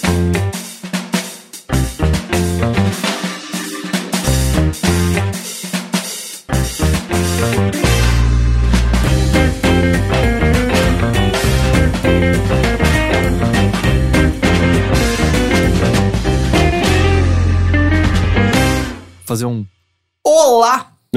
Thank you.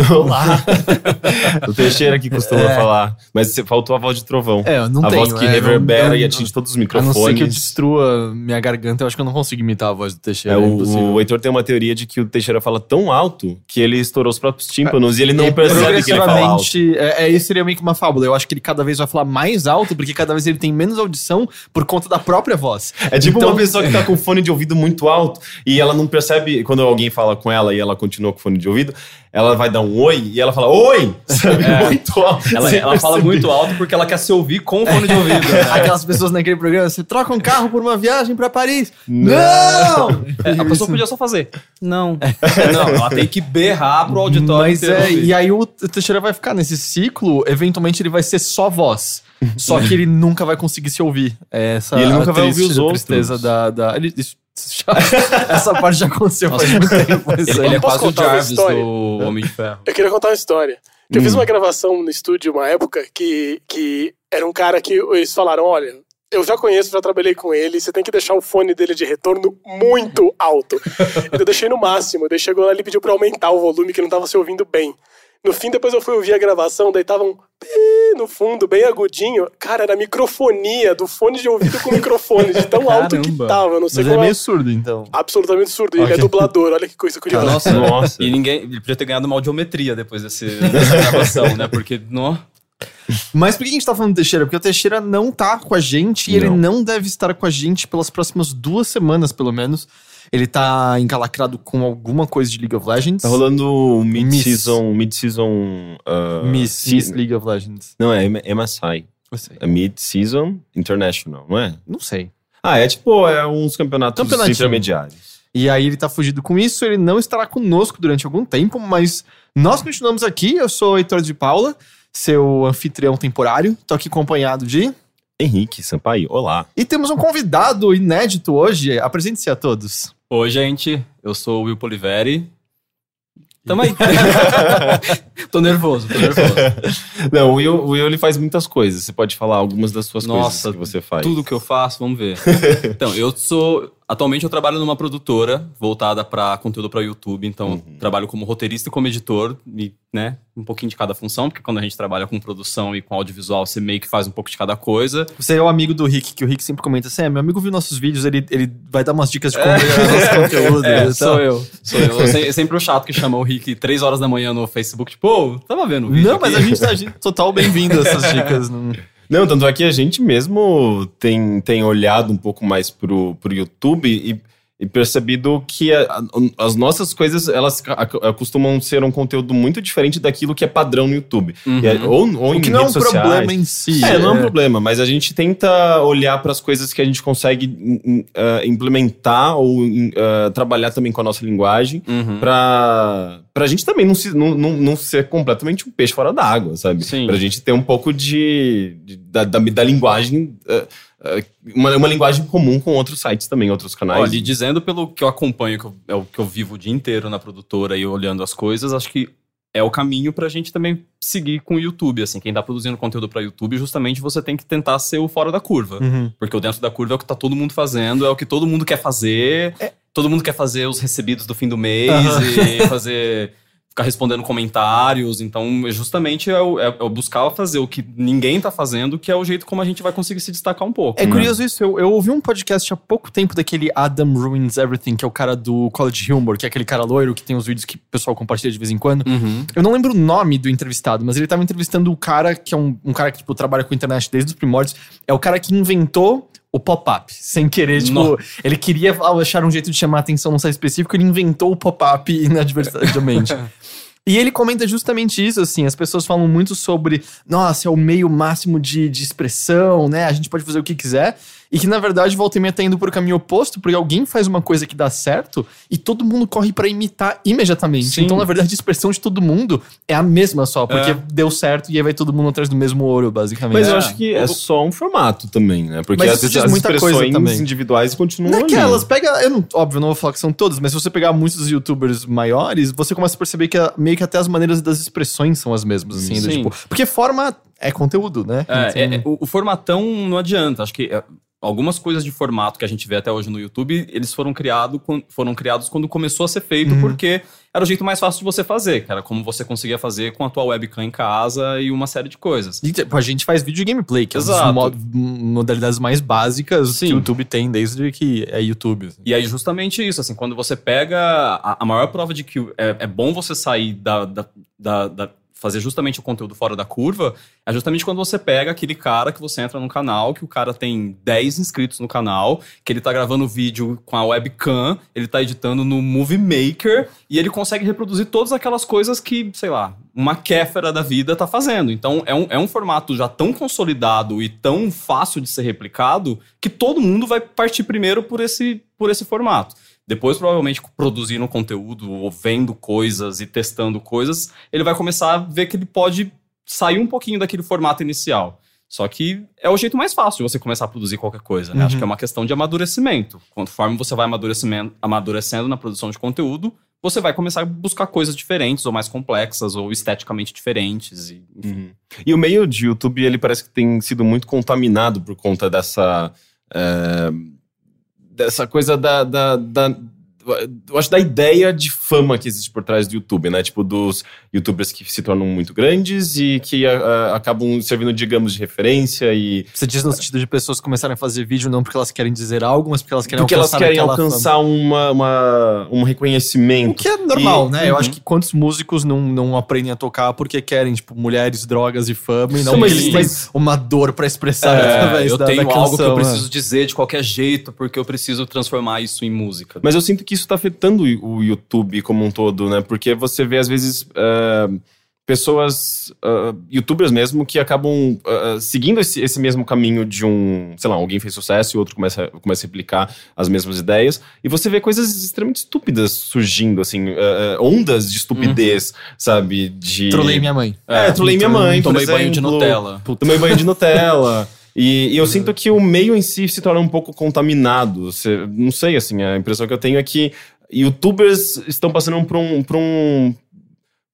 Olá! O Teixeira que costuma É. falar. Mas faltou a voz de trovão. É, não a tenho. voz que é, reverbera não- e atinge todos os A não microfones. ser que eu destrua minha garganta, eu acho que eu não consigo imitar a voz do Teixeira. É, é o, o Heitor tem uma teoria de que o Teixeira fala tão alto que ele estourou os próprios tímpanos e ele não E percebe que ele fala alto. é, é, isso seria meio que uma fábula. Eu acho que ele cada vez vai falar mais alto, porque cada vez ele tem menos audição por conta da própria voz. É tipo Então- uma pessoa que tá com fone de ouvido muito alto e ela não percebe, quando alguém fala com ela e ela continua com fone de ouvido, ela vai dar um oi e ela fala oi, sabe? Muito alto. Ela, ela fala muito alto porque ela quer se ouvir com fone de ouvido. né? Aquelas pessoas naquele programa, você troca um carro por uma viagem pra Paris. Não! É, a pessoa podia só fazer. Não. Não, ela tem que berrar pro auditório Mas é, e aí o Teixeira vai ficar nesse ciclo, eventualmente ele vai ser só voz. Só que ele nunca vai conseguir se ouvir. É essa E ele nunca vai ouvir os outros. tristeza da. da ele- isso já- essa parte já aconteceu faz muito tempo. Ele, ele é Posso quase o contar uma Jarvis história? do Homem de Ferro. Eu queria contar uma história. Que Eu fiz uma gravação no estúdio uma época que, que era um cara que eles falaram: olha, eu já conheço, já trabalhei com ele, você tem que deixar o fone dele de retorno muito alto. então eu deixei no máximo, daí chegou lá e ele pediu pra aumentar o volume que não tava se ouvindo bem. No fim, depois eu fui ouvir a gravação, daí tava um no fundo, bem agudinho. Cara, era microfonia do fone de ouvido com microfone, de tão alto que Caramba. tava. Não sei Mas é como. meio surdo, então. Absolutamente surdo. E Ele é dublador, olha que coisa curiosa. Nossa, Nossa. E ninguém. Ele podia ter ganhado uma audiometria depois desse, dessa gravação, né? Porque. No, Mas por que a gente tá falando do Teixeira? Porque o Teixeira não tá com a gente e ele Não. não deve estar com a gente pelas próximas duas semanas, pelo menos. Ele tá encalacrado com alguma coisa de League of Legends. Tá rolando mid-season. Mid-season. uh, Miss, League of Legends. Não, é MSI. Eu sei. É Mid-season International, não é? Não sei. Ah, é tipo, é uns campeonatos intermediários. E aí ele tá fugido com isso, ele não estará conosco durante algum tempo, mas nós continuamos aqui. Eu sou o Heitor de Paula, seu anfitrião temporário. Tô aqui acompanhado de. Henrique Sampaio, olá. E temos um convidado inédito hoje. Apresente-se a todos. Oi, gente. Eu sou o Will Poliveri. Tamo aí. tô nervoso, tô nervoso. Não, o Will, o Will ele faz muitas coisas. Você pode falar algumas das suas Nossa, coisas que você faz. Tudo que eu faço, vamos ver. Então, eu sou. Atualmente eu trabalho numa produtora voltada para conteúdo para YouTube, então eu trabalho como roteirista e como editor, e, né, um pouquinho de cada função, porque quando a gente trabalha com produção e com audiovisual, você meio que faz um pouco de cada coisa. Você é o amigo do Rick, que o Rick sempre comenta assim: é, meu amigo viu nossos vídeos, ele, ele vai dar umas dicas de como melhorar nosso conteúdo. É, e sou eu. Sou eu. Eu se- sempre o chato que chama o Rick três horas da manhã no Facebook, tipo, ô, tava vendo o vídeo Não, mas a aqui?" gente tá a gente- total bem-vindo a essas dicas. Não... Não, tanto é que a gente mesmo tem, tem olhado um pouco mais pro, pro YouTube e, e percebido que a- a- as nossas coisas, elas costumam ser um conteúdo muito diferente daquilo que é padrão no YouTube. É- ou, ou O que não é um sociais. problema em si. É, não é um problema, mas a gente tenta olhar para as coisas que a gente consegue ah, implementar ou ah, trabalhar também com a nossa linguagem Uhum. pra, pra gente também não, se, não, não, não ser completamente um peixe fora d'água, sabe? Sim. Pra gente ter um pouco de, de- da, da, da linguagem, ah, uma, uma linguagem comum com outros sites também, outros canais. Olha, e dizendo pelo que eu acompanho, que eu- é o que eu vivo o dia inteiro na produtora e olhando as coisas, acho que é o caminho pra gente também seguir com o YouTube. Assim, quem tá produzindo conteúdo pra YouTube, justamente você tem que tentar ser o fora da curva. Uhum. Porque o dentro da curva é o que tá todo mundo fazendo, é o que todo mundo quer fazer. É. Todo mundo quer fazer os recebidos do fim do mês Aham. e fazer. Ficar respondendo comentários. Então, é justamente é o, é, é o buscar fazer o que ninguém tá fazendo, que é o jeito como a gente vai conseguir se destacar um pouco. É né? curioso isso, eu, eu ouvi um podcast há pouco tempo daquele Adam Ruins Everything, que é o cara do College Humor, que é aquele cara loiro que tem os vídeos que o pessoal compartilha de vez em quando. Uhum. Eu não lembro o nome do entrevistado, mas ele tava entrevistando o cara que é um, um cara que, tipo, trabalha com internet desde os primórdios. É o cara que inventou o pop-up, sem querer, tipo, No- ele queria achar um jeito de chamar a atenção num site específico, ele inventou o pop-up inadvertidamente. E ele comenta justamente isso, assim, as pessoas falam muito sobre, nossa, é o meio máximo de, de expressão, né, a gente pode fazer o que quiser. E que na verdade volta e meia tá indo pro caminho oposto, porque alguém faz uma coisa que dá certo e todo mundo corre pra imitar imediatamente. Sim. Então, na verdade, a expressão de todo mundo é a mesma só, porque É. deu certo e aí vai todo mundo atrás do mesmo ouro, basicamente. Mas eu É. acho que é só um formato também, né? Porque Mas as, isso diz as muita coisa expressões também. individuais continuam ali. Naquelas, pega. Eu não, óbvio, eu não vou falar que são todas, mas se você pegar muitos youtubers maiores, você começa a perceber que meio que até as maneiras das expressões são as mesmas, assim. do Sim. tipo, porque forma é conteúdo, né? É, é, é, o, o formatão não adianta. Acho que é, algumas coisas de formato que a gente vê até hoje no YouTube, eles foram, criado, foram criados quando começou a ser feito, Uhum. porque era o jeito mais fácil de você fazer, era como você conseguia fazer com a tua webcam em casa e uma série de coisas. E, tipo, a gente faz vídeo gameplay, que é Exato. uma das mo- modalidades mais básicas Sim. que o YouTube tem desde que é YouTube. assim. E aí, justamente isso, assim, quando você pega. A, a maior prova de que é, é bom você sair da, da, da- da- fazer justamente o conteúdo fora da curva é justamente quando você pega aquele cara que você entra no canal, que o cara tem 10 inscritos no canal, que ele tá gravando vídeo com a webcam, ele tá editando no Movie Maker e ele consegue reproduzir todas aquelas coisas que, sei lá, uma kéfera da vida tá fazendo. Então é um, é um formato já tão consolidado e tão fácil de ser replicado que todo mundo vai partir primeiro por esse, por esse formato. Depois, provavelmente, produzindo conteúdo ou vendo coisas e testando coisas, ele vai começar a ver que ele pode sair um pouquinho daquele formato inicial. Só que é o jeito mais fácil de você começar a produzir qualquer coisa, né? Acho que é uma questão de amadurecimento. Conforme você vai amadurecimento- amadurecendo na produção de conteúdo, você vai começar a buscar coisas diferentes, ou mais complexas, ou esteticamente diferentes. E. Uhum. E o meio de YouTube, ele parece que tem sido muito contaminado por conta dessa. é, dessa coisa da, da, da- Eu acho da ideia de fama que existe por trás do YouTube, né? Tipo, dos youtubers que se tornam muito grandes e que a- a- acabam servindo, digamos, de referência e. Você diz no sentido de pessoas começarem a fazer vídeo não porque elas querem dizer algo, mas porque elas querem Porque elas alcançar querem aquela alcançar uma, uma- um reconhecimento. O que é normal, E- né? Eu Uhum. acho que quantos músicos não, não aprendem a tocar porque querem, tipo, mulheres, drogas e fama, e não Sim, eles têm uma dor pra expressar É, através eu da, tenho da algo que eu canção, preciso dizer de qualquer jeito, porque eu preciso transformar isso em música. Mas eu sinto que isso tá afetando o YouTube como um todo, né? Porque você vê, às vezes, ah, pessoas, ah, youtubers mesmo, que acabam ah, seguindo esse, esse mesmo caminho de um, sei lá, alguém fez sucesso e outro começa, começa a replicar as mesmas ideias. E você vê coisas extremamente estúpidas surgindo, assim, ondas de estupidez, sabe? De. Trolei minha mãe. É, trolei minha mãe, Tomei banho de. Nutella. Tomei banho de Nutella. E, e eu sinto que o meio em si se torna um pouco contaminado. Cê- não sei, assim, a impressão que eu tenho é que youtubers estão passando por um. Por um,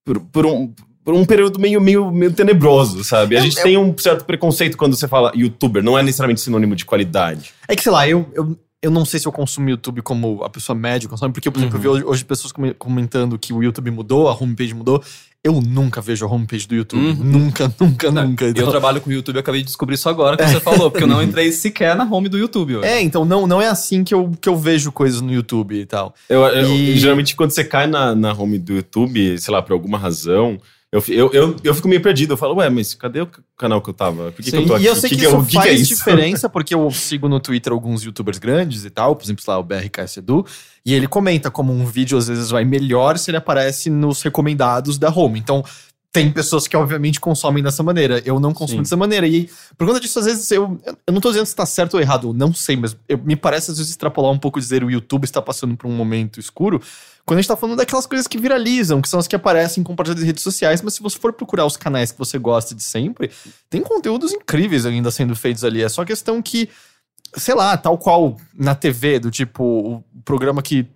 por, por um por um período meio, meio, meio tenebroso, sabe? A Eu- gente eu- tem um certo preconceito quando você fala youtuber, não é necessariamente sinônimo de qualidade. É que, sei lá, eu, eu, eu não sei se eu consumo YouTube como a pessoa média consome, porque, por exemplo, eu vi hoje, hoje pessoas come- comentando que o YouTube mudou, a homepage mudou. Eu nunca vejo a homepage do YouTube. Uhum. Nunca, nunca, nunca. Eu Então- trabalho com o YouTube e acabei de descobrir isso agora que você falou, porque eu não entrei sequer na home do YouTube hoje. É, então não, não é assim que eu, que eu vejo coisas no YouTube e tal. Eu, eu- E- Geralmente, quando você cai na, na home do YouTube, sei lá, por alguma razão, eu, eu, eu, eu fico meio perdido. Eu falo, ué, mas cadê o canal que eu tava? Por que, que eu tô aqui? E eu sei que, que isso é, o que faz que é isso? diferença, porque eu sigo no Twitter alguns youtubers grandes e tal, por exemplo, lá, o BRKS Edu, e ele comenta como um vídeo às vezes vai melhor se ele aparece nos recomendados da home. Então, tem pessoas que obviamente consomem dessa maneira. Eu não consumo Sim. dessa maneira. E por conta disso, às vezes, eu, eu não tô dizendo se tá certo ou errado, eu não sei, mas eu- me parece às vezes extrapolar um pouco dizer o YouTube está passando por um momento escuro. Quando a gente tá falando daquelas coisas que viralizam, que são as que aparecem compartilhadas em redes sociais, mas se você for procurar os canais que você gosta de sempre, tem conteúdos incríveis ainda sendo feitos ali. É só questão que, sei lá, tal qual na TV, do tipo, o programa que,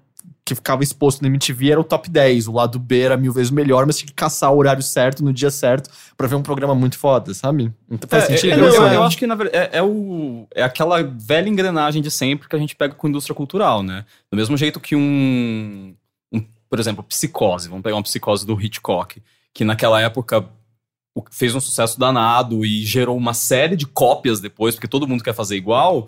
que ficava exposto na MTV era o top 10, o lado B era mil vezes melhor, mas tinha que caçar o horário certo, no dia certo, pra ver um programa muito foda, sabe? Então faz É, sentido. é, não, eu, né? acho que na verdade é, é o, é aquela velha engrenagem de sempre que a gente pega com a indústria cultural, né? Do mesmo jeito que um, um, por exemplo, psicose, vamos pegar uma psicose do Hitchcock, que naquela época fez um sucesso danado e gerou uma série de cópias depois, porque todo mundo quer fazer igual.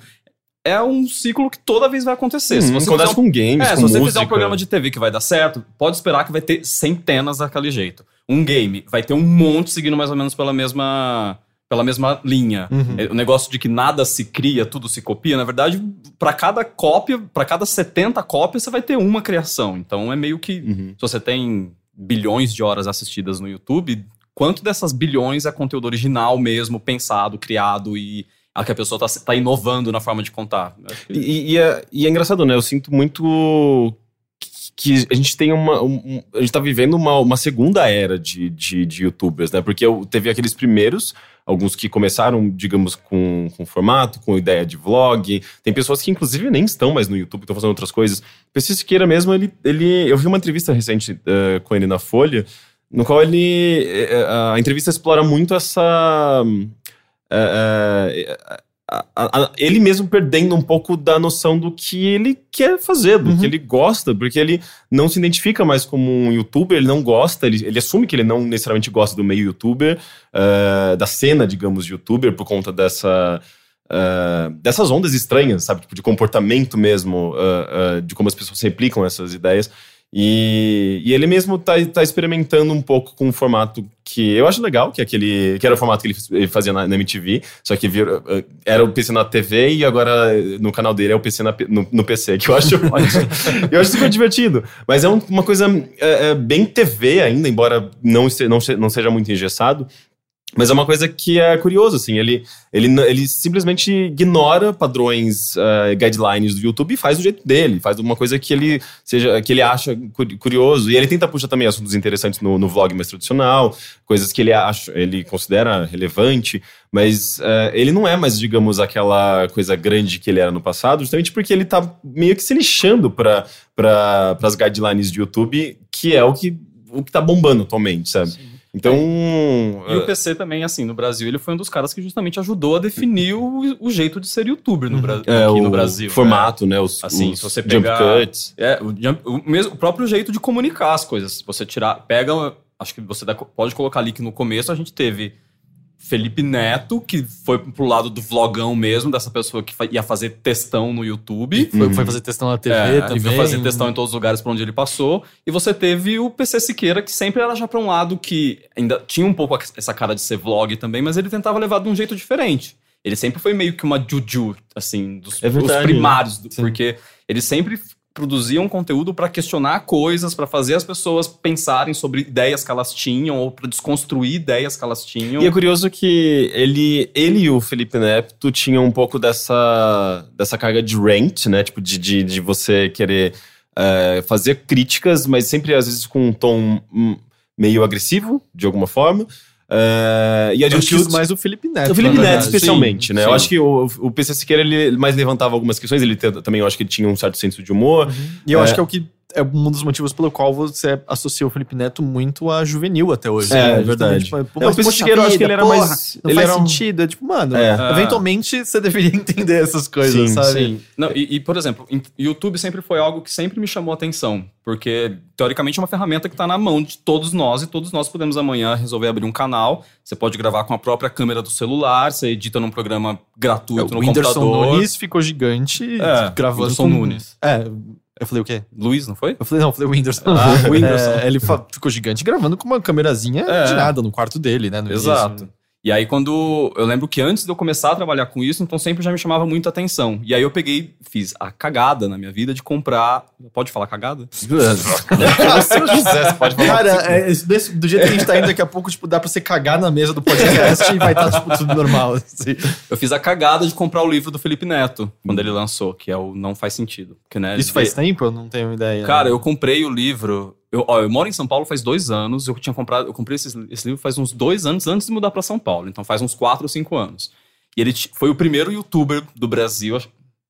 É um ciclo que toda vez vai acontecer. Se Hum, você acontece um com games, é, com se você música. fizer um programa de TV que vai dar certo, pode esperar que vai ter centenas daquele jeito. Um game vai ter um monte seguindo mais ou menos pela mesma, pela mesma linha. Uhum. É, O negócio de que nada se cria, tudo se copia, na verdade, para cada cópia, para cada 70 cópias, você vai ter uma criação. Então é meio que. Uhum. Se você tem bilhões de horas assistidas no YouTube, quanto dessas bilhões é conteúdo original mesmo, pensado, criado e a que a pessoa tá, tá inovando na forma de contar. Que- E, e é, e é engraçado, né? Eu sinto muito que a gente tem uma. um- a gente tá vivendo uma, uma segunda era de, de, de youtubers, né? Porque eu- teve aqueles primeiros, alguns que começaram, digamos, com, com formato, com ideia de vlog. Tem pessoas que, inclusive, nem estão mais no YouTube, estão fazendo outras coisas. PC Siqueira mesmo, ele, ele. Eu vi uma entrevista recente eh, com ele na Folha, no qual ele. eh, a entrevista explora muito essa. Eh, eh, a- a- a- ele mesmo perdendo um pouco da noção do que ele quer fazer, do Uhum. que ele gosta, porque ele não se identifica mais como um youtuber, ele não gosta, ele, ele assume que ele não necessariamente gosta do meio youtuber, eh, da cena, digamos, de youtuber, por conta dessa. eh, dessas ondas estranhas, sabe? Tipo, de comportamento mesmo, eh, de como as pessoas replicam essas ideias. E, e ele mesmo tá, tá experimentando um pouco com um formato que eu acho legal, que é aquele que era o formato que ele fazia na, na MTV, só que eh, era o PC na TV e agora eh, no canal dele é o PC na no, no PC, que eu acho eu acho super divertido. Mas é um- uma coisa é, é, bem TV ainda, embora não, não, não seja muito engessado. Mas é uma coisa que é curioso, assim, ele, ele, ele simplesmente ignora padrões, eh, guidelines do YouTube e faz do jeito dele, faz uma coisa que ele seja que ele acha cu- curioso. E ele tenta puxar também assuntos interessantes no, no vlog mais tradicional, coisas que ele acha, ele considera relevante, mas eh, ele não é mais, digamos, aquela coisa grande que ele era no passado, justamente porque ele tá meio que se lixando para pra, as guidelines do YouTube, que é o que, o que tá bombando atualmente, sabe? Então. E o PC também, assim, no Brasil, ele foi um dos caras que justamente ajudou a definir o, o jeito de ser youtuber no, Bra É, aqui no Brasil. formato, né? Os, Assim, os se você jump pegar- cuts. É, o, jump- o mesmo, o próprio jeito de comunicar as coisas. Se você tirar, pega, acho que você dá- pode colocar ali que no começo a gente teve Felipe Neto, que foi pro lado do vlogão mesmo, dessa pessoa que ia fazer textão no YouTube. Foi, foi fazer testão na TV É, também. E foi fazer testão em todos os lugares por onde ele passou. E você teve o PC Siqueira, que sempre era já pra um lado que ainda tinha um pouco essa cara de ser vlog também, mas ele tentava levar de um jeito diferente. Ele sempre foi meio que uma juju, assim, dos É verdade, os primários, Sim. porque ele sempre produziam conteúdo pra questionar coisas, pra fazer as pessoas pensarem sobre ideias que elas tinham ou pra desconstruir ideias que elas tinham. E é curioso que ele, ele e o Felipe Neto tinham um pouco dessa, dessa carga de rant, né? Tipo, de, de, de você querer é, fazer críticas, mas sempre às vezes com um tom meio agressivo, de alguma forma. É, e a mais o Felipe Neto. O Felipe Neto, especialmente, Sim, né? sim. Eu acho que o, o PC Siqueira, ele mais levantava algumas questões, ele também, eu acho que ele tinha um certo senso de humor. E eu É. acho que é o que é um dos motivos pelo qual você associa o Felipe Neto muito a juvenil até hoje. É, né? é verdade. tipo, pô, É, o mas, poxa eu acho que ele era porra, mais- Não ele faz era um- sentido. É tipo, mano, É. eventualmente você deveria entender essas coisas, Sim, sabe? Sim. Não, e, e, por exemplo, em- YouTube sempre foi algo que sempre me chamou a atenção. Porque, teoricamente, é uma ferramenta que está na mão de todos nós e todos nós podemos amanhã resolver abrir um canal. Você pode gravar com a própria câmera do celular, você edita num programa gratuito É, o no Whindersson computador. Nunes ficou gigante É, gravando Whindersson com... Nunes. É, eu falei o quê? Luiz, não foi? Eu falei, não, eu falei o Whindersson. Ah, o Whindersson. É, ele ficou gigante gravando com uma câmerazinha É. de nada no quarto dele, né? no início. E aí, quando. Eu lembro que antes de eu começar a trabalhar com isso, então sempre já me chamava muita atenção. E aí eu peguei, fiz a cagada na minha vida de comprar. Pode falar cagada? Se eu quiser, você pode falar. Cara, é, esse- desse- do jeito que a gente tá indo, daqui a pouco, tipo, dá pra você cagar na mesa do podcast e vai estar, tipo, tudo normal. assim. Eu fiz a cagada de comprar o livro do Felipe Neto, quando ele lançou, que é o Não Faz Sentido. Que, né, Isso faz tempo? Eu não tenho ideia. Cara, né? eu comprei o livro. Eu, ó, eu moro em São Paulo faz dois anos. Eu tinha comprado, eu comprei esse, esse livro faz uns dois anos antes de mudar pra São Paulo. Então faz uns quatro ou cinco anos. E ele foi o primeiro youtuber do Brasil.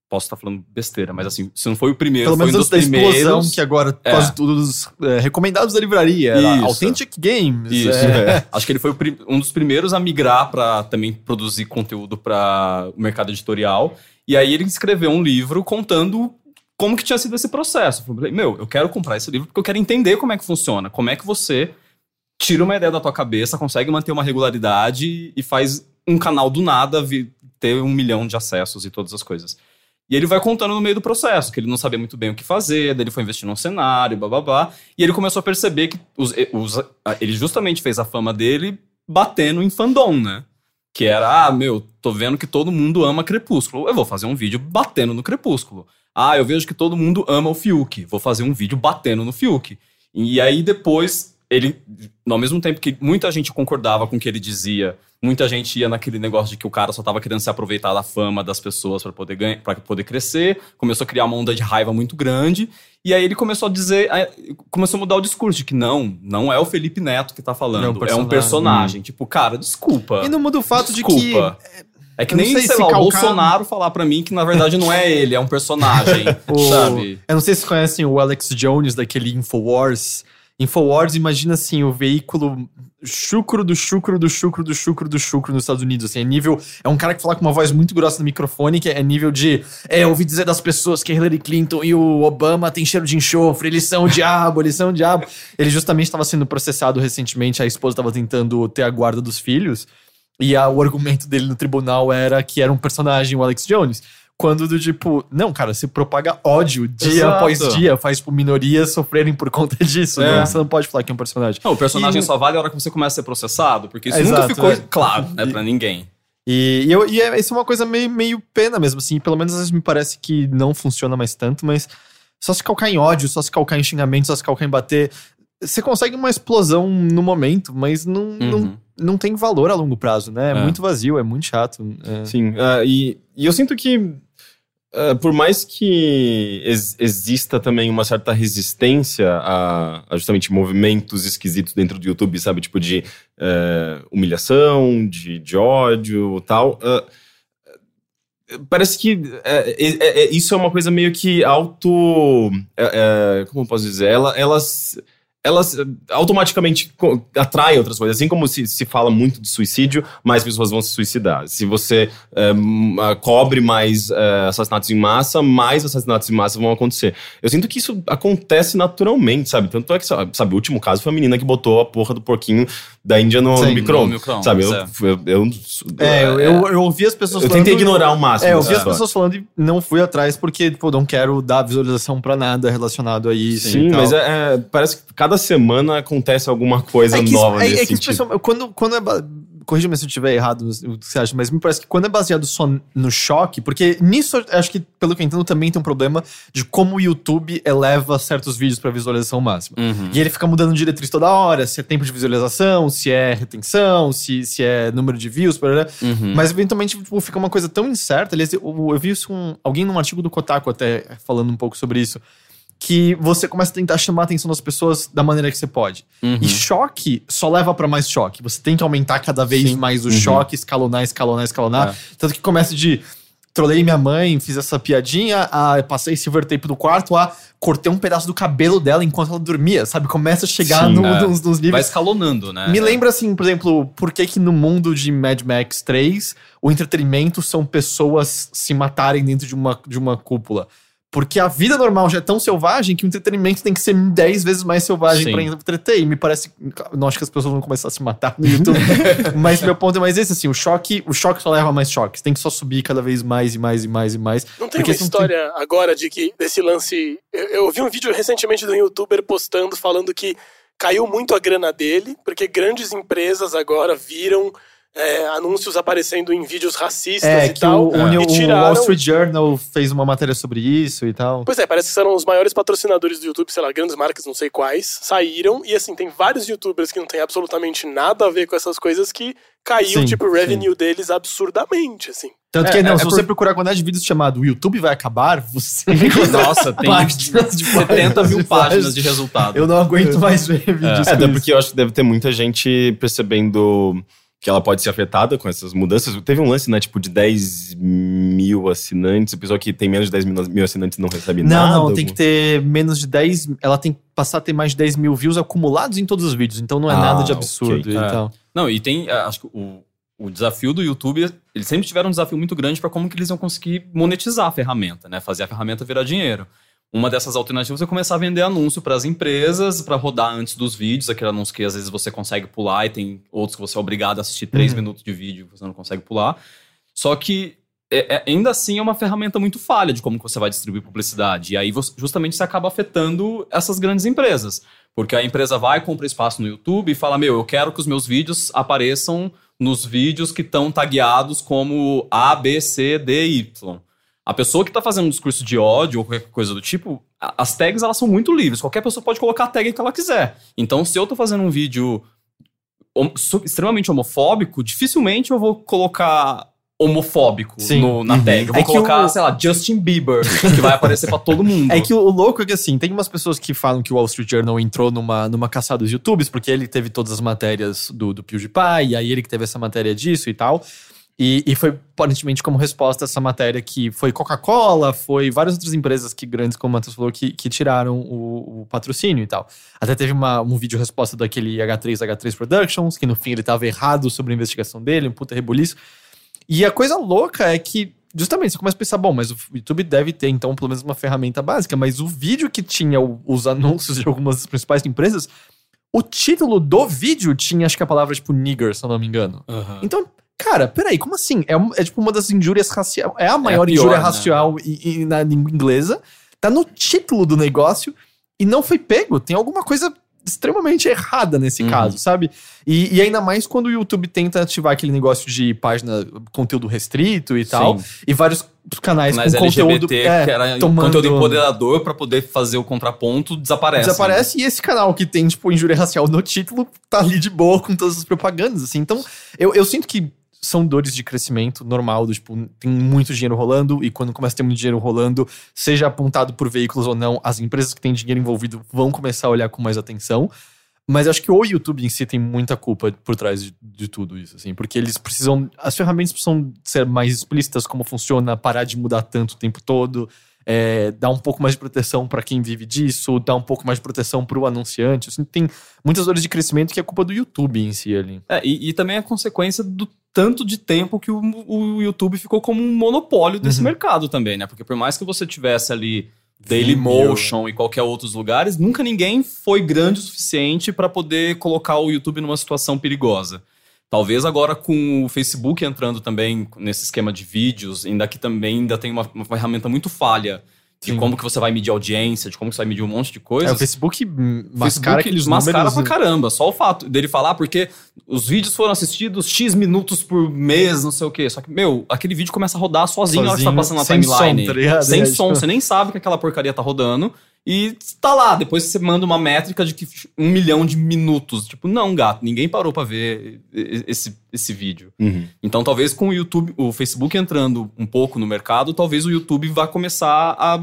Posso estar falando besteira, mas assim, se não foi o primeiro, Pelo foi menos um dos da explosão, primeiros. que agora É. quase todos é, recomendados da livraria. Isso. Authentic Games. Isso. é. Acho que ele foi um dos primeiros a migrar para também produzir conteúdo para o mercado editorial. E aí ele escreveu um livro contando como que tinha sido esse processo. Eu falei, meu, eu quero comprar esse livro porque eu quero entender como é que funciona. Como é que você tira uma ideia da tua cabeça, consegue manter uma regularidade e faz um canal do nada ter um milhão de acessos e todas as coisas. E ele vai contando no meio do processo, que ele não sabia muito bem o que fazer, daí ele foi investir num cenário, bababá. E ele começou a perceber que os, os- ele justamente fez a fama dele batendo em fandom, né? Que era, ah, meu, tô vendo que todo mundo ama Crepúsculo. Eu vou fazer um vídeo batendo no Crepúsculo. Ah, eu vejo que todo mundo ama o Fiuk. Vou fazer um vídeo batendo no Fiuk. E aí depois ele, ao mesmo tempo que muita gente concordava com o que ele dizia, muita gente ia naquele negócio de que o cara só tava querendo se aproveitar da fama das pessoas para poder ganhar, para poder crescer, começou a criar uma onda de raiva muito grande, e aí ele começou a dizer, começou a mudar o discurso de que não, não é o Felipe Neto que tá falando, Não, é um personagem. personagem. Tipo, cara, desculpa. E não muda o fato Desculpa. de que. É que Eu nem, sei sei, se lá, o calcar- Bolsonaro falar pra mim que na verdade não é ele, é um personagem, O- sabe? Eu não sei se vocês conhecem o Alex Jones daquele Infowars. Infowars, imagina assim, o veículo chucro do chucro do chucro do chucro do chucro nos Estados Unidos. Assim, é nível. É um cara que fala com uma voz muito grossa no microfone, que é nível de. É, ouvi dizer das pessoas que a Hillary Clinton e o Obama têm cheiro de enxofre, eles são o diabo, eles são o diabo. Ele justamente estava sendo processado recentemente, a esposa estava tentando ter a guarda dos filhos. E a- o argumento dele no tribunal era que era um personagem, o Alex Jones. Quando do tipo, não, cara, você propaga ódio dia Exato. após dia, faz tipo, minorias sofrerem por conta disso. É. Não, você não pode falar que é um personagem. Não, o personagem E- só vale a hora que você começa a ser processado, porque isso Exato, nunca ficou é. claro, né, E- pra ninguém. E, e, eu, e é, isso é uma coisa meio, meio pena mesmo, assim. Pelo menos às vezes me parece que não funciona mais tanto, mas só se calcar em ódio, só se calcar em xingamento, só se calcar em bater. Você consegue uma explosão no momento, mas não, não, Uhum. não tem valor a longo prazo, né? É, É. muito vazio, é muito chato. é. Sim, ah, e, e eu sinto que, ah, por mais que ex- exista também uma certa resistência a, a justamente movimentos esquisitos dentro do YouTube, sabe? Tipo de eh, humilhação, de, de ódio tal. Parece que é, é, é, isso é uma coisa meio que auto. é, é, como eu posso dizer? Ela, elas, elas eh, automaticamente atraem outras coisas. Assim como se, se fala muito de suicídio, mais pessoas vão se suicidar. Se você ah, cobre mais eh, assassinatos em massa, mais assassinatos em massa vão acontecer. Eu sinto que isso acontece naturalmente, sabe? Tanto é que, sabe, o último caso foi a menina que botou a porra do porquinho da Índia no, Sim, no micro-ondas. Sabe? Eu, é. eu, eu, É, eu, eu, eu ouvi as pessoas eu falando. tentei ignorar o máximo. É, eu ouvi as pessoas falando e não fui atrás porque, tipo, não quero dar visualização pra nada relacionado a isso. Sim, e tal. mas é, é- parece que cada semana acontece alguma coisa É que, nova é, nesse é que quando, quando é. Corrija-me se eu estiver errado no que você acha, mas me parece que quando é baseado só no choque, porque nisso acho que, pelo que eu entendo, também tem um problema de como o YouTube eleva certos vídeos pra visualização máxima. Uhum. E ele fica mudando diretriz toda hora, se é tempo de visualização, se é retenção, se, se é número de views, blá. Uhum. Mas eventualmente tipo, fica uma coisa tão incerta. Aliás, eu, eu vi isso com alguém num artigo do Kotaku até falando um pouco sobre isso. Que você começa a tentar chamar a atenção das pessoas da maneira que você pode. Uhum. E choque só leva pra mais choque. Você tem que aumentar cada vez Sim. mais o Uhum. choque, escalonar, escalonar, escalonar. É. Tanto que começa de. Trolei minha mãe, fiz essa piadinha, passei silver tape do quarto, a cortei um pedaço do cabelo dela enquanto ela dormia, sabe? Começa a chegar Sim, no- é. nos, nos Vai níveis. escalonando, né? Me lembra assim, por exemplo, por que que no mundo de Mad Max 3 o entretenimento são pessoas se matarem dentro de uma, de uma cúpula? Porque a vida normal já é tão selvagem que o entretenimento tem que ser 10 vezes mais selvagem Sim. pra entreter. E me parece. Não acho que as pessoas vão começar a se matar no YouTube. mas meu ponto é mais esse, assim: o choque, o choque só leva a mais choques. Tem que só subir cada vez mais e mais e mais e mais. Não tem Porque uma história agora de que desse lance. Eu, eu vi um vídeo recentemente de um youtuber postando falando que caiu muito a grana dele, porque grandes empresas agora viram é, anúncios aparecendo em vídeos racistas É, e que tal. o, o e New- o tiraram. Wall Street Journal fez uma matéria sobre isso e tal. Pois é, parece que são os maiores patrocinadores do YouTube, sei lá, grandes marcas, não sei quais, saíram. E assim, tem vários youtubers que não tem absolutamente nada a ver com essas coisas que caiu, Sim, tipo, o revenue deles absurdamente, assim. Tanto É, que, não, é- se é você por- procurar a quantidade de vídeos chamado O YouTube vai acabar, você. Nossa, tem Páginas de 70 mil páginas. páginas de resultado. Eu não aguento mais ver vídeos. É, com até isso. porque eu acho que deve ter muita gente percebendo que ela pode ser afetada com essas mudanças. Teve um lance, né, tipo, de 10 mil assinantes, a pessoa que tem menos de 10 mil, assinantes não recebe Não, nada. não, tem que ter menos de 10. Ela tem que passar a ter mais de 10 mil views acumulados em todos os vídeos. Então não é Ah, nada de ok. absurdo e É. tal. Não, e tem, é, acho que o, o desafio do YouTube, eles sempre tiveram um desafio muito grande para como que eles iam conseguir monetizar a ferramenta, né? Fazer a ferramenta virar dinheiro. Uma dessas alternativas é começar a vender anúncio para as empresas, para rodar antes dos vídeos, aquele anúncio que às vezes você consegue pular e tem outros que você é obrigado a assistir três Uhum. minutos de vídeo que você não consegue pular. Só que é- é- ainda assim é uma ferramenta muito falha de como você vai distribuir publicidade. E aí você- justamente você acaba afetando essas grandes empresas. Porque a empresa vai, compra espaço no YouTube e fala: Meu, eu quero que os meus vídeos apareçam nos vídeos que estão tagueados como A, B, C, D, Y. A pessoa que tá fazendo um discurso de ódio ou qualquer coisa do tipo, as tags elas são muito livres. Qualquer pessoa pode colocar a tag que ela quiser. Então, se eu tô fazendo um vídeo extremamente homofóbico, dificilmente eu vou colocar homofóbico no- na tag. Eu vou É que colocar, o- sei lá, Justin Bieber, que vai aparecer pra todo mundo. É que o, o louco é que assim, tem umas pessoas que falam que o Wall Street Journal entrou numa, numa caçada dos YouTubes, porque ele teve todas as matérias do, do PewDiePie, e aí ele que teve essa matéria disso e tal. E, e foi aparentemente como resposta a essa matéria que foi Coca-Cola, foi várias outras empresas que grandes, como o Matheus falou, que, que tiraram o, o patrocínio e tal. Até teve uma, um vídeo resposta daquele H3, H3 Productions, que no fim ele tava errado sobre a investigação dele, um puta rebuliço. E a coisa louca é que, justamente, você começa a pensar, bom, mas o YouTube deve ter, então, pelo menos uma ferramenta básica, mas o vídeo que tinha o- os anúncios de algumas das principais empresas, o título do vídeo tinha, acho que a palavra, tipo, nigger, se eu não me engano. Aham. Então, cara, peraí, como assim? É, é tipo uma das injúrias raciais, é a maior pior, injúria né? racial e- e na língua inglesa, tá no título do negócio e não foi pego. Tem alguma coisa extremamente errada nesse Uhum. caso, sabe? E, e ainda mais quando o YouTube tenta ativar aquele negócio de página, conteúdo restrito e tal, Sim. e vários canais Mas com conteúdo LGBT, é, que era tomando- conteúdo empoderador pra poder fazer o contraponto, desaparece. desaparece e esse canal que tem, tipo, injúria racial no título tá ali de boa com todas as propagandas, assim. Então, eu, eu sinto que são dores de crescimento normal, do tipo, tem muito dinheiro rolando e quando começa a ter muito dinheiro rolando, seja apontado por veículos ou não, as empresas que têm dinheiro envolvido vão começar a olhar com mais atenção. Mas acho que o YouTube em si tem muita culpa por trás de, de tudo isso, assim, porque eles precisam. As ferramentas precisam ser mais explícitas como funciona, parar de mudar tanto o tempo todo, é, dar um pouco mais de proteção para quem vive disso, dar um pouco mais de proteção para o anunciante. Assim, tem muitas dores de crescimento que é culpa do YouTube em si ali. É, e, e também é consequência do tanto de tempo que o, o YouTube ficou como um monopólio desse Uhum. mercado também, né? Porque por mais que você tivesse ali. Dailymotion e qualquer outros lugares, nunca ninguém foi grande o suficiente para poder colocar o YouTube numa situação perigosa. Talvez agora com o Facebook entrando também nesse esquema de vídeos, ainda que também ainda tem uma, uma ferramenta muito falha de Sim. como que você vai medir audiência, de como que você vai medir um monte de coisas. É, o Facebook mascara Facebook, eles mascaram números. pra caramba. Só o fato dele falar, porque os vídeos foram assistidos X minutos por mês, não sei o quê. Só que, meu, aquele vídeo começa a rodar sozinho, na hora que tá Sozinho, passando na timeline. som, tá sem É, som, tipo- você nem sabe que aquela porcaria tá rodando. E tá lá, depois você manda uma métrica de que um milhão de minutos. Tipo, não, gato, ninguém parou pra ver esse, esse vídeo. Uhum. Então, talvez com o YouTube, o Facebook entrando um pouco no mercado, talvez o YouTube vá começar a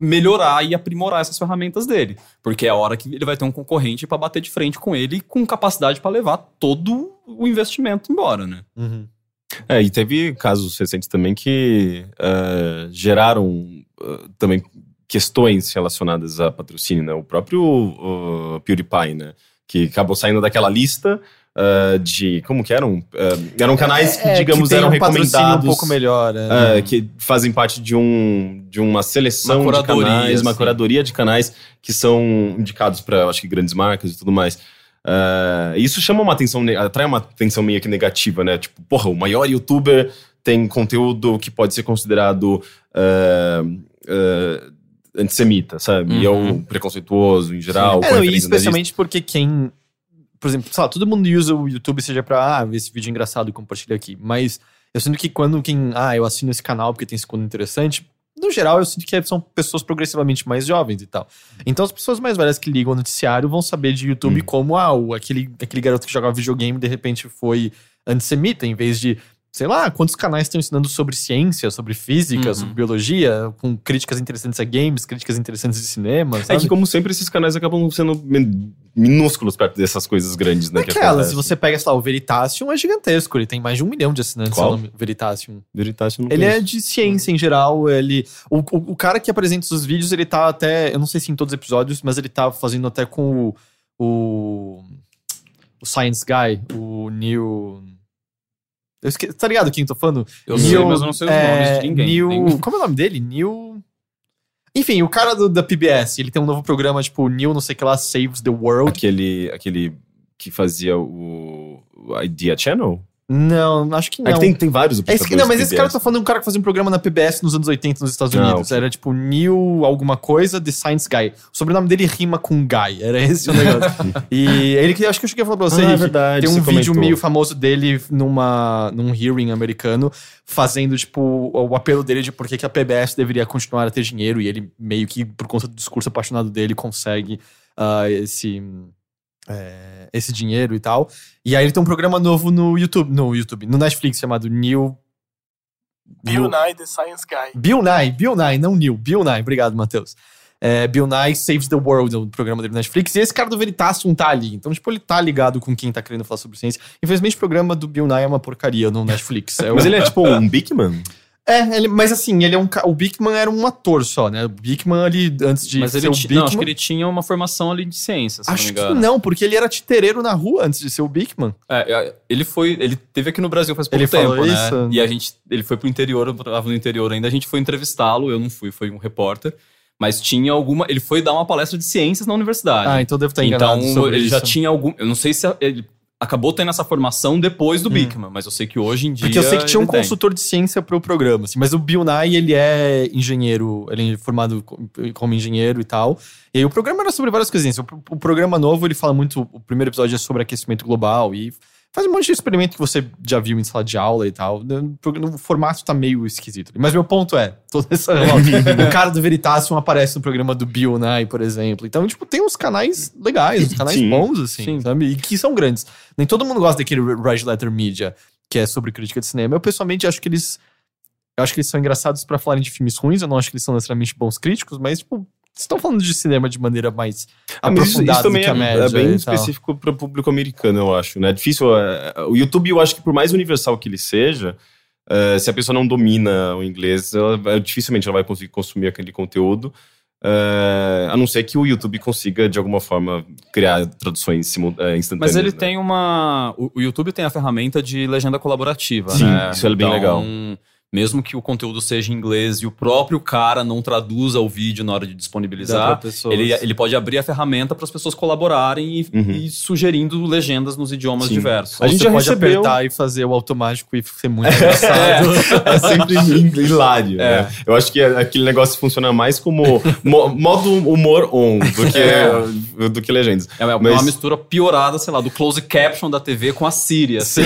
melhorar e aprimorar essas ferramentas dele, porque é a hora que ele vai ter um concorrente pra bater de frente com ele com capacidade pra levar todo o investimento embora, né? Uhum. É, e teve casos recentes também que eh, geraram eh, também questões relacionadas a patrocínio, né? O próprio uh, PewDiePie, né? Que acabou saindo daquela lista eh, de... Como que eram? Eh, eram canais que, É, digamos, tem eram um recomendados... um pouco melhor. é. eh, que fazem parte de, um, de uma seleção Uma de canais, uma curadoria de canais que são indicados para, acho que, grandes marcas e tudo mais. Isso chama uma atenção, atrai uma atenção meio que negativa, né? Tipo, porra, o maior youtuber tem conteúdo que pode ser considerado eh, antissemita, sabe? E é Uhum. um preconceituoso em geral. É, não, e especialmente porque quem. Por exemplo, sei lá, todo mundo usa o YouTube seja pra ah, ver esse vídeo engraçado e compartilhar aqui. Mas eu sinto que quando quem. Ah, eu assino esse canal porque tem esse conteúdo interessante. No geral, eu sinto que são pessoas progressivamente mais jovens e tal. Então, as pessoas mais velhas que ligam ao noticiário vão saber de YouTube Uhum. como, ah, o, aquele, aquele garoto que jogava videogame de repente foi antissemita, em vez de, sei lá, quantos canais estão ensinando sobre ciência, sobre física, Uhum. sobre biologia, com críticas interessantes a games, críticas interessantes de cinema. É sabe? que, como sempre, esses canais acabam sendo min- minúsculos perto dessas coisas grandes, né? acontecem. se você pega, sei lá, o Veritasium é gigantesco, ele tem mais de um milhão de assinantes. Qual? se eu não me- Veritasium. Veritasium Ele é conheço. de ciência em geral, ele... O, o, o cara que apresenta os vídeos, ele tá até... Eu não sei se em todos os episódios, mas ele tá fazendo até com o... O, o Science Guy, o Neil... Eu esque... Tá ligado quem eu tô falando? Eu sei, mas eu não sei os é, nomes de ninguém. Neil... Nem- Como é o nome dele? Neil... Enfim, o cara do- da PBS, ele tem um novo programa, tipo, Neil não sei o que lá, Saves the World. Aquele, aquele que fazia o Idea Channel? Não, acho que não. É que tem, tem vários É apresentadores não, mas esse cara tá falando de um cara que fazia um programa na PBS nos anos 80 nos Estados Ah, Unidos. ok. Era tipo Neil alguma coisa, The Science Guy. O sobrenome dele rima com Guy. Era esse o negócio. e ele que acho que eu cheguei a falar pra você, Ah, é verdade, Tem um vídeo comentou. meio famoso dele numa, num hearing americano, fazendo, tipo, o, apelo dele de por que que a PBS deveria continuar a ter dinheiro. E ele, meio que, por conta do discurso apaixonado dele, consegue ah, esse. é, esse dinheiro e tal. E aí ele tem um programa novo no YouTube, no YouTube, no Netflix chamado New Bill Nye, The Science Guy. Bill Nye, Bill Nye, não Neil, Bill Nye, obrigado, Matheus. É, Bill Nye Saves the World, é o programa dele no Netflix, e esse cara do Veritasium tá ali. Então, tipo, ele tá ligado com quem tá querendo falar sobre ciência. Infelizmente, o programa do Bill Nye é uma porcaria no Netflix. É, Mas o- ele é tipo um Big Man? É ele- mas assim, ele é um. O Bigman era um ator só, né? O Bigman ali, antes de Mas ser ele o Bigman. não, acho que ele tinha uma formação ali de ciência, se Acho não me que não, porque ele era titereiro na rua antes de ser o Bigman. É, é, ele foi, ele teve aqui no Brasil faz pouco Ele tempo, né? isso? E a gente, ele foi pro interior, eu tava no interior ainda, a gente foi entrevistá-lo, eu não fui, foi um repórter, mas tinha alguma, ele foi dar uma palestra de ciências na universidade. Ah, então eu devo estar enganado então ele isso. já tinha algum, eu não sei se ele acabou tendo essa formação depois do Bigman, mas eu sei que hoje em dia Hum. Porque eu sei que tinha um tem. consultor de ciência pro programa, assim, mas o Bill Nye, ele é engenheiro, ele é formado co- como engenheiro e tal. E aí o programa era sobre várias coisinhas. O, o programa novo, ele fala muito, o primeiro episódio é sobre aquecimento global e faz um monte de experimento que você já viu em sala de aula e tal. O formato tá meio esquisito. Mas meu ponto é, toda essa o cara do Veritasium aparece no programa do Bill Nye, por exemplo. Então, tipo, tem uns canais legais, uns canais Sim. bons, assim, Sim. sabe? E que são grandes. Nem todo mundo gosta daquele Red Letter Media, que é sobre crítica de cinema. Eu, pessoalmente, acho que eles. Eu acho que eles são engraçados pra falarem de filmes ruins. Eu não acho que eles são necessariamente bons críticos, mas, tipo, estão falando de cinema de maneira mais Ah, mas isso, aprofundada isso também que a é, média. é bem e tal. específico para o público americano, eu acho. Né? É difícil. é, o YouTube, eu acho que por mais universal que ele seja, é, se a pessoa não domina o inglês, ela, dificilmente ela vai conseguir consumir aquele conteúdo. é, a não ser que o YouTube consiga, de alguma forma, criar traduções é, instantâneas. Mas ele né? tem uma. O, YouTube tem a ferramenta de legenda colaborativa, Sim, né? isso é bem legal. Mesmo que o conteúdo seja em inglês e o próprio cara não traduza o vídeo na hora de disponibilizar, ele, ele pode abrir a ferramenta para as pessoas colaborarem e, Uhum. e sugerindo legendas nos idiomas Sim. diversos. A gente Você já pode recebeu- apertar e fazer o automático e ser muito engraçado. É sempre hilário. É. Né? Eu acho que aquele negócio funciona mais como mo- modo humor on do que, do que legendas. É uma, Mas- uma mistura piorada, sei lá, do close caption da TV com a Síria. Assim,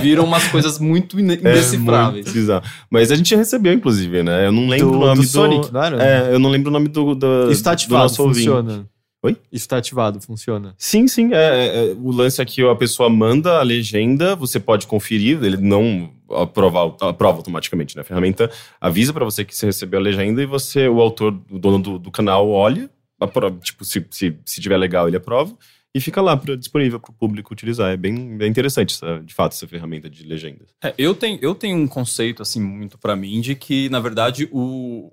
viram umas coisas muito indecifráveis. É muito bizarro. Mas a gente já recebeu, inclusive, né? Eu não lembro Do- o nome do do... Sonic, era? É, eu não lembro o nome do, do, Isso tá do ativado, nosso ouvinte. funciona. Oi? Isso tá ativado, funciona. Sim, sim. É, é, é, o lance é que a pessoa manda a legenda, você pode conferir, ele não aprova, aprova automaticamente, né? A ferramenta avisa pra você que você recebeu a legenda e você, o autor, o dono do, do canal, olha, aprova, tipo, se, se, se tiver legal, ele aprova. E fica lá pra, disponível para o público utilizar. É bem, bem interessante, essa- de fato, essa ferramenta de legendas. É, eu, tenho, eu tenho um conceito, assim, muito pra mim, de que, na verdade, o.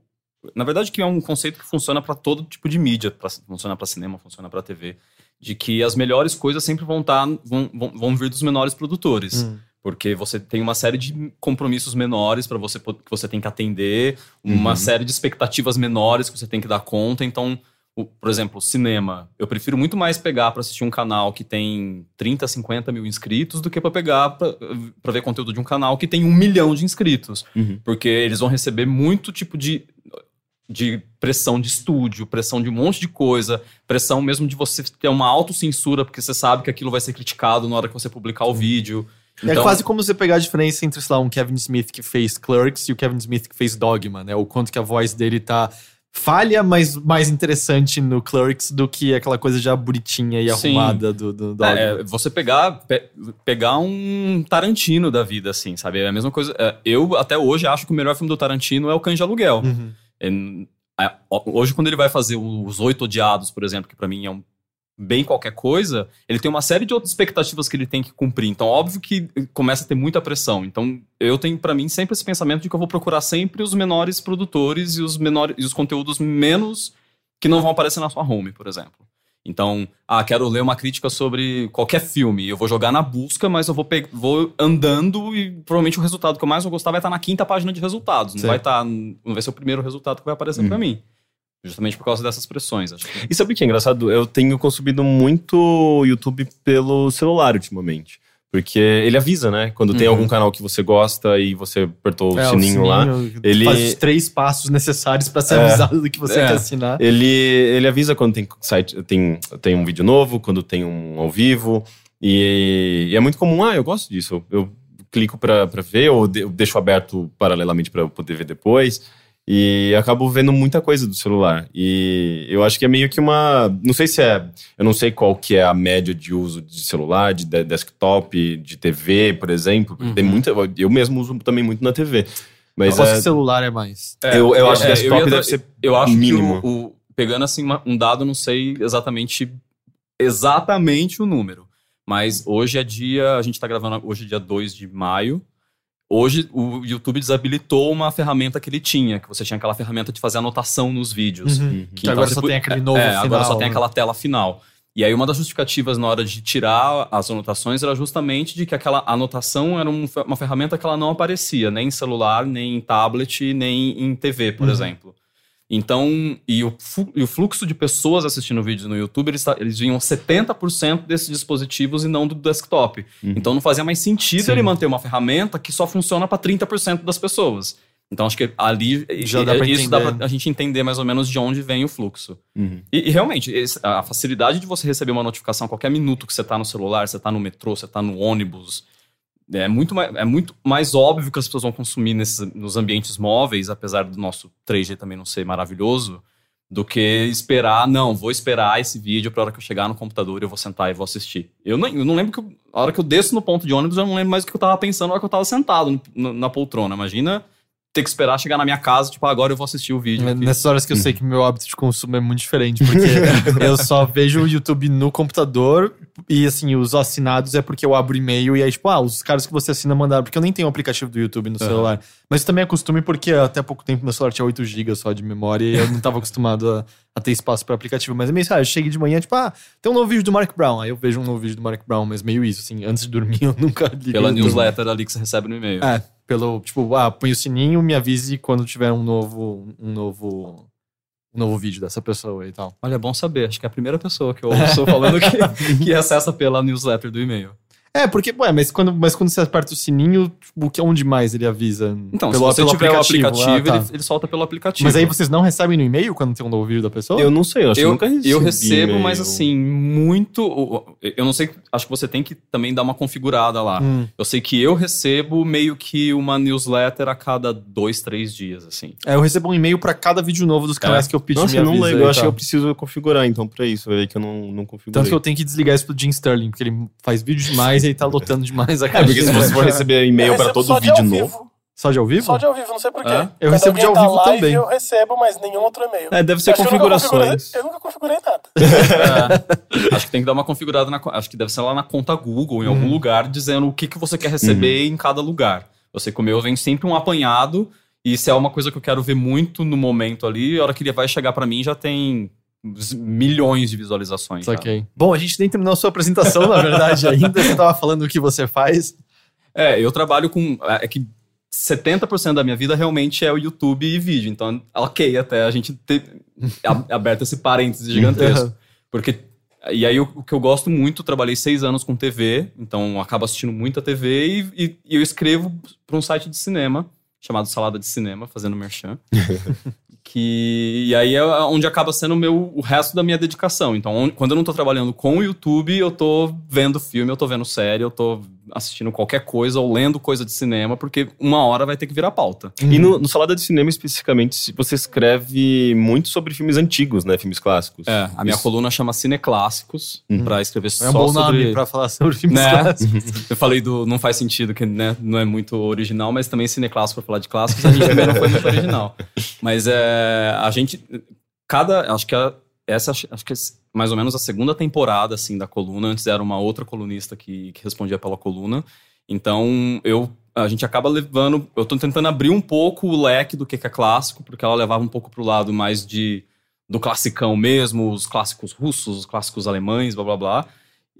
Na verdade, que é um conceito que funciona pra todo tipo de mídia. Pra, funciona pra cinema, funciona pra TV. De que as melhores coisas sempre vão, tá, vão, vão, vão vir dos menores produtores. Hum. Porque você tem uma série de compromissos menores para você que você tem que atender, uma Uhum. série de expectativas menores que você tem que dar conta. Então, por exemplo, cinema. Eu prefiro muito mais pegar para assistir um canal que tem 30, 50 mil inscritos do que para pegar para ver conteúdo de um canal que tem um milhão de inscritos. Uhum. Porque eles vão receber muito tipo de, de pressão de estúdio, pressão de um monte de coisa, pressão mesmo de você ter uma autocensura, porque você sabe que aquilo vai ser criticado na hora que você publicar o vídeo. é quase como você pegar a diferença entre, sei lá, um Kevin Smith que fez Clerks e o Kevin Smith que fez Dogma, né? O quanto que a voz dele tá falha, mas mais interessante no Clerks do que aquela coisa já bonitinha e Sim. arrumada do, do Dogma. É, você pegar, pe- pegar um Tarantino da vida, assim, sabe? É a mesma coisa. é, eu, até hoje, acho que o melhor filme do Tarantino é o Cães de Aluguel. Uhum. É, hoje, quando ele vai fazer Os Oito Odiados, por exemplo, que pra mim é um bem qualquer coisa, ele tem uma série de outras expectativas que ele tem que cumprir. Então, óbvio que começa a ter muita pressão. Então, eu tenho pra mim sempre esse pensamento de que eu vou procurar sempre os menores produtores e os menores e os conteúdos menos que não vão aparecer na sua home, por exemplo. Então, ah, quero ler uma crítica sobre qualquer filme. Eu vou jogar na busca, mas eu vou, vou andando e provavelmente o resultado que eu mais vou gostar vai estar na quinta página de resultados. Não Certo. vai estar, não vai ser o primeiro resultado que vai aparecer pra mim. Justamente por causa dessas pressões, acho que. E sabe o que é engraçado? Eu tenho consumido muito YouTube pelo celular ultimamente. Porque ele avisa, né? Quando tem Uhum. algum canal que você gosta e você apertou o É, sininho lá, ele- faz os três passos necessários pra ser É. avisado do que você É. quer assinar. ele, ele avisa quando tem site, tem, tem um vídeo novo, quando tem um ao vivo. E, e é muito comum, ah, eu gosto disso. Eu, eu clico pra, pra ver, ou de- eu deixo aberto paralelamente eu poder ver depois. E acabo vendo muita coisa do celular. E eu acho que é meio que uma. Não sei se é. Eu não sei qual que é a média de uso de celular, de de- desktop, de TV, por exemplo. porque Tem Uhum. muita. Eu mesmo uso também muito na TV. Mas Aposto é, que celular é mais. eu, eu acho que É, desktop eu ia deve ser Eu acho mínimo. que o, o- pegando assim um dado, não sei exatamente exatamente o número, mas hoje é dia, a gente tá gravando hoje é dia 2 de maio. Hoje o YouTube desabilitou uma ferramenta que ele tinha, que você tinha aquela ferramenta de fazer anotação nos vídeos. Uhum. Que Que agora só tem aquele novo é, final. agora só tem né? aquela tela final. E aí uma das justificativas na hora de tirar as anotações era justamente de que aquela anotação era um uma ferramenta que ela não aparecia nem em celular, nem em tablet, nem em TV, por Uhum. exemplo. Então, e o, e o fluxo de pessoas assistindo vídeos no YouTube, eles, eles vinham 70% desses dispositivos e não do desktop. Uhum. Então não fazia mais sentido Sim. ele manter uma ferramenta que só funciona para 30% das pessoas. Então acho que ali Já dá isso dá entender. pra a gente entender mais ou menos de onde vem o fluxo. Uhum. E, e realmente, a facilidade de você receber uma notificação a qualquer minuto que você tá no celular, você tá no metrô, você tá no ônibus, é muito, mais, é muito mais óbvio que as pessoas vão consumir nesses, nos ambientes móveis, apesar do nosso 3G também não ser maravilhoso, do que esperar, não, vou esperar esse vídeo pra hora que eu chegar no computador eu vou sentar e vou assistir. Eu não, eu não lembro que, eu- a hora que eu desço no ponto de ônibus, eu não lembro mais o que eu tava pensando na hora que eu tava sentado no- na poltrona. Imagina ter que esperar chegar na minha casa, tipo, agora eu vou assistir o vídeo. aqui. Nessas horas que eu sei que meu hábito de consumo é muito diferente, porque eu só vejo o YouTube no computador e, assim, os assinados é porque eu abro e-mail e aí, tipo, ah, os caras que você assina mandaram, porque eu nem tenho o aplicativo do YouTube no Aham. celular. Mas também é costume porque até pouco tempo meu celular tinha 8 GB só de memória e eu não tava acostumado a, a ter espaço para aplicativo. Mas é meio, ah, eu cheguei de manhã, tipo, ah, tem um novo vídeo do Mark Brown. Aí eu vejo um novo vídeo do Mark Brown, mas meio isso, assim, antes de dormir eu nunca ligo. Pela newsletter ali que você recebe no e-mail. É, pelo, tipo, ah, põe o sininho, me avise quando tiver um novo, um novo, um novo vídeo dessa pessoa e tal. Olha, é bom saber. Acho que é a primeira pessoa que eu ouço falando que, que acessa pela newsletter do e-mail. É, porque, ué, mas quando, mas quando você aperta o sininho, tipo, que onde mais ele avisa? Então, Pelo- se você pelo tiver o aplicativo, Ah, tá. ele, ele solta pelo aplicativo. Mas aí vocês não recebem no e-mail quando tem um novo vídeo da pessoa? Eu não sei, eu acho que eu, nunca recebi. eu recebo, e-mail. mas assim, muito. o- o- Eu não sei, acho que você tem que também dar uma configurada lá. Hum. Eu sei que eu recebo meio que uma newsletter a cada dois, três dias, assim. É, eu recebo um e-mail pra cada vídeo novo dos canais que eu pedi Nossa, me eu não lembro. Eu acho que tal. eu preciso configurar, então, pra isso. É que eu não, não configurei. Tanto que eu tenho que desligar isso pro Jim Sterling, porque ele faz vídeo demais e aí tá lotando demais a É, porque se você for receber e-mail recebo todo de vídeo novo. vivo. Só de ao vivo? Só de ao vivo, não sei porquê. É? Eu recebo de ao tá vivo live, também. Eu recebo, mas nenhum outro e-mail. É, deve ser Acho que eu nunca configurei- configurações. Eu nunca configurei nada. É. acho que tem que dar uma configurada na. Acho que deve ser lá na conta Google, em algum Uhum. lugar, dizendo o que, que você quer receber em cada lugar. Eu sei que o meu vem sempre um apanhado, e se é uma coisa que eu quero ver muito no momento ali, a hora que ele vai chegar pra mim já tem milhões de visualizações. Saquei. Bom, a gente nem terminou a sua apresentação, na verdade, ainda. Você tava falando o que você faz. É, eu trabalho com. É que 70% da minha vida realmente é o YouTube e vídeo. Então, ok, até a gente ter aberto esse parênteses gigantesco. Porque. E aí, o, o que eu gosto muito, trabalhei seis anos com TV, então acabo assistindo muita TV e, e- e eu escrevo para um site de cinema, chamado Salada de Cinema, fazendo merchan. que, e aí é onde acaba sendo o, meu, o resto da minha dedicação. Então, on- quando eu não tô trabalhando com o YouTube, eu tô vendo filme, eu tô vendo série, eu tô assistindo qualquer coisa ou lendo coisa de cinema, porque uma hora vai ter que virar pauta. E no, no Salada de Cinema, especificamente, você escreve muito sobre filmes antigos, né? Filmes clássicos. É, a minha Isso. coluna chama Cineclássicos, Uhum. pra escrever É só um bom sobre... nome pra falar sobre filmes Né? clássicos. Eu falei do não faz sentido, que né, não é muito original, mas também cineclássico pra falar de clássicos, a gente também não foi muito original. Mas é, a gente, cada, acho que a- essa, acho que é mais ou menos a segunda temporada, assim, da coluna, antes era uma outra colunista que, que respondia pela coluna, então eu, a gente acaba levando, eu tô tentando abrir um pouco o leque do que que é clássico, porque ela levava um pouco pro lado mais de, do classicão mesmo, os clássicos russos, os clássicos alemães, blá blá blá,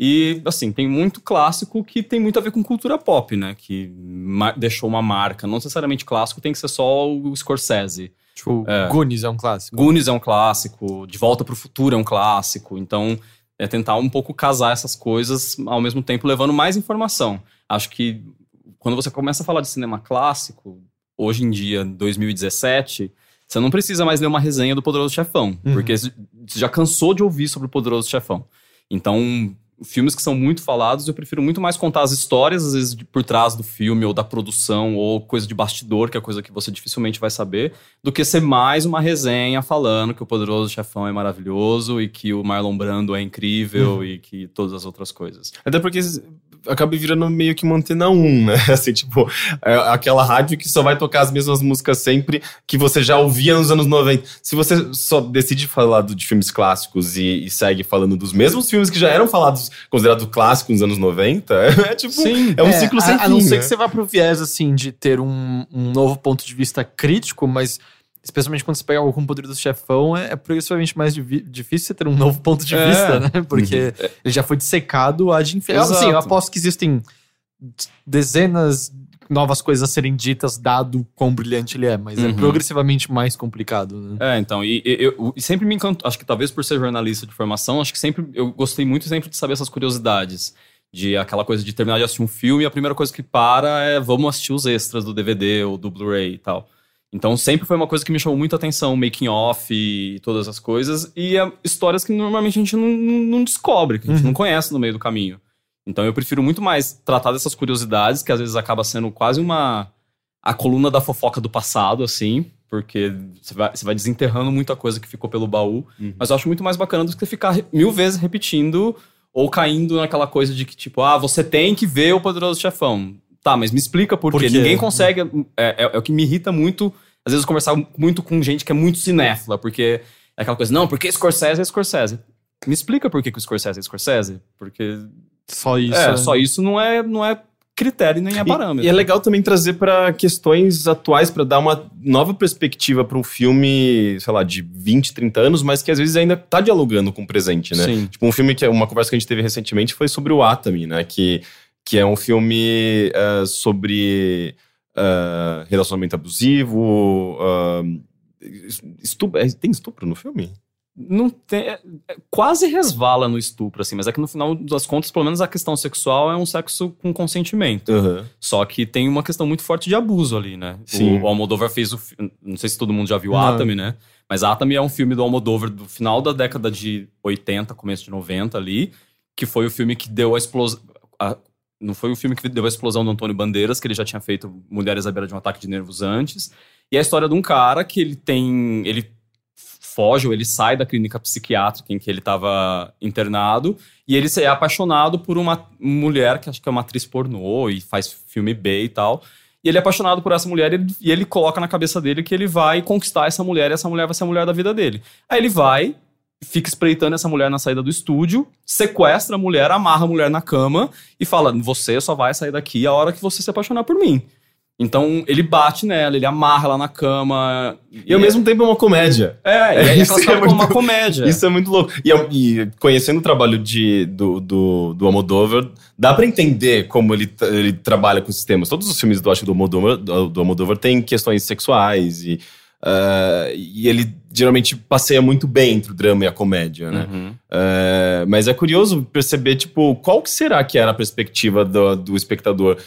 e, assim, tem muito clássico que tem muito a ver com cultura pop, né? Que deixou uma marca. Não necessariamente clássico tem que ser só o Scorsese. Tipo, É. Goonies é um clássico. Goonies é um clássico, De Volta pro Futuro é um clássico. Então, É tentar um pouco casar essas coisas ao mesmo tempo levando mais informação. Acho que quando você começa a falar de cinema clássico, hoje em dia, 2017, você não precisa mais ler uma resenha do Poderoso Chefão, Uhum. porque você já cansou de ouvir sobre o Poderoso Chefão. Então, filmes que são muito falados, eu prefiro muito mais contar as histórias, às vezes, por trás do filme, ou da produção, ou coisa de bastidor, que é coisa que você dificilmente vai saber, do que ser mais uma resenha falando que o Poderoso Chefão é maravilhoso e que o Marlon Brando é incrível e que todas as outras coisas. Até porque acaba virando meio que uma antena 1, né? Assim, tipo, é aquela rádio que só vai tocar as mesmas músicas sempre que você já ouvia nos anos 90. Se você só decide falar do- de filmes clássicos e, e segue falando dos mesmos filmes que já eram falados, considerados clássicos nos anos 90, é, tipo, Sim. é um ciclo sem a, fim, a não ser né? que você vá pro viés, assim, de ter um, um novo ponto de vista crítico, mas especialmente quando você pega algo o Poder do Chefão, é, é progressivamente mais difícil você ter um novo ponto de É. vista, né? Porque ele já foi dissecado a de inferno. Exato. Assim, eu aposto que existem dezenas novas coisas a serem ditas, dado quão brilhante ele é, mas é Uhum. progressivamente mais complicado, né? É, então, e, e- eu e sempre me encantou, acho que talvez por ser jornalista de formação, acho que sempre, eu gostei muito sempre de saber essas curiosidades. De aquela coisa de terminar de assistir um filme e a primeira coisa que para é vamos assistir os extras do DVD ou do Blu-ray e tal. Então sempre foi uma coisa que me chamou muita atenção, making off e todas as coisas. E é, histórias que normalmente a gente não, não, descobre, que a gente Uhum. não conhece no meio do caminho. Então eu prefiro muito mais tratar dessas curiosidades, que às vezes acaba sendo quase uma. a coluna da fofoca do passado, assim, porque você vai, você vai desenterrando muita coisa que ficou pelo baú. Uhum. Mas eu acho muito mais bacana do que ficar mil vezes repetindo ou caindo naquela coisa de que, tipo, ah, você tem que ver o Poderoso Chefão. Tá, mas me explica por, Por quê. quê? Ninguém consegue. É, é- é o que me irrita muito, às vezes, conversar muito com gente que é muito cinéfila, porque é aquela coisa, não, porque Scorsese é Scorsese. Me explica por que, que o Scorsese é Scorsese. Porque Só isso. é, né? só isso não é, não é critério nem é E- parâmetro. E, é legal também trazer pra questões atuais, pra dar uma nova perspectiva pra um filme, sei lá, de 20, 30 anos, mas que às vezes ainda tá dialogando com o presente, né? Sim. Tipo, um filme que uma conversa que a gente teve recentemente foi sobre o Atami, né? Que, que é um filme eh, sobre eh, relacionamento abusivo. ah, estupro, tem estupro no filme? Não tem, é- é- quase resvala no estupro, assim, mas é que no final das contas, pelo menos a questão sexual é um sexo com consentimento. Aham. Só que tem uma questão muito forte de abuso ali, né? Sim. O, o Almodóvar fez o. Não sei se todo mundo já viu Não. Atami, né? Mas Atami é um filme do Almodóvar do final da década de 80, começo de 90 ali, que foi o filme que deu a explosão. Não foi o filme que deu a explosão do Antônio Bandeiras, que ele já tinha feito Mulheres à beira de um ataque de nervos antes. E é a história de um cara que ele tem. Ele foge ou ele sai da clínica psiquiátrica em que ele estava internado e ele é apaixonado por uma mulher que acho que é uma atriz pornô e faz filme B e tal. E ele é apaixonado por essa mulher e ele, e ele coloca na cabeça dele que ele vai conquistar essa mulher e essa mulher vai ser a mulher da vida dele. Aí ele vai, fica espreitando essa mulher na saída do estúdio, sequestra a mulher, amarra a mulher na cama e fala: Você só vai sair daqui a hora que você se apaixonar por mim. Então ele bate nela, ele amarra ela na cama. E ao mesmo tempo é uma comédia. É, e aí é Isso é como uma muito- comédia. Isso é muito louco. E, e conhecendo o trabalho de, do, do, do Almodóvar, dá pra entender como ele, ele trabalha com esses temas. Todos os filmes do, acho, do, Almodóvar, do, do Almodóvar têm questões sexuais e, ah, e ele geralmente passeia muito bem entre o drama e a comédia, né? Uhum. É, mas é curioso perceber, tipo, qual que será que era a perspectiva do, do espectador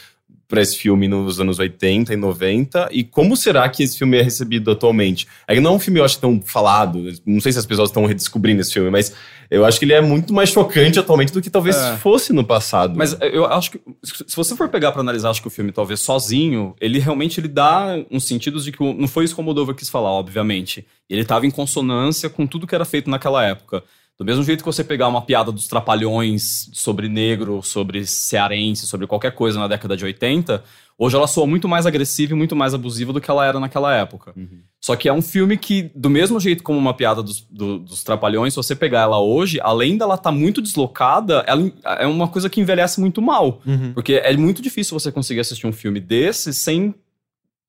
para esse filme nos anos 80 e 90 e como será que esse filme é recebido atualmente? É não é um filme, eu acho, tão falado, não sei se as pessoas estão redescobrindo esse filme, mas eu acho que ele é muito mais chocante atualmente do que talvez É. fosse no passado. Mas eu acho que, se você for pegar pra analisar, acho que o filme, talvez sozinho, ele realmente ele dá uns sentidos de que não foi isso que o Moldova quis falar, obviamente. Ele tava em consonância com tudo que era feito naquela época. Do mesmo jeito que você pegar uma piada dos trapalhões sobre negro, sobre cearense, sobre qualquer coisa na década de 80, hoje ela soa muito mais agressiva e muito mais abusiva do que ela era naquela época. Só que é um filme que, do mesmo jeito como uma piada dos, do- dos Trapalhões, se você pegar ela hoje, além dela estar muito deslocada, ela é uma coisa que envelhece muito mal. Uhum. Porque é muito difícil você conseguir assistir um filme desse sem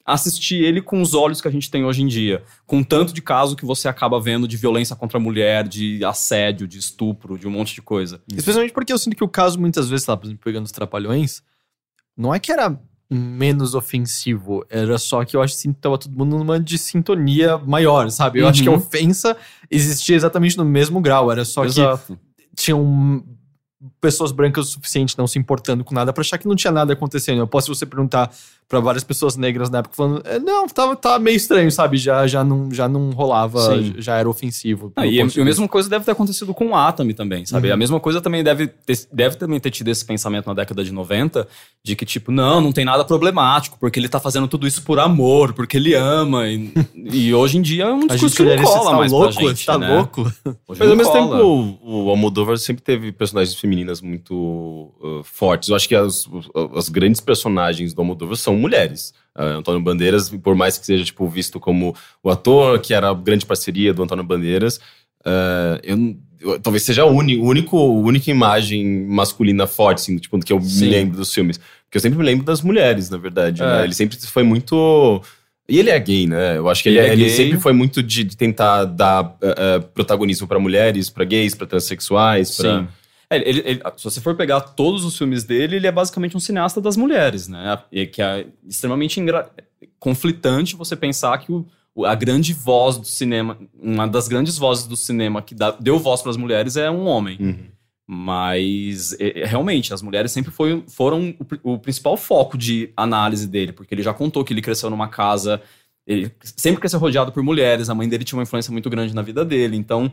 assistir ele com os olhos que a gente tem hoje em dia. Com tanto de caso que você acaba vendo de violência contra a mulher, de assédio, de estupro, de um monte de coisa. Especialmente porque eu sinto que o caso, muitas vezes, tá, por exemplo, pegando os trapalhões, não é que era menos ofensivo, era só que eu acho que assim, tava todo mundo numa de sintonia maior, sabe? Eu acho que a Uhum. ofensa existia exatamente no mesmo grau, era só que Exato. tinham pessoas brancas o suficiente não se importando com nada pra achar que não tinha nada acontecendo. Eu posso você perguntar pra várias pessoas negras na época falando, "É, não, tava, tava meio estranho, sabe? Já, já, não, já não rolava, Sim. já era ofensivo. Ah, e, e a mesma coisa deve ter acontecido com o Atami também, sabe? Uhum. A mesma coisa também deve ter, deve também ter tido esse pensamento na década de 90, de que, tipo, não, não tem nada problemático, porque ele tá fazendo tudo isso por amor, porque ele ama. E, e hoje em dia é um A discurso gente que não cola tá mais louco? pra gente, tá né? louco? Hoje Mas ao mesmo cola. tempo, o, o Almodóvar sempre teve personagens femininas muito uh, fortes. Eu acho que as, as grandes personagens do Almodóvar são mulheres. Uh, Antônio Bandeiras, por mais que seja tipo, visto como o ator, que era a grande parceria do Antônio Bandeiras, uh, eu, eu- talvez seja a único, a única imagem masculina forte, assim, tipo, que eu Sim. me lembro dos filmes. Porque eu sempre me lembro das mulheres, na verdade. É. né? Ele sempre foi muito. E ele é gay, né? Eu acho que ele, Ele é ele gay. sempre foi muito de, de tentar dar eh, protagonismo pra mulheres, pra gays, pra transexuais, pra. É, ele- ele- se você for pegar todos os filmes dele, ele é basicamente um cineasta das mulheres, né? E que é extremamente engra- conflitante você pensar que o- a grande voz do cinema, uma das grandes vozes do cinema que dá- deu voz para as mulheres é um homem. Uhum. Mas é, é, realmente, as mulheres sempre foi- foram o, o principal foco de análise dele, porque ele já contou que ele cresceu numa casa, ele sempre cresceu rodeado por mulheres, a mãe dele tinha uma influência muito grande na vida dele, então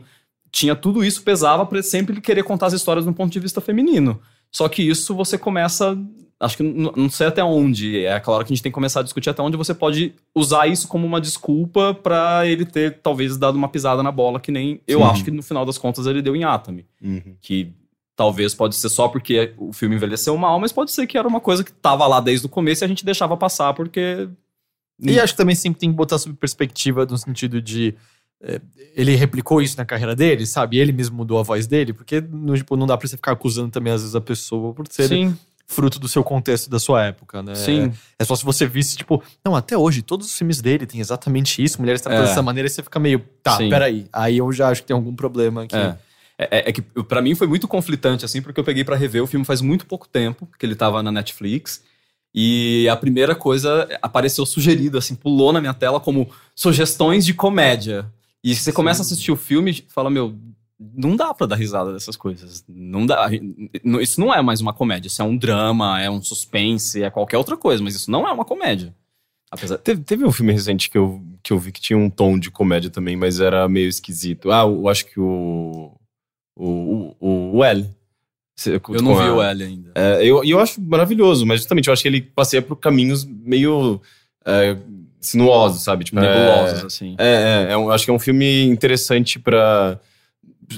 tinha tudo isso pesava para sempre querer contar as histórias do ponto de vista feminino. Só que isso você começa, acho que não sei até onde, é aquela hora que a gente tem que começar a discutir até onde você pode usar isso como uma desculpa para ele ter talvez dado uma pisada na bola que nem eu Sim. acho que no final das contas ele deu em Atami Uhum. que talvez pode ser só porque o filme envelheceu mal, mas pode ser que era uma coisa que tava lá desde o começo e a gente deixava passar porque E acho que também sempre tem que botar sob perspectiva no sentido de. Ele replicou isso na carreira dele, sabe? Ele mesmo mudou a voz dele, porque tipo, não dá pra você ficar acusando também, às vezes, a pessoa por ser sim, fruto do seu contexto da sua época, né? sim. É só se você visse, tipo, não, até hoje, todos os filmes dele têm exatamente isso, mulheres tratadas É. dessa maneira, e você fica meio, tá, Sim. peraí. Aí eu já acho que tem algum problema aqui. É. É, é- é que pra mim foi muito conflitante, assim, porque eu peguei pra rever o filme faz muito pouco tempo, que ele tava na Netflix. E a primeira coisa apareceu sugerido, assim, pulou na minha tela como sugestões de comédia. E você começa a assistir o filme e fala, meu, não dá pra dar risada dessas coisas. Não dá. Isso não é mais uma comédia, isso é um drama, é um suspense, é qualquer outra coisa, mas isso não é uma comédia. Apesar. Teve, teve um filme recente que eu, que eu vi que tinha um tom de comédia também, mas era meio esquisito. Ah, eu acho que o. O, o, o L. Eu não vi a- o L ainda. É, eu, e eu acho maravilhoso, mas justamente eu acho que ele passeia por caminhos meio é, sinuosos, sabe? Tipo, Nebulosos, é, assim. É, é, é um- acho que é um filme interessante pra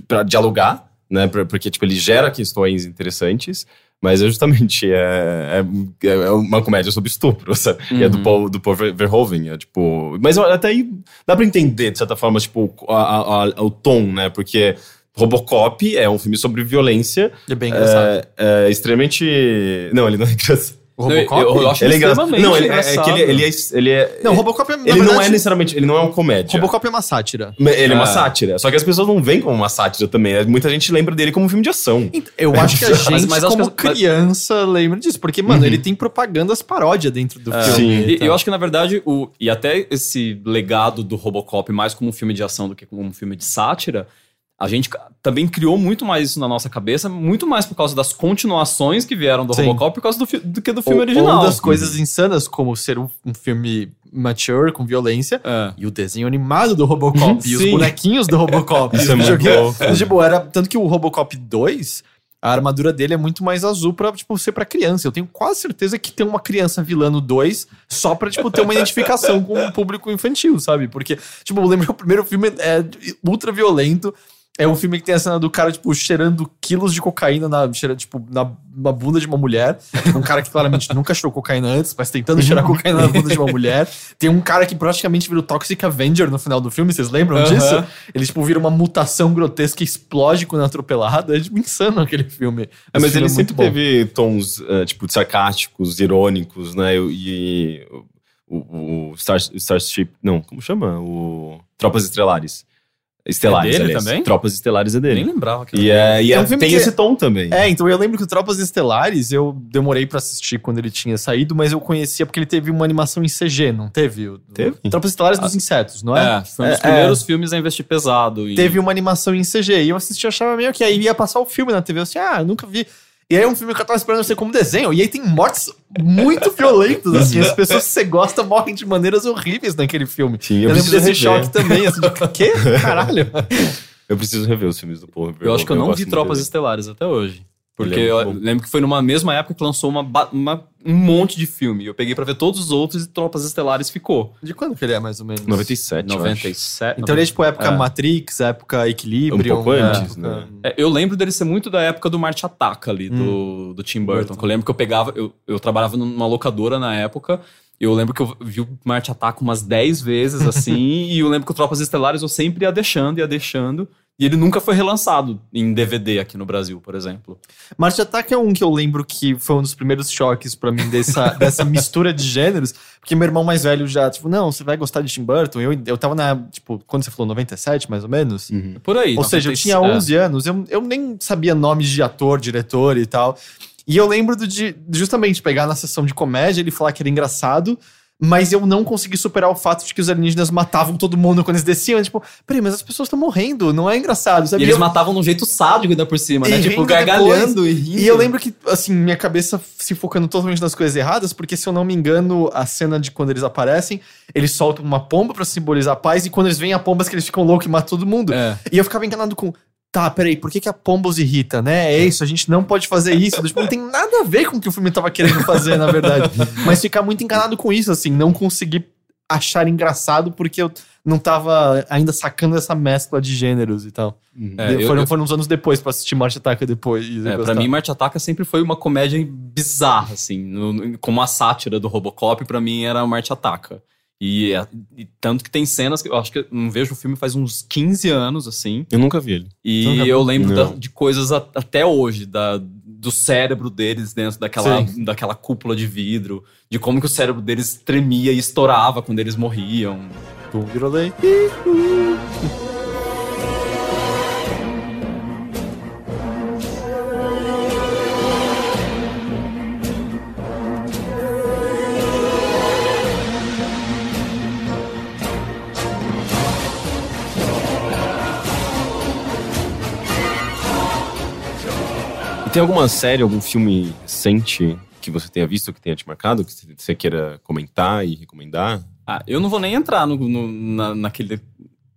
pra dialogar, né? Pra- porque tipo, ele gera questões interessantes, mas é justamente é, é, é uma comédia sobre estupro, sabe? E é do Uhum. Paul, do Paul Ver- Verhoeven, é tipo... Mas até aí dá pra entender, de certa forma, tipo, a- a- a- o tom, né? Porque Robocop é um filme sobre violência, É bem engraçado. é, é extremamente... Não, ele não é engraçado. O Não, Robocop? eu- eu acho Ele é extremamente Não, ele, é, é que ele, ele é... Ele, é, Não, Robocop é, ele não verdade, é necessariamente... Ele não é uma comédia. Robocop é uma sátira. Ele é uma É. sátira. Só que as pessoas não veem como uma sátira também. Muita gente lembra dele como um filme de ação. Eu acho que a gente, Mas- mas como que- criança, lembra disso. Porque, mano, ele tem propagandas paródia dentro do É. filme. Sim. E então. eu acho que, na verdade, o, e até esse legado do Robocop, mais como um filme de ação do que como um filme de sátira, a gente também criou muito mais isso na nossa cabeça, muito mais por causa das continuações que vieram do Sim. Robocop, por causa do, do que do filme ou, original. ou das coisas insanas, como ser um, um filme mature, com violência. É. E o desenho animado do Robocop. e os bonequinhos do Robocop. Isso é muito. Tipo, era, tanto que o Robocop 2, a armadura dele é muito mais azul pra, tipo, ser pra criança. Eu tenho quase certeza que tem uma criança vilã no 2 só pra, tipo, ter uma identificação com o público infantil, sabe? Porque, tipo, eu lembro que o primeiro filme é ultra violento. É um filme que tem a cena do cara, tipo, cheirando quilos de cocaína na, cheirando, tipo, na, na bunda de uma mulher. Um cara que claramente nunca cheirou cocaína antes, mas tentando cheirar cocaína na bunda de uma mulher. Tem um cara que praticamente vira o Toxic Avenger no final do filme, vocês lembram Aham. disso? Ele, tipo, vira uma mutação grotesca e explode quando é atropelado. É, tipo, insano aquele filme. É, mas filme ele é sempre bom. teve tons, eh, tipo, sarcásticos, irônicos, né? E o, o Star, Starship... Não, como chama? O Tropas Estrelares. Estelares, É dele aliás. também? Tropas Estelares é Nem dele. lembrava que E, era é, e É é- um filme tem que- esse tom também. É, então eu lembro que o Tropas Estelares eu demorei pra assistir quando ele tinha saído, mas eu conhecia porque ele teve uma animação em CG, não teve? O- Teve? Tropas Estelares dos Insetos, não é? É, foi um dos É, primeiros filmes a investir pesado. em- Teve uma animação em CG e eu assisti e achava meio que aí ia passar o filme na TV. Eu assim, ah, eu nunca vi. E aí é um filme que eu tava esperando ser como desenho. E aí tem mortes muito violentas, assim. As pessoas que você gosta morrem de maneiras horríveis naquele filme. Sim, eu eu, lembro preciso desse rever. choque também, assim, de quê? Caralho. Eu preciso rever os filmes do Paul Eu acho que eu não vi Tropas dele. Estelares até hoje. Porque é eu lembro que foi numa mesma época que lançou uma, uma- um monte de filme. Eu peguei pra ver todos os outros e Tropas Estelares ficou. De quando que ele é, mais ou menos? 97, eu acho. 97. Então ele é tipo época É. Matrix, época Equilibrium. Um pouco né? antes, né? É, eu lembro dele ser muito da época do Marte Ataca ali, do, do Tim Burton. Burton. Eu lembro que eu pegava, eu, eu trabalhava numa locadora na época. e Eu lembro que eu vi o Marte Ataca umas 10 vezes assim. e eu lembro que o Tropas Estelares eu sempre ia deixando, ia deixando. E ele nunca foi relançado em DVD aqui no Brasil, por exemplo. Marte Ataque é um que eu lembro que foi um dos primeiros choques pra mim dessa, dessa mistura de gêneros, porque meu irmão mais velho já, tipo, não, você vai gostar de Tim Burton. Eu, eu tava na, tipo, quando você falou 97, mais ou menos. Uhum. Por aí. Ou seja, eu 96, tinha é. 11 anos, eu, eu nem sabia nomes de ator, diretor e tal. E eu lembro do de justamente pegar na sessão de comédia ele falar que era engraçado, mas eu não consegui superar o fato de que os alienígenas matavam todo mundo quando eles desciam. Tipo, peraí, mas as pessoas estão morrendo, não é engraçado, E sabe? eles eu, matavam de um jeito sádico ainda por cima, E né? Tipo, gargalhando e rindo. e eu lembro que, assim, minha cabeça se focando totalmente nas coisas erradas, porque se eu não me engano, a cena de quando eles aparecem, eles soltam uma pomba pra simbolizar a paz, e quando eles veem a pomba, que eles ficam loucos e matam todo mundo. É. E eu ficava enganado com. Tá, peraí, por que, que a pomba os irrita, né? É isso, a gente não pode fazer isso. Tipo, não tem nada a ver com o que o filme tava querendo fazer, na verdade. Mas ficar muito enganado com isso, assim, não conseguir achar engraçado porque eu não tava ainda sacando essa mescla de gêneros e tal. É, eu- foram, eu- foram uns anos depois pra assistir Marte Ataca depois. É, pra mim, Marte Ataca sempre foi uma comédia bizarra, assim. no- no- como a sátira do Robocop, pra mim era Marte Ataca. E, é- e tanto que tem cenas que eu acho que eu não vejo o filme faz uns 15 anos, assim. Eu nunca vi ele. E Nunca eu lembro da- de coisas a- até hoje, da, do cérebro deles dentro daquela, Sim. daquela cúpula de vidro, de como que o cérebro deles tremia e estourava quando eles morriam. Virou lei. Tem alguma série, algum filme recente que você tenha visto, que tenha te marcado, que você queira comentar e recomendar? Ah, eu não vou nem entrar no, no- na, naquele,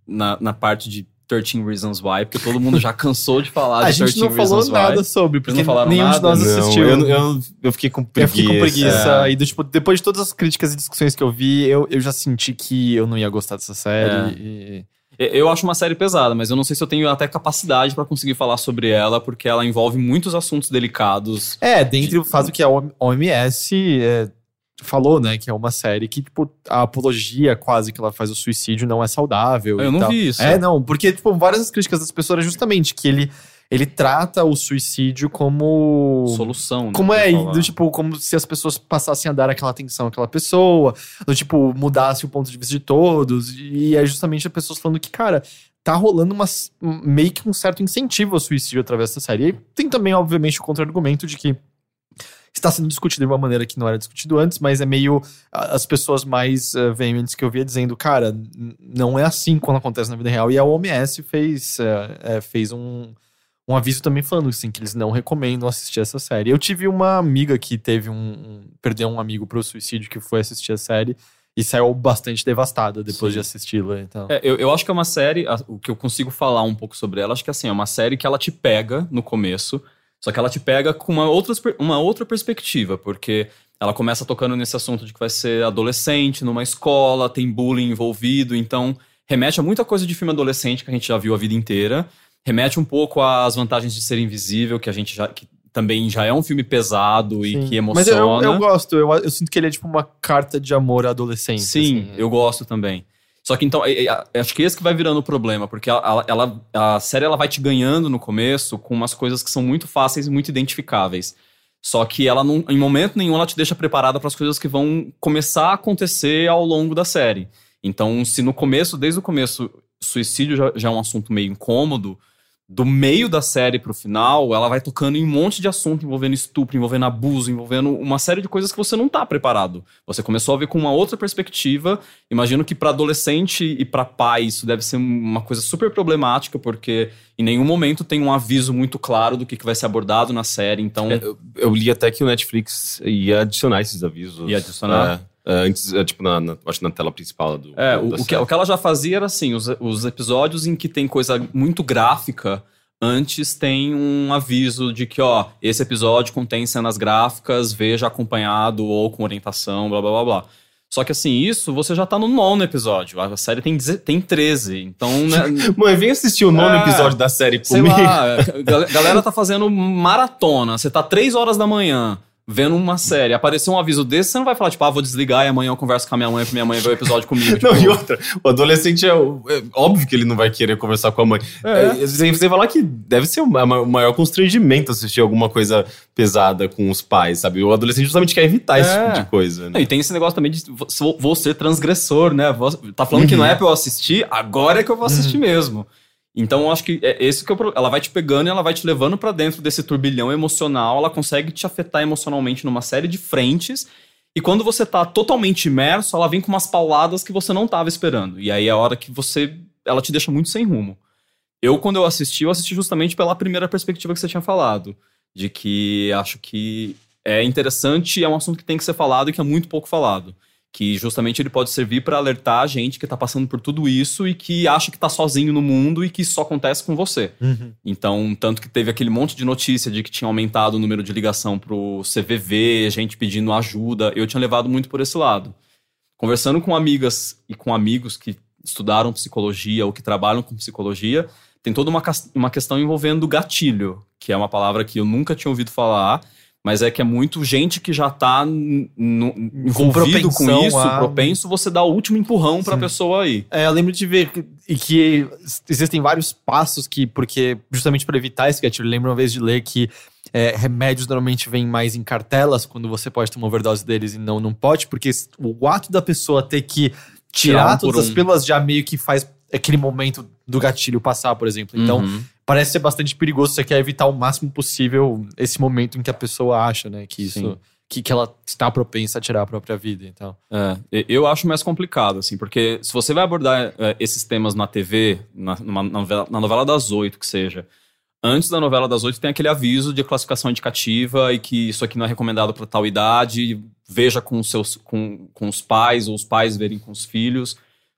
na, na parte de 13 Reasons Why, porque todo mundo já cansou de falar A de gente 13 não falou Reasons nada Why. sobre, porque não falaram nenhum de nada? nós Não, assistiu. eu, eu, eu fiquei com Eu preguiça. fiquei com preguiça. É. E do, tipo, depois de todas as críticas e discussões que eu vi, eu, eu já senti que eu não ia gostar dessa série. É. e- Eu acho uma série pesada, mas eu não sei se eu tenho até capacidade pra conseguir falar sobre ela, porque ela envolve muitos assuntos delicados. É, dentre o fato que a OMS é, falou, né, que é uma série que, tipo, a apologia quase que ela faz o suicídio não é saudável. Eu não tal. vi isso. É, não, porque, tipo, várias críticas das pessoas é justamente que ele, ele trata o suicídio como. Solução, né? Como é, do tipo, como se as pessoas passassem a dar aquela atenção àquela pessoa, do tipo, mudasse o ponto de vista de todos. E é justamente as pessoas falando que, cara, tá rolando uma, meio que um certo incentivo ao suicídio através dessa série. E tem também, obviamente, o contra-argumento de que está sendo discutido de uma maneira que não era discutido antes, mas é meio as pessoas mais uh, veementes que eu via dizendo, cara, não é assim quando acontece na vida real. E a OMS fez, eh, eh, fez um, um aviso também falando assim, que eles não recomendam assistir essa série. Eu tive uma amiga que teve um, um perdeu um amigo pro suicídio que foi assistir a série e saiu bastante devastada depois Sim. de assisti-la. Então. É, eu, eu acho que é uma série, o que eu consigo falar um pouco sobre ela, acho que assim, é uma série que ela te pega no começo, só que ela te pega com uma outra, uma outra perspectiva, porque ela começa tocando nesse assunto de que vai ser adolescente numa escola, tem bullying envolvido, então remete a muita coisa de filme adolescente que a gente já viu a vida inteira, remete um pouco às vantagens de ser invisível, que a gente já. Que também já é um filme pesado e Sim. que Mas emociona. eu, eu gosto, eu, eu sinto que ele é tipo uma carta de amor à adolescência. Sim, assim. eu gosto também. Só que então, é- é- acho que esse que vai virando o problema, porque ela, ela- a série ela vai te ganhando no começo com umas coisas que são muito fáceis e muito identificáveis. Só que ela não, em momento nenhum ela te deixa preparada para as coisas que vão começar a acontecer ao longo da série. Então, se no começo, desde o começo, suicídio já, já é um assunto meio incômodo, do meio da série pro final, ela vai tocando em um monte de assunto envolvendo estupro, envolvendo abuso, envolvendo uma série de coisas que você não tá preparado. Você começou a ver com uma outra perspectiva. Imagino que para adolescente e para pai isso deve ser uma coisa super problemática, porque em nenhum momento tem um aviso muito claro do que, que vai ser abordado na série. Então, É, eu, eu li até que o Netflix ia adicionar esses avisos. Ia adicionar? É, é, antes, é, tipo, na, na- acho que na tela principal do. É, o, o que, o que ela já fazia era assim: os, os episódios em que tem coisa muito gráfica, antes tem um aviso de que, ó, esse episódio contém cenas gráficas, veja acompanhado ou com orientação, blá blá blá blá. Só que assim, isso você já tá no nono episódio. A série tem, tem 13. Então, né, Mãe, vem assistir o nono É, episódio da série sei comigo. lá, a gal- galera tá fazendo maratona. Você tá três horas da manhã vendo uma série, apareceu um aviso desse, você não vai falar, tipo, ah, vou desligar e amanhã eu converso com a minha mãe pra minha mãe ver o episódio comigo. Não, tipo, e outra, o adolescente é, é óbvio que ele não vai querer conversar com a mãe. É. É, Você você falar que deve ser o ma- o maior constrangimento assistir alguma coisa pesada com os pais, sabe? O adolescente justamente quer evitar esse É. tipo de coisa, Não, né? E tem esse negócio também de vou, vou ser transgressor, né? Vou- tá falando que não é pra eu assistir, agora é que eu vou assistir mesmo. Então eu acho que é esse que é o pro- ela vai te pegando e ela vai te levando pra dentro desse turbilhão emocional, ela consegue te afetar emocionalmente numa série de frentes. E quando você tá totalmente imerso, ela vem com umas pauladas que você não tava esperando. E aí é a hora que você ela te deixa muito sem rumo. Eu quando eu assisti, eu assisti justamente pela primeira perspectiva que você tinha falado, de que acho que é interessante, é um assunto que tem que ser falado e que é muito pouco falado. Que justamente ele pode servir para alertar a gente que tá passando por tudo isso e que acha que tá sozinho no mundo e que isso só acontece com você. Então, tanto que teve aquele monte de notícia de que tinha aumentado o número de ligação pro CVV, gente pedindo ajuda. Eu tinha levado muito por esse lado. Conversando com amigas e com amigos que estudaram psicologia ou que trabalham com psicologia, tem toda uma, uma questão envolvendo gatilho, que é uma palavra que eu nunca tinha ouvido falar, mas é que é muito gente que já tá envolvido com propensão isso, a- propenso, você dá o último empurrão pra Sim. pessoa aí. É, eu lembro de ver que, e que existem vários passos que, porque justamente para evitar esse gatilho, eu lembro uma vez de ler que é, remédios normalmente vêm mais em cartelas quando você pode tomar overdose deles e não não pode, porque o ato da pessoa ter que tirar, Tirar um todas por as um. pílulas já meio que faz aquele momento do gatilho passar, por exemplo. Então, Uhum. Parece ser bastante perigoso, você quer evitar o máximo possível esse momento em que a pessoa acha, né, que isso Sim. que, que ela está propensa a tirar a própria vida, então. É, eu acho mais complicado, assim, porque se você vai abordar é, esses temas na TV, na, numa novela, na novela das oito, que seja, antes da novela das oito tem aquele aviso de classificação indicativa e que isso aqui não é recomendado para tal idade, veja com os, seus, com, com os pais ou os pais verem com os filhos.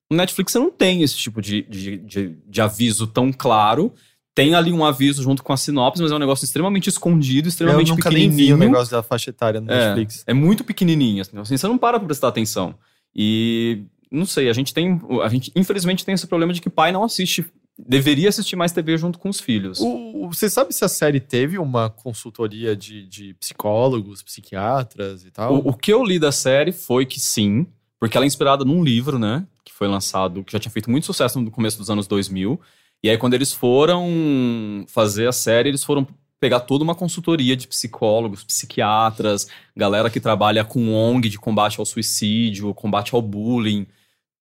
No Netflix você não tem esse tipo de, de, de, de aviso tão claro. Tem ali um aviso junto com a sinopse, mas é um negócio extremamente escondido, Eu extremamente nunca nem vi pequenininho. o negócio da faixa etária no É, Netflix. é muito pequenininho, assim, assim, você não para pra prestar atenção. E não sei, a gente tem, a gente infelizmente tem esse problema de que pai não assiste, deveria assistir mais TV junto com os filhos. O- você sabe se a série teve uma consultoria de, de psicólogos, psiquiatras e tal? O, o que eu li da série foi que sim, porque ela é inspirada num livro, né, que foi lançado, que já tinha feito muito sucesso no começo dos anos 2000. E aí quando eles foram fazer a série, eles foram pegar toda uma consultoria de psicólogos, psiquiatras, galera que trabalha com ONG de combate ao suicídio, combate ao bullying.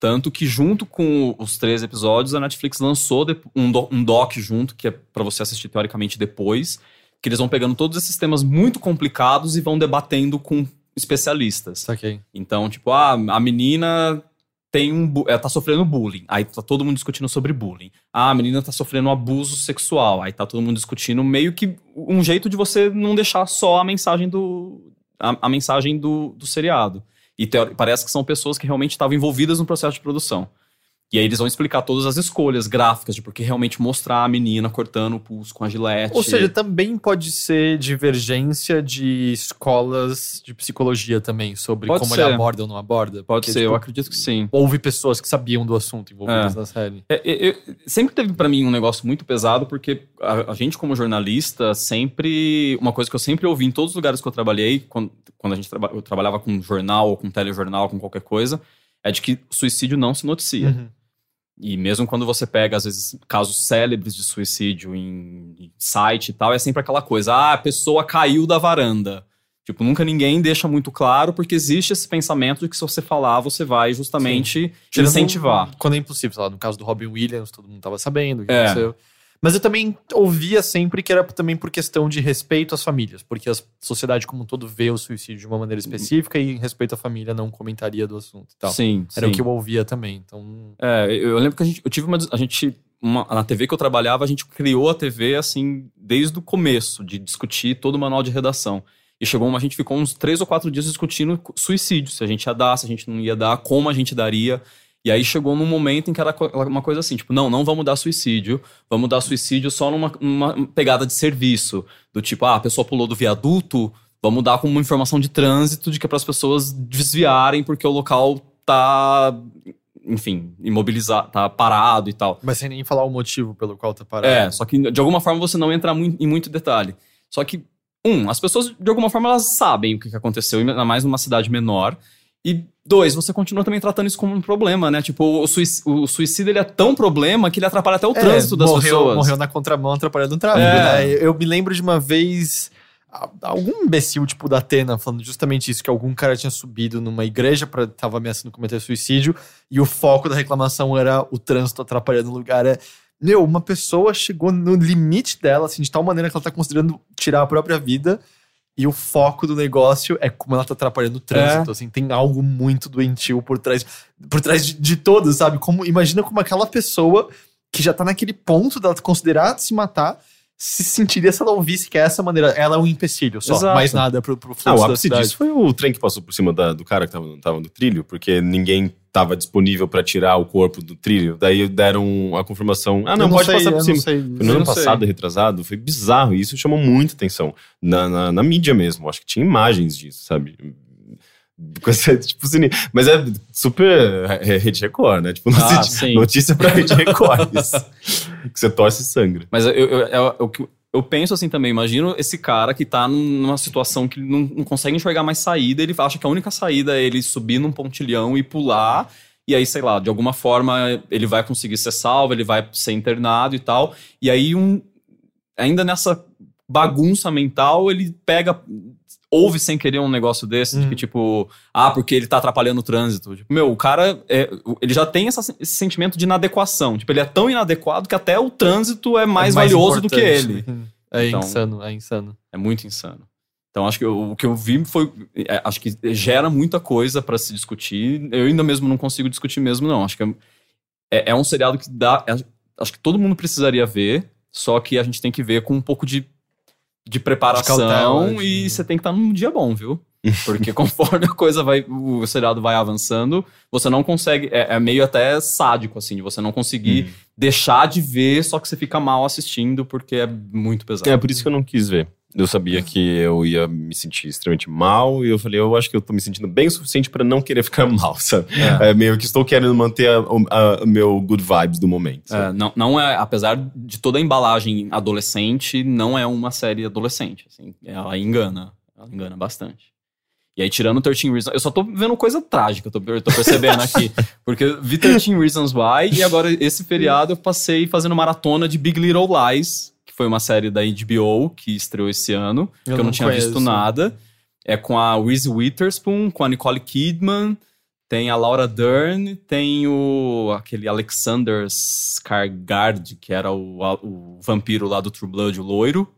Tanto que junto com os três episódios, a Netflix lançou um, do- doc junto, que é pra você assistir teoricamente depois, que eles vão pegando todos esses temas muito complicados e vão debatendo com especialistas. Saquei. Então, tipo, ah, a menina tem um ela tá sofrendo bullying. Aí tá todo mundo discutindo sobre bullying. Ah, a menina tá sofrendo abuso sexual. Aí tá todo mundo discutindo meio que um jeito de você não deixar só a mensagem do a, a mensagem do, do seriado. E parece que são pessoas que realmente estavam envolvidas no processo de produção. E aí eles vão explicar todas as escolhas gráficas de por que realmente mostrar a menina cortando o pulso com a gilete. Ou seja, também pode ser divergência de escolas de psicologia também, sobre Pode como ser. ele aborda ou não aborda. pode Porque, ser, eu tipo, acredito que sim. Houve pessoas que sabiam do assunto envolvidas É. na série. É, é, é, sempre teve pra mim um negócio muito pesado, porque a, a gente, como jornalista, sempre. Uma coisa que eu sempre ouvi em todos os lugares que eu trabalhei, quando, quando a gente traba, eu trabalhava com jornal, ou com telejornal, com qualquer coisa, é de que suicídio não se noticia. Uhum. E mesmo quando você pega, às vezes, casos célebres de suicídio em, site e tal, é sempre aquela coisa: ah, a pessoa caiu da varanda. Tipo, nunca ninguém deixa muito claro, porque existe esse pensamento de que se você falar, você vai justamente Tirando incentivar. Quando é impossível, sei lá, no caso do Robin Williams, todo mundo tava sabendo o que É. aconteceu. Mas eu também ouvia sempre que era também por questão de respeito às famílias, porque a sociedade como um todo vê o suicídio de uma maneira específica e em respeito à família não comentaria do assunto e tal. Sim, Era sim. o que eu ouvia também. Então, É, eu eu lembro que a gente, eu tive uma, a gente, uma- na TV que eu trabalhava, a gente criou a TV assim desde o começo de discutir todo o manual de redação. E chegou, uma- a gente ficou uns três ou quatro dias discutindo suicídio, se a gente ia dar, se a gente não ia dar, como a gente daria. E aí chegou num momento em que era uma coisa assim, tipo, não, não vamos dar suicídio, vamos dar suicídio só numa, numa pegada de serviço, do tipo, ah, a pessoa pulou do viaduto, vamos dar como uma informação de trânsito de que é para as pessoas desviarem porque o local tá enfim, imobilizado, tá parado e tal. mas sem nem falar o motivo pelo qual tá parado. É, só que de alguma forma você não entra em muito detalhe. Só que, um, as pessoas de alguma forma elas sabem o que que aconteceu, ainda mais numa cidade menor. E dois, você continua também tratando isso como um problema, né? Tipo, o, suic- o suicídio ele é tão problema que ele atrapalha até o É, trânsito das morreu, pessoas. Morreu na contramão atrapalhando o tráfego, É. né? Eu, eu me lembro de uma vez. Algum imbecil, tipo, da Atena, falando justamente isso, que algum cara tinha subido numa igreja para tava ameaçando cometer suicídio, e o foco da reclamação era o trânsito atrapalhando o lugar. É, meu, uma pessoa chegou no limite dela, assim, de tal maneira que ela tá considerando tirar a própria vida, e o foco do negócio é como ela tá atrapalhando o trânsito, assim, tem algo muito doentio por trás, por trás de, de todos, sabe? Como, imagina como aquela pessoa que já tá naquele ponto dela considerar se matar, se sentiria se ela ouvisse que é essa maneira. Ela é um empecilho só, Exato. mais nada pro, pro Ah, fluxo o da ápice cidade. disso foi o trem que passou por cima da- do cara que tava, tava no trilho, porque ninguém tava disponível pra tirar o corpo do trilho. Daí deram a confirmação: ah, não, Eu pode sei, passar por não cima. sei. No ano não sei. passado, retrasado, foi bizarro. E isso chamou muita atenção na, na, na mídia mesmo. Acho que tinha imagens disso, sabe? Tipo, mas é super é, Rede Record, né? Tipo, Ah, notícia, sim. notícia pra Rede Record. isso. que você torce e sangra. Mas eu, eu, eu, eu, eu- eu penso assim também, imagino esse cara que tá numa situação que não, não consegue enxergar mais saída, ele acha que a única saída é ele subir num pontilhão e pular, e aí, sei lá, de alguma forma ele vai conseguir ser salvo, ele vai ser internado e tal, e aí um, ainda nessa bagunça mental, ele pega, ouve sem querer um negócio desse, de Hum. que tipo, ah, porque ele tá atrapalhando o trânsito. Tipo, meu, o cara, é, ele já tem essa- esse sentimento de inadequação. Tipo, ele é tão inadequado que até o trânsito é mais, É valioso do que importante. ele. É Então- insano, é insano. É muito insano. Então, acho que eu- o que eu vi foi. é, acho que gera muita coisa pra se discutir. Eu ainda mesmo não consigo discutir mesmo, não. Acho que é, é- é um seriado que dá. é- acho que todo mundo precisaria ver, só que a gente tem que ver com um pouco de, de preparação cautela, e de- você tem que estar num dia bom, viu? Porque conforme a coisa vai. O seriado vai avançando, você não consegue. É, é meio até sádico, assim, de você não conseguir deixar de ver, só que você fica mal assistindo, porque é muito pesado. É por isso que eu não quis ver. Eu sabia que eu ia me sentir extremamente mal e eu falei, eu acho que eu tô me sentindo bem o suficiente pra não querer ficar mal, sabe? É. meio que estou querendo manter o meu good vibes do momento. É, não, não é, apesar de toda a embalagem adolescente, não é uma série adolescente. Assim, ela engana. Ela engana bastante. E aí, tirando 13 Reasons. Eu só tô vendo coisa trágica, eu tô, eu tô percebendo aqui. Porque eu vi 13 Reasons Why e agora esse feriado eu passei fazendo maratona de Big Little Lies, foi uma série da HBO que estreou esse ano, que eu não, tinha visto conheço. nada. É com a Reese Witherspoon, com a Nicole Kidman, tem a Laura Dern, tem o aquele Alexander Skarsgård, que era o, o vampiro lá do True Blood, o loiro.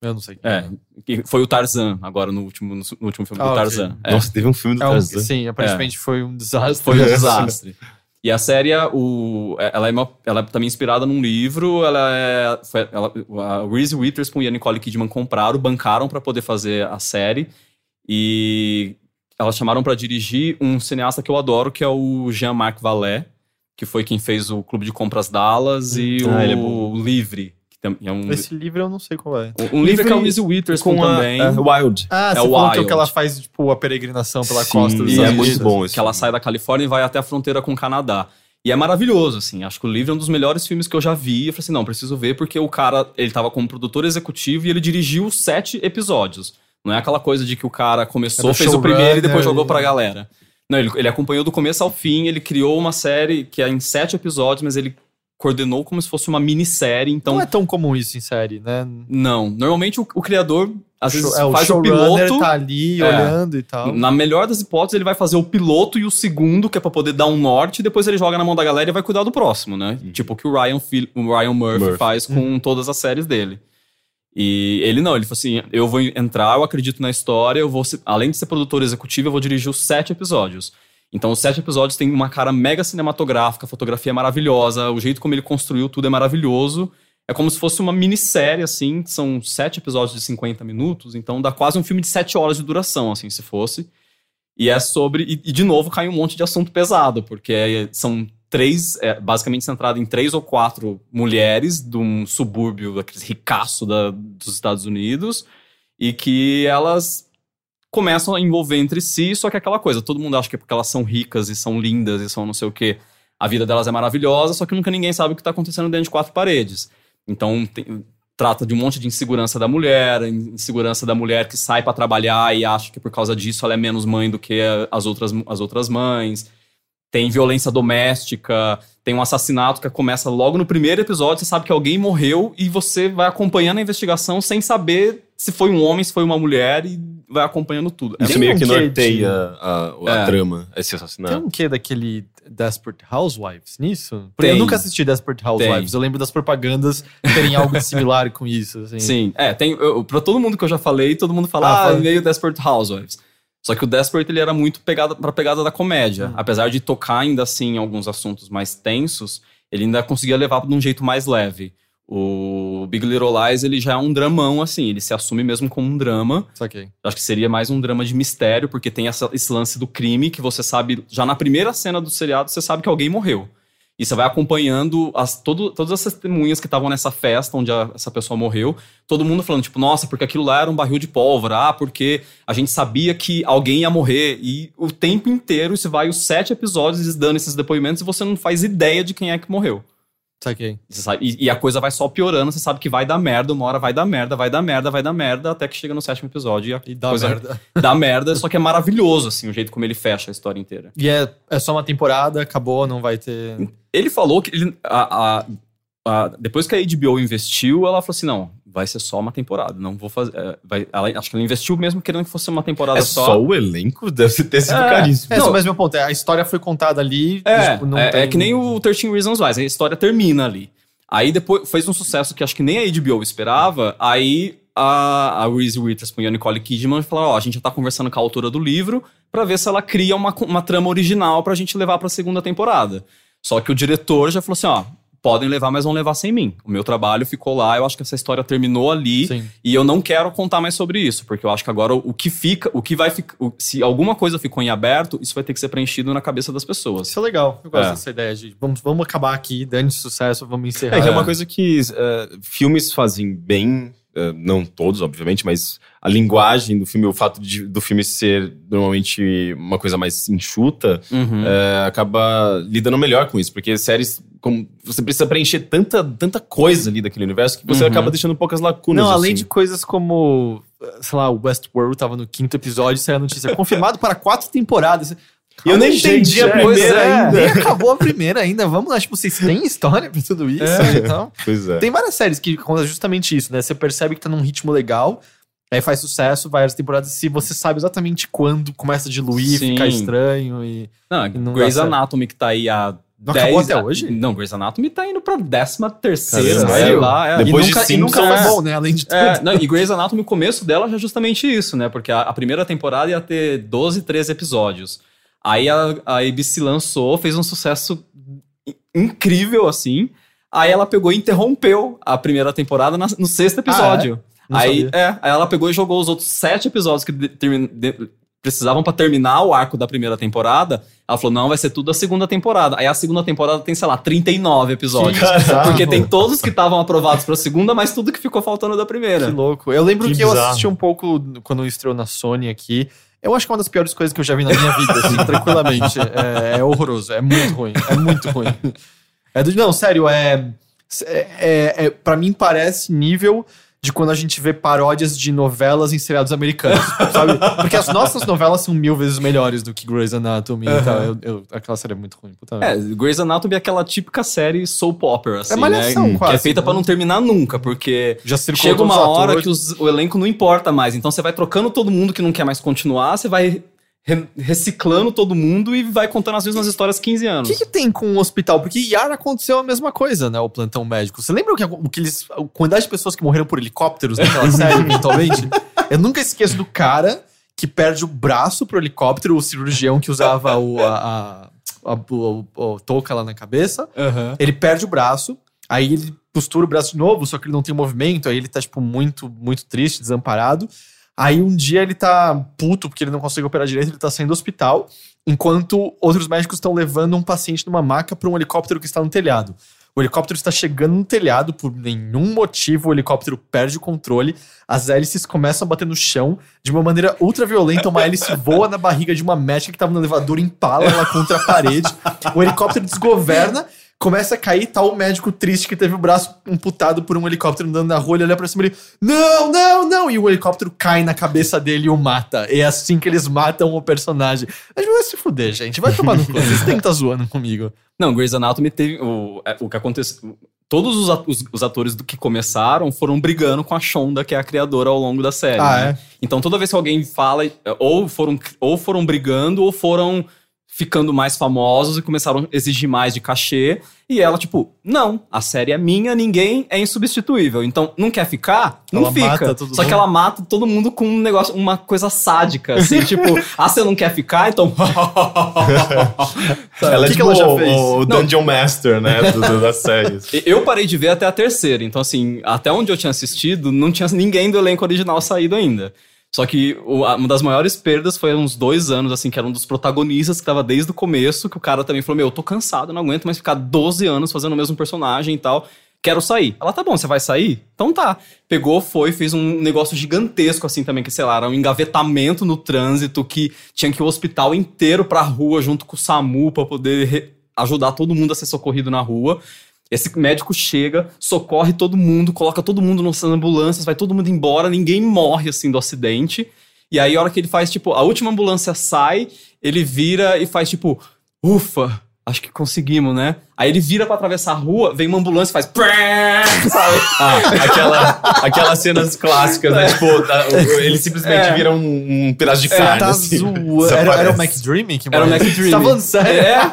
Eu não sei. É, que foi o Tarzan, agora no último, no, último filme Ah, do. Tarzan. É, Nossa, teve um filme do É Tarzan. sim, aparentemente foi um desastre. foi um desastre. E a série, o, ela, é uma, ela é também inspirada num livro. Ela é. Foi, ela, a Reese Witherspoon e a Nicole Kidman compraram, bancaram pra poder fazer a série. E elas chamaram pra dirigir um cineasta que eu adoro, que é o Jean-Marc Vallée, que foi quem fez o Clube de Compras Dallas e Ah, o é bom. Livre. Que tam- é um, Esse livro eu não sei qual é. um, um livro que é o Reese Witherspoon Com a, também. a Wild. Ah, É você que, é o Wild. que ela faz, tipo, a peregrinação pela Sim, costa dos e é muito bom esse que ela sai da Califórnia e vai até a fronteira com o Canadá. E é maravilhoso, assim. Acho que o livro é um dos melhores filmes que eu já vi. Eu falei assim, não, preciso ver, porque o cara, ele tava como produtor executivo e ele dirigiu sete episódios. Não é aquela coisa de que o cara começou, É fez o primeiro e depois jogou pra galera. Não, ele, ele acompanhou do começo ao fim, ele criou uma série que é em sete episódios, mas ele coordenou como se fosse uma minissérie, então... Não é tão comum isso em série, né? Não, normalmente o, o criador às vezes é, o faz o showrunner piloto. tá ali É. olhando e tal. Na melhor das hipóteses, ele vai fazer o piloto e o segundo, que é pra poder dar um norte, e depois ele joga na mão da galera e vai cuidar do próximo, né? Tipo o que o Ryan, Phil- o Ryan Murphy, Murphy. faz com todas as séries dele. E ele não, ele falou assim: eu vou entrar, eu acredito na história, eu vou ser- além de ser produtor executivo, eu vou dirigir os sete episódios. Então, os sete episódios têm uma cara mega cinematográfica, a fotografia é maravilhosa, o jeito como ele construiu tudo é maravilhoso. É como se fosse uma minissérie, assim, são sete episódios de 50 minutos, então dá quase um filme de sete horas de duração, assim, se fosse. E é sobre. E, e, de novo cai um monte de assunto pesado, porque é- são três. É, basicamente centrado em três ou quatro mulheres de um subúrbio, daqueles ricaço da, dos Estados Unidos, e que elas começam a envolver entre si, só que é aquela coisa, todo mundo acha que é porque elas são ricas e são lindas e são não sei o quê. A vida delas é maravilhosa, só que nunca ninguém sabe o que está acontecendo dentro de quatro paredes. Então, tem- trata de um monte de insegurança da mulher, insegurança da mulher que sai para trabalhar e acha que por causa disso ela é menos mãe do que as outras, as outras mães. Tem violência doméstica, tem um assassinato que começa logo no primeiro episódio, você sabe que alguém morreu e você vai acompanhando a investigação sem saber se foi um homem, se foi uma mulher e vai acompanhando tudo. É Isso Tem meio um que norteia a, a É. trama, esse Tem assassinato. um quê daquele Desperate Housewives nisso? Porque eu Tem. nunca assisti Desperate Housewives. Eu lembro das propagandas terem algo similar com isso. Assim. Sim, é, tem, eu, pra todo mundo que eu já falei, todo mundo fala, Ah, ah, fala. meio Desperate Housewives. Só que o Desperate, ele era muito pegada pra pegada da comédia. Apesar de tocar ainda assim em alguns assuntos mais tensos, ele ainda conseguia levar de um jeito mais leve. O Big Little Lies, ele já é um dramão, assim, ele se assume mesmo como um drama. Saquei. Acho que seria mais um drama de mistério, porque tem essa- esse lance do crime que você sabe, já na primeira cena do seriado, você sabe que alguém morreu. E você vai acompanhando as, todo- todas as testemunhas que estavam nessa festa onde a- essa pessoa morreu. Todo mundo falando, tipo, nossa, porque aquilo lá era um barril de pólvora. Ah, porque a gente sabia que alguém ia morrer. E o tempo inteiro, isso vai os sete episódios dando esses depoimentos e você não faz ideia de quem é que morreu. Saquei. E, e a coisa vai só piorando, você sabe que vai dar merda, uma hora vai dar merda, vai dar merda, vai dar merda, até que chega no sétimo episódio e a E dá coisa merda. dá merda, só que é maravilhoso, assim, o jeito como ele fecha a história inteira. E é, é só uma temporada, acabou, não vai ter. Ele falou que ele, a- a- a- depois que a HBO investiu, ela falou assim: não, vai ser só uma temporada, não vou fazer. é, vai- ela- acho que ela investiu mesmo querendo que fosse uma temporada É só. só o elenco? Deve ter sido É. caríssimo. É, Não. mas meu ponto é, a história foi contada ali. É, tipo, não é, tem- é que nem o 13 Reasons Why, a história termina ali. Aí depois fez um sucesso que acho que nem a HBO esperava, aí a, a Reese Witherspoon e a Nicole Kidman falaram, ó, a gente já tá conversando com a autora do livro pra ver se ela cria uma, uma trama original pra gente levar pra segunda temporada. Só que o diretor já falou assim, ó, podem levar, mas vão levar sem mim. O meu trabalho ficou lá, eu acho que essa história terminou ali. Sim. E eu não quero contar mais sobre isso, porque eu acho que agora o que fica, o que vai ficar. Se alguma coisa ficou em aberto, isso vai ter que ser preenchido na cabeça das pessoas. Isso é legal. Eu gosto É. dessa ideia de vamos, vamos acabar aqui, dane sucesso, vamos encerrar. É, que é uma coisa que é, filmes fazem bem, é, não todos, obviamente, mas a linguagem do filme, o fato de- do filme ser normalmente uma coisa mais enxuta, Uhum. é, acaba lidando melhor com isso, porque séries, como você precisa preencher tanta, tanta coisa ali daquele universo que você Uhum. acaba deixando poucas lacunas. Não, além assim. de coisas como, sei lá, o Westworld tava no quinto episódio, saiu a notícia, confirmado para quatro temporadas. E eu nem entendi a é, primeira é, ainda. Nem acabou a primeira ainda. Vamos lá, tipo, vocês têm história pra tudo isso? É. Então, Pois é. tem várias séries que contam justamente isso, né? Você percebe que tá num ritmo legal, aí faz sucesso, várias temporadas, se você sabe exatamente quando começa a diluir, Sim. ficar estranho e... Não, não Grey's. Anatomy que tá aí há Não 10 acabou até hoje? Não, Grey's Anatomy tá indo pra décima terceira, Caramba, sei sério? lá. É. Depois e de nunca, e nunca Simpsons- foi bom, né? Além de tudo. É, não, e Grey's Anatomy, o começo dela já é justamente isso, né? Porque a, a primeira temporada ia ter 12, 13 episódios. Aí a, a ABC lançou, fez um sucesso in- incrível, assim. Aí ela pegou e interrompeu a primeira temporada na- no sexto episódio. Não aí, sabia. é, aí ela pegou e jogou os outros sete episódios que de- de- precisavam pra terminar o arco da primeira temporada. Ela falou: não, vai ser tudo a segunda temporada. Aí a segunda temporada tem, sei lá, 39 episódios. Bizarro. Porque tem todos que estavam aprovados pra segunda, mas tudo que ficou faltando da primeira. Que louco. Eu lembro que, Que eu assisti um pouco quando estreou na Sony aqui. Eu acho que é uma das piores coisas que eu já vi na minha vida, assim, tranquilamente. É, é horroroso, é muito ruim, é muito ruim. É do- não, sério, é, é, é, é- Pra mim parece nível de quando a gente vê paródias de novelas em seriados americanos, sabe? Porque as nossas novelas são mil vezes melhores do que Grey's Anatomy e tal. Eu, eu- aquela série é muito ruim. Puta É. Grey's Anatomy é aquela típica série soap opera, assim, malhação, né? quase, que é feita né? pra não terminar nunca, porque Já chega uma hora atores. que os- o elenco não importa mais. Então você vai trocando todo mundo que não quer mais continuar, você vai re- reciclando todo mundo e vai contando as mesmas histórias 15 O anos. que, que tem com o hospital? Porque Yara aconteceu a mesma coisa, né? O plantão médico. Você lembra o que, o que eles. A quantidade de pessoas que morreram por helicópteros naquela série, eventualmente? Eu nunca esqueço do cara que perde o braço pro helicóptero, o cirurgião que usava o, a, a, a, o- o- o touca lá na cabeça. Aham. Ele perde o braço, aí ele costura o braço de novo, só que ele não tem movimento, aí ele tá, tipo, muito, muito triste, desamparado. Aí um dia ele tá puto porque ele não consegue operar direito, ele tá saindo do hospital, enquanto outros médicos estão levando um paciente numa maca para um helicóptero que está no telhado. O helicóptero está chegando no telhado, por nenhum motivo o helicóptero perde o controle, as hélices começam a bater no chão de uma maneira ultra violenta, uma hélice voa na barriga de uma médica que estava no elevador, empala ela contra a parede, o helicóptero desgoverna, começa a cair, tá o médico triste que teve o braço amputado por um helicóptero andando na rua, ele olha pra cima e ele, não, não, não, e o helicóptero cai na cabeça dele e o mata. É assim que eles matam o personagem. Mas vai se fuder, gente, vai tomar no cu, vocês têm que estar zoando comigo. Não, Grey's Anatomy teve. O, é, o que aconteceu. Todos os, os- atores do que começaram foram brigando com a Shonda, que é a criadora, ao longo da série. Ah, né? é? Então toda vez que alguém fala, ou foram, ou foram brigando, ou foram ficando mais famosos e começaram a exigir mais de cachê. E ela, tipo, não, a série é minha, ninguém é insubstituível. Então, não quer ficar? Não Ela fica. mata todo Só que mundo. ela mata todo mundo com um negócio, uma coisa sádica, assim, tipo, ah, você não quer ficar? Então. Ela o é que que tipo ela já o, fez? o Dungeon Master, né? do- do- das séries. Eu parei de ver até a terceira, então assim, até onde eu tinha assistido, não tinha ninguém do elenco original saído ainda. Só que uma das maiores perdas foi uns dois anos, assim, que era um dos protagonistas que tava desde o começo, que o cara também falou, meu, eu tô cansado, não aguento mais ficar 12 anos fazendo o mesmo personagem e tal. Quero sair. Ela, tá bom, você vai sair? Então tá. Pegou, foi, fez um negócio gigantesco, assim, também, que, sei lá, era um engavetamento no trânsito, que tinha que ir o hospital inteiro pra rua, junto com o SAMU, pra poder ajudar todo mundo a ser socorrido na rua. Esse médico chega, socorre todo mundo, coloca todo mundo nas ambulâncias, vai todo mundo embora, ninguém morre assim do acidente. E aí, a hora que ele faz, tipo, a última ambulância sai, ele vira e faz, tipo, ufa, acho que conseguimos, né? Aí ele vira pra atravessar a rua, vem uma ambulância e faz. Sabe? Ah, aquela, aquelas cenas clássicas, né? Tipo, da- o- ele simplesmente É. vira um, um pedaço de carne. tá assim. zoando. Era, era o Desaparece. McDreamy que Era o? McDreamy. Você tá sério? É.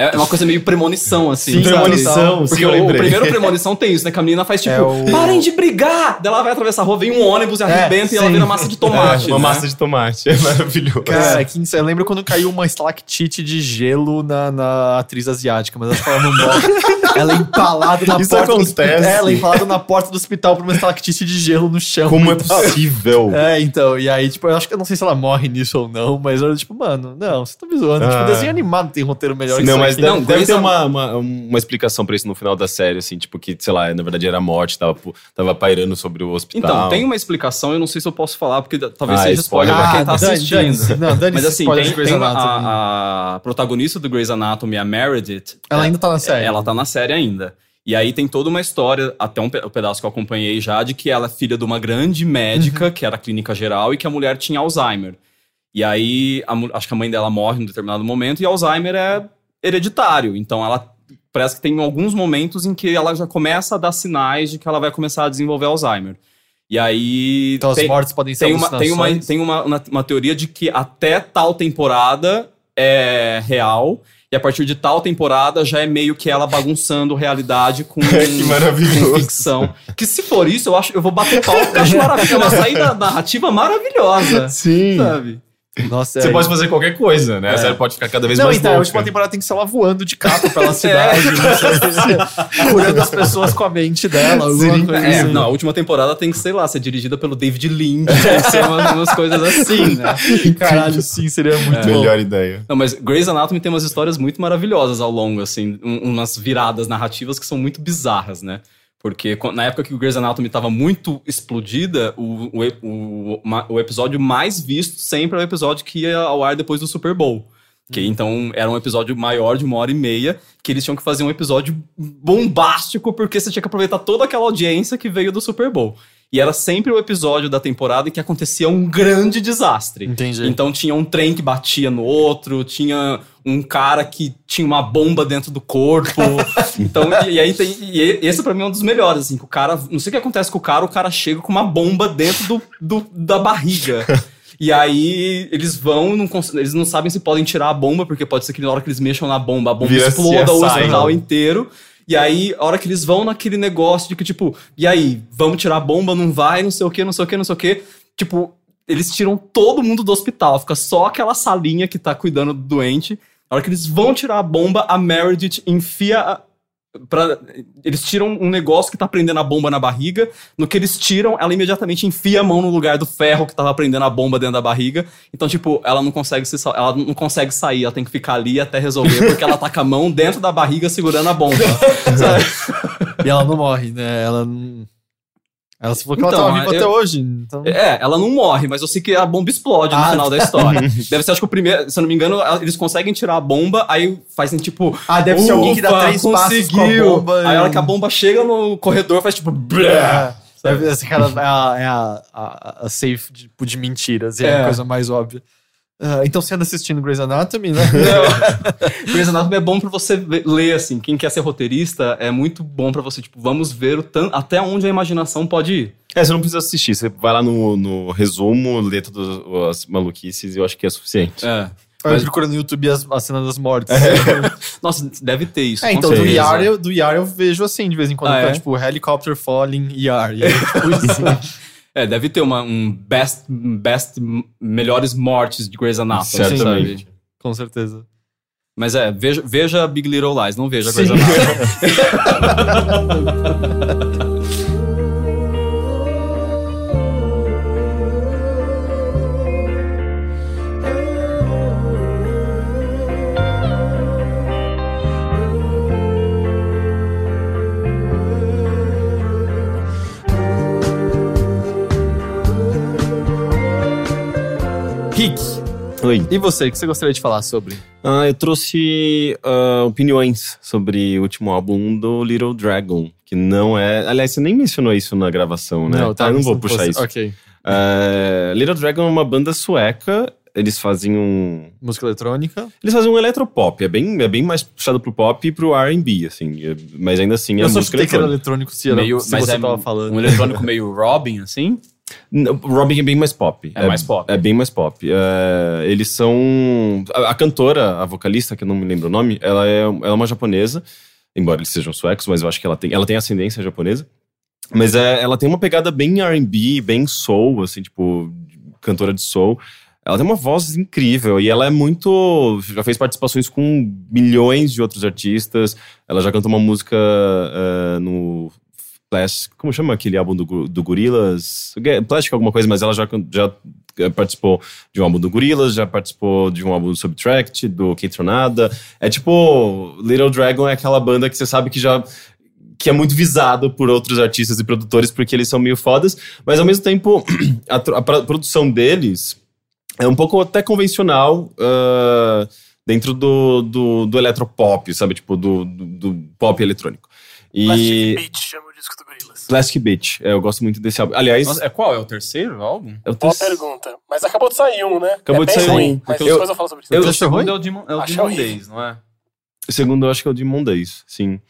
É uma coisa meio premonição, assim. Sim, sabe? Premonição, Porque sim, eu o, o lembrei. primeiro premonição tem isso, né? Que a menina faz tipo, É o- parem de brigar! Daí ela vai atravessar a rua, vem um ônibus e arrebenta e ela vira massa de tomate. É, uma né? massa de tomate. É maravilhoso. Cara, que insano. eu lembro quando caiu uma estalactite de gelo na, na atriz asiática, mas ela não morre. ela é empalada na Isso porta do hospital. acontece. É, ela é empalada na porta do hospital por uma estalactite de gelo no chão. Como é e tal. possível? É, então, e aí, tipo, eu acho que eu não sei se ela morre nisso ou não, mas eu, tipo, mano, não, você tá me zoando. Ah. Tipo, desenho animado tem roteiro melhor que Não, isso mas deve, Não, deve ter An- uma, uma, uma explicação pra isso no final da série, assim, tipo, que, sei lá, na verdade era morte, tava, tava pairando sobre o hospital. Então, tem uma explicação, eu não sei se eu posso falar, porque talvez Ah, seja spoiler spoiler. pra quem tá Ah, dane- assistindo. Não, dane Mas assim, tem, tem a, a protagonista do Grey's Anatomy, a Meredith. Ela é- ainda tá na série. Ela tá na série ainda. E aí tem toda uma história, até um pe- pedaço que eu acompanhei já, de que ela é filha de uma grande médica, Uhum. que era clínica geral, e que a mulher tinha Alzheimer. E aí, a acho que a mãe dela morre em um determinado momento, e Alzheimer é hereditário. Então ela parece que tem alguns momentos em que ela já começa a dar sinais de que ela vai começar a desenvolver Alzheimer. E aí. Então tem- as mortes podem ser tem uma, tem uma, tem uma, uma, uma teoria de que até tal temporada é real, e a partir de tal temporada já é meio que ela bagunçando realidade com, Que maravilhoso. com ficção. Que se for isso, eu acho eu vou bater pau, porque eu acho maravilhoso. É uma saída narrativa maravilhosa. Sim. Sabe? Nossa, Você é, pode fazer qualquer coisa, né? A série pode ficar cada vez Não, mais então, a louca. última temporada tem que ser ela voando de carro pela cidade, É. não sei, curando as pessoas com a mente dela, Sim. coisa É, assim. não, a última temporada tem que, sei lá, ser dirigida pelo David Lynch, tem que ser umas, umas coisas assim, né? Caralho, sim, seria muito bom. Melhor ideia. Não, mas Grey's Anatomy tem umas histórias muito maravilhosas ao longo, assim, um- umas viradas narrativas que são muito bizarras, né? Porque na época que o Grey's Anatomy estava muito explodida, o, o, o, o episódio mais visto sempre é o episódio que ia ao ar depois do Super Bowl. Que então era um episódio maior de uma hora e meia, que eles tinham que fazer um episódio bombástico, porque você tinha que aproveitar toda aquela audiência que veio do Super Bowl. E era sempre o episódio da temporada em que acontecia um grande desastre. Entendi. Então tinha um trem que batia no outro, tinha um cara que tinha uma bomba dentro do corpo. então, e, e aí tem. E esse pra mim é um dos melhores, assim, que o cara. Não sei o que acontece com o cara, o cara chega com uma bomba dentro do, do da barriga. E aí eles vão, não eles não sabem se podem tirar a bomba, porque pode ser que na hora que eles mexam na bomba, a bomba Vira exploda o hospital né? inteiro. E aí, a hora que eles vão naquele negócio de que, tipo, e aí, vamos tirar a bomba, não vai, não sei o que, não sei o que, não sei o que. Tipo, eles tiram todo mundo do hospital, fica só aquela salinha que tá cuidando do doente. A hora que eles vão tirar a bomba, a Meredith enfia. a- Pra, eles tiram um negócio que tá prendendo a bomba na barriga. No que eles tiram, ela imediatamente enfia a mão no lugar do ferro que tava prendendo a bomba dentro da barriga. Então, tipo, ela não consegue se ela não consegue sair, ela tem que ficar ali até resolver, porque ela tá com a mão dentro da barriga segurando a bomba. E ela não morre, né? Ela não. Ela se falou que Então, ela tava viva eu- até hoje. Então... É, ela não morre, mas eu sei que a bomba explode no Ah, final da história. Deve ser, acho que o primeiro, se eu não me engano, eles conseguem tirar a bomba, aí fazem tipo. Ah, deve ser alguém que dá "Ufa, três passos com a conseguiu!" bomba. Aí a hora que a bomba chega no corredor, faz tipo. É, essa cara é a, é a, a, a safe tipo, de mentiras, é, É. a coisa mais óbvia. Ah, então você anda assistindo Grey's Anatomy, né? Não. Grey's Anatomy é bom pra você ver- ler, assim. Quem quer ser roteirista é muito bom pra você, tipo, vamos ver o tan- até onde a imaginação pode ir. É, você não precisa assistir. Você vai lá no, no resumo, lê todas as maluquices e eu acho que é suficiente. É. Eu Mas- procuro no YouTube as, as cenas das mortes. Nossa, deve ter isso. É, então do. Yar, eu, do Yar eu vejo assim de vez em quando. Ah, tá, é? Tipo, helicopter falling Yar. E aí, tipo, isso. É, deve ter uma, um best, best melhores mortes de Grey's Anatomy. Certamente. sabe? Com certeza. Mas é, veja, veja Big Little Lies, não veja Sim. Grey's Anatomy. Rick, Oi. e você? O que você gostaria de falar sobre? Ah, eu trouxe ah, opiniões sobre o último álbum do Little Dragon, que não é. Aliás, você nem mencionou isso na gravação, né? tá, eu não vou puxar fosse- isso. Ok. Ah, Little Dragon é uma banda sueca. Eles fazem um. Música eletrônica. Eles fazem um eletropop. É bem, é bem mais puxado pro pop e pro RB, assim. é- Mas ainda assim é eu só música chutei que era eletrônica. eletrônico se, era, Meio- se mas você é tava falando. Um eletrônico meio Robin, assim? Robin é bem mais pop. É mais pop. É bem mais pop. É, eles são. A, a cantora, a vocalista, que eu não me lembro o nome, ela é, ela é uma japonesa, embora eles sejam suecos, mas eu acho que ela tem, ela tem ascendência japonesa. Mas é, ela tem uma pegada bem RB, bem soul, assim, tipo, cantora de soul. Ela tem uma voz incrível e ela é muito. Já fez participações com milhões de outros artistas. Ela já cantou uma música eh, no Plastic. Como chama aquele álbum do, do Gorillaz? Plastic alguma coisa, mas ela já, já eh, participou de um álbum do Gorillaz, já participou de um álbum do Subtract, do K-Tronada. É tipo. Little Dragon é aquela banda que você sabe que já que é muito visado por outros artistas e produtores porque eles são meio fodas, mas ao mesmo tempo a, a produção deles é um pouco até convencional ah, dentro do, do, do eletropop, sabe? Tipo, do, do, do pop eletrônico. E Plastic Beach chama o disco do Gorillaz. Plastic Beach, é, eu gosto muito desse álbum. Aliás, Nossa, é qual? É o terceiro álbum? eu Boa tenho- pergunta. Mas acabou de sair um, né? Acabou é de sair ruim, um. Mas Eu- depois eu falo sobre isso. eu- o segundo é o Demon, é o Demon. Days, não é? O segundo eu acho que é o de Mondays, sim.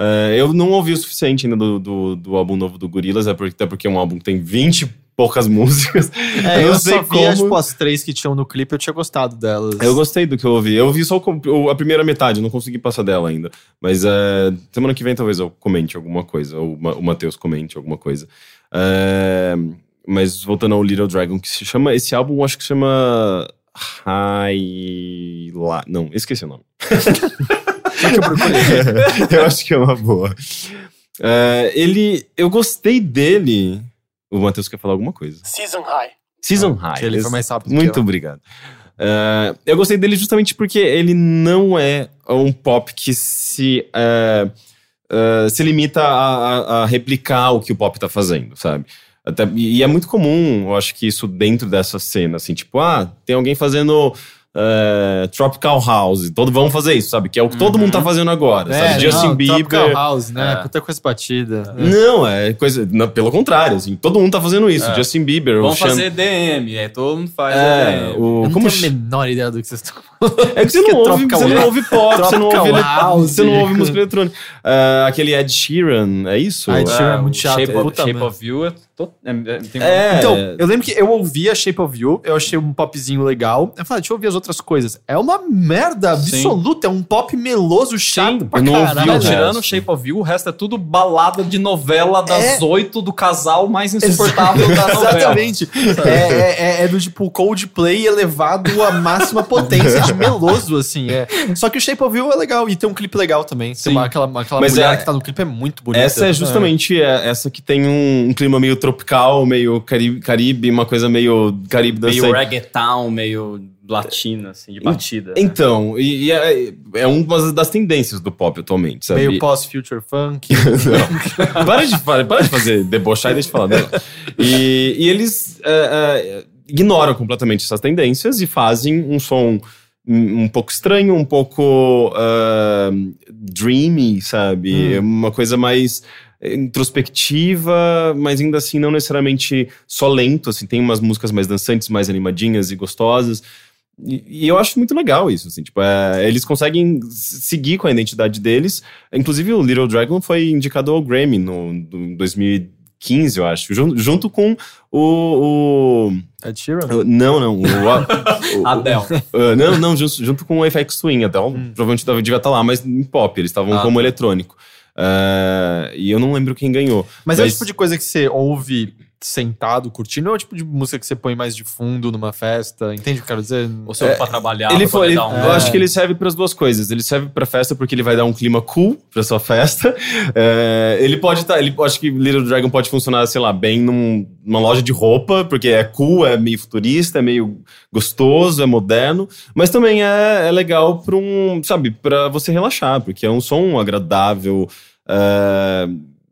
É, eu não ouvi o suficiente ainda do, do, do álbum novo do Gorillaz, é porque, até porque é um álbum que tem 20 e poucas músicas. É, eu, não só via, tipo, as três que tinham no clipe, eu tinha gostado delas. Eu gostei do que eu ouvi. Eu ouvi só a primeira metade, não consegui passar dela ainda. Mas é, semana que vem talvez eu comente alguma coisa, ou o Ma- o Matheus comente alguma coisa. É, mas voltando ao Little Dragon, que se chama. Esse álbum acho que se chama. High. La... Não, esqueci o nome. Só que eu procurei. eu acho que é uma boa. É, ele. Eu gostei dele. O Matheus quer falar alguma coisa. Season High. Season High. que ele foi mais rápido que Muito eu. obrigado. É, eu gostei dele justamente porque ele não é um pop que se, é, é, se limita a, a- a replicar o que o pop tá fazendo, sabe? Até, e é muito comum, eu acho que isso dentro dessa cena, assim, tipo, ah, tem alguém fazendo é, Tropical House. Todo, vamos fazer isso, sabe? Que é o que todo mundo tá fazendo agora, sabe? Justin É, não, Bieber. Tropical House, né? É. Puta coisa batida. Não, é coisa. não, pelo contrário, assim, todo mundo tá fazendo isso. Justin Bieber, Vamos fazer DM, aí todo mundo faz É, o, Eu não como tenho a menor ideia do que vocês estão É que você não, é ouve, você não ouve pop, você não ouve, ele- House. você não ouve música eletrônica. Ah, aquele Ed Sheeran, é isso? Ah, Ed Sheeran é muito chato, Shape, of, puta Shape of You é, é, é, É. Então, eu lembro que eu ouvia Shape of You, eu achei um popzinho legal. Eu falei, deixa eu ouvir as outras coisas. É uma merda absoluta, é um pop meloso, chato pra não ouvi caralho. o Não, tirando Shape of You, o resto é tudo balada de novela das É. oito do casal mais insuportável da novela. Exatamente. É, é- é- é do tipo Coldplay elevado à máxima potência de meloso, assim. É. Só que o Shape of You é legal e tem um clipe legal também. Tem Sim. uma, aquela aquela Mas mulher é- que tá no clipe é muito bonita. Essa é justamente é, essa que tem um, um clima meio tropical, meio caribe, caribe uma coisa meio caribe Meio reggaeton, meio latina, assim, de batida. Então, e, e é, é uma das tendências do pop atualmente, sabe? Meio pós-future funk. Para, de, para de fazer debochar e deixa eu falar dela. E, e eles é, é, ignoram completamente essas tendências e fazem um som um pouco estranho, um pouco ah, dreamy, sabe? Uma coisa mais introspectiva, mas ainda assim não necessariamente só lento, assim, tem umas músicas mais dançantes, mais animadinhas e gostosas. E, e eu acho muito legal isso, assim, tipo, é, eles conseguem seguir com a identidade deles. Inclusive, o Little Dragon foi indicado ao Grammy no, no 2015, eu acho, jun- junto com o. o- Ed Sheeran? o- não, não. O, o- o- Adele. Uh, não, não, junto, junto com o FX Twin, até provavelmente deve- devia estar lá, mas em pop, eles estavam Ah, como tá. eletrônico. Uh, e eu não lembro quem ganhou. Mas, é o tipo de coisa que você ouve sentado, curtindo, ou é o tipo de música que você põe mais de fundo numa festa? Entende o que eu quero dizer? Ou se eu pra trabalhar, Ele pra foi, ele- dar um... eu acho que ele serve para as duas coisas. Ele serve para festa porque ele vai dar um clima cool para sua festa. É, ele pode estar, ele acho que Little Dragon pode funcionar, sei lá, bem num- numa loja de roupa, porque é cool, é meio futurista, é meio gostoso, é moderno, mas também é, é legal para um, sabe, para você relaxar, porque é um som agradável. é,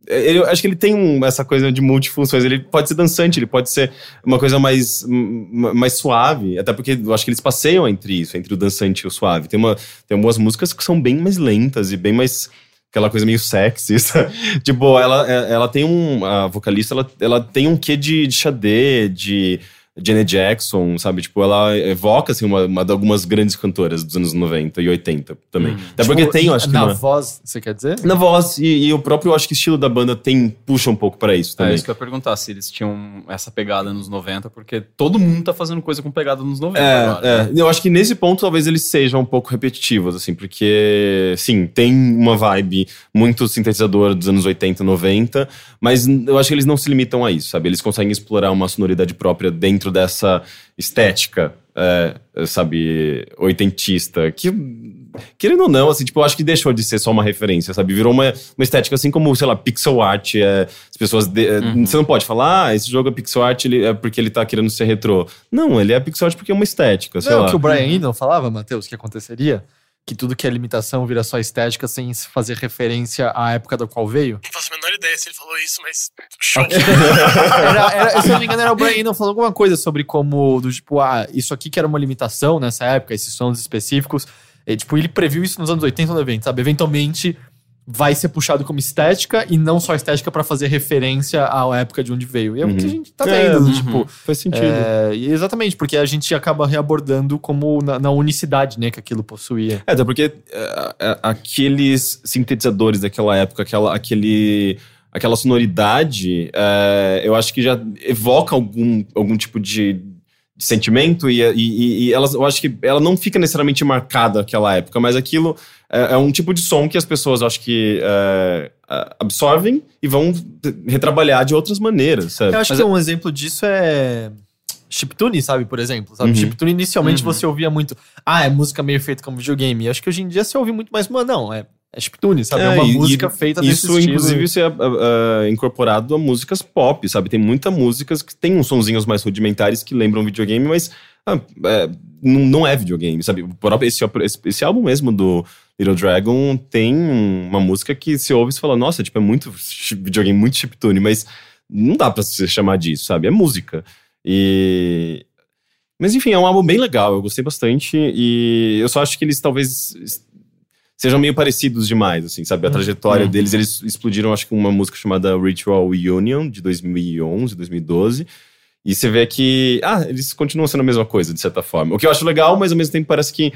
eu acho que ele tem um- essa coisa de multifunções. Ele pode ser dançante, ele pode ser uma coisa mais, mais suave. Até porque eu acho que eles passeiam entre isso, entre o dançante e o suave. Tem, uma, tem algumas músicas que são bem mais lentas e bem mais. Aquela coisa meio sexy. sabe? tipo, ela, ela tem um. A vocalista, ela, ela tem um quê de, de Xadê, de. Janet Jackson, sabe? Tipo, ela evoca, assim, uma, uma de algumas grandes cantoras dos anos 90 e 80 também. Até porque Tipo, tem, eu acho que. Na uma- voz, você quer dizer? na voz, e, e o próprio, eu acho que estilo da banda tem, puxa um pouco pra isso É também. isso que eu ia perguntar, se eles tinham essa pegada nos 90, porque todo mundo tá fazendo coisa com pegada nos 90 agora. É, né? é. Eu acho que nesse ponto talvez eles sejam um pouco repetitivos, assim, porque, sim, tem uma vibe muito sintetizadora dos anos 80, 90, mas eu acho que eles não se limitam a isso, sabe? Eles conseguem explorar uma sonoridade própria dentro dessa estética, é, sabe, oitentista, que, querendo ou não, assim, tipo, eu acho que deixou de ser só uma referência, sabe? Virou uma, uma estética assim como, sei lá, pixel art, é, as pessoas... de- é, Você não pode falar, ah, esse jogo é pixel art ele, é porque ele tá querendo ser retrô. Não, ele é pixel art porque é uma estética, sei Não é lá. o que o Brian Eno falava, Matheus, que aconteceria? Que tudo que é limitação vira só estética sem se fazer referência à época da qual veio? Não faço a menor ideia se ele falou isso, mas. Choque. Era, era- se eu não me engano, era o Brian Eno falando alguma coisa sobre como, do tipo, ah, isso aqui que era uma limitação nessa época, esses sons específicos. E, tipo, ele previu isso nos anos 80 no evento, sabe? Eventualmente vai ser puxado como estética e não só estética pra fazer referência à época de onde veio. E é o que a gente tá É, vendo, uhum. tipo. Faz sentido. É, exatamente, porque a gente acaba reabordando como na, na unicidade, né, que aquilo possuía. É, até porque é, é, aqueles sintetizadores daquela época, aquela, aquele, aquela sonoridade, é, eu acho que já evoca algum, algum tipo de sentimento e, e, e elas, eu acho que ela não fica necessariamente marcada naquela época, mas aquilo é, é um tipo de som que as pessoas, eu acho que é, é, absorvem e vão retrabalhar de outras maneiras, sabe? Eu acho Mas que um exemplo disso é chiptune, sabe, por exemplo. Sabe? Uhum. Chiptune, inicialmente Uhum. você ouvia muito, ah, é música meio feita como videogame. E acho que hoje em dia você ouve muito mais, mano, não, é, é chiptune, sabe? É, uma e- música feita desse Isso, inclusive, isso é ah, incorporado a músicas pop, sabe? Tem muita músicas que tem uns sonzinhos mais rudimentares que lembram videogame, mas é, não, não é videogame, sabe? Esse, esse, esse álbum mesmo do Little Dragon tem uma música que se ouve e fala, nossa, tipo, é muito videogame, muito chiptune, mas não dá pra se chamar disso, sabe? É música. E... Mas enfim, é um álbum bem legal, eu gostei bastante. E eu só acho que eles talvez sejam meio parecidos demais, assim, sabe? A trajetória Uhum. deles, eles explodiram, acho que uma música chamada Ritual Union, de 2011, 2012. E você vê que, ah, eles continuam sendo a mesma coisa, de certa forma. O que eu acho legal, mas ao mesmo tempo parece que,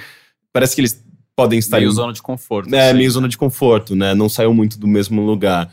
parece que eles podem estar Meio em- zona de conforto. é, assim. meio zona de conforto, né? Não saiu muito do mesmo lugar.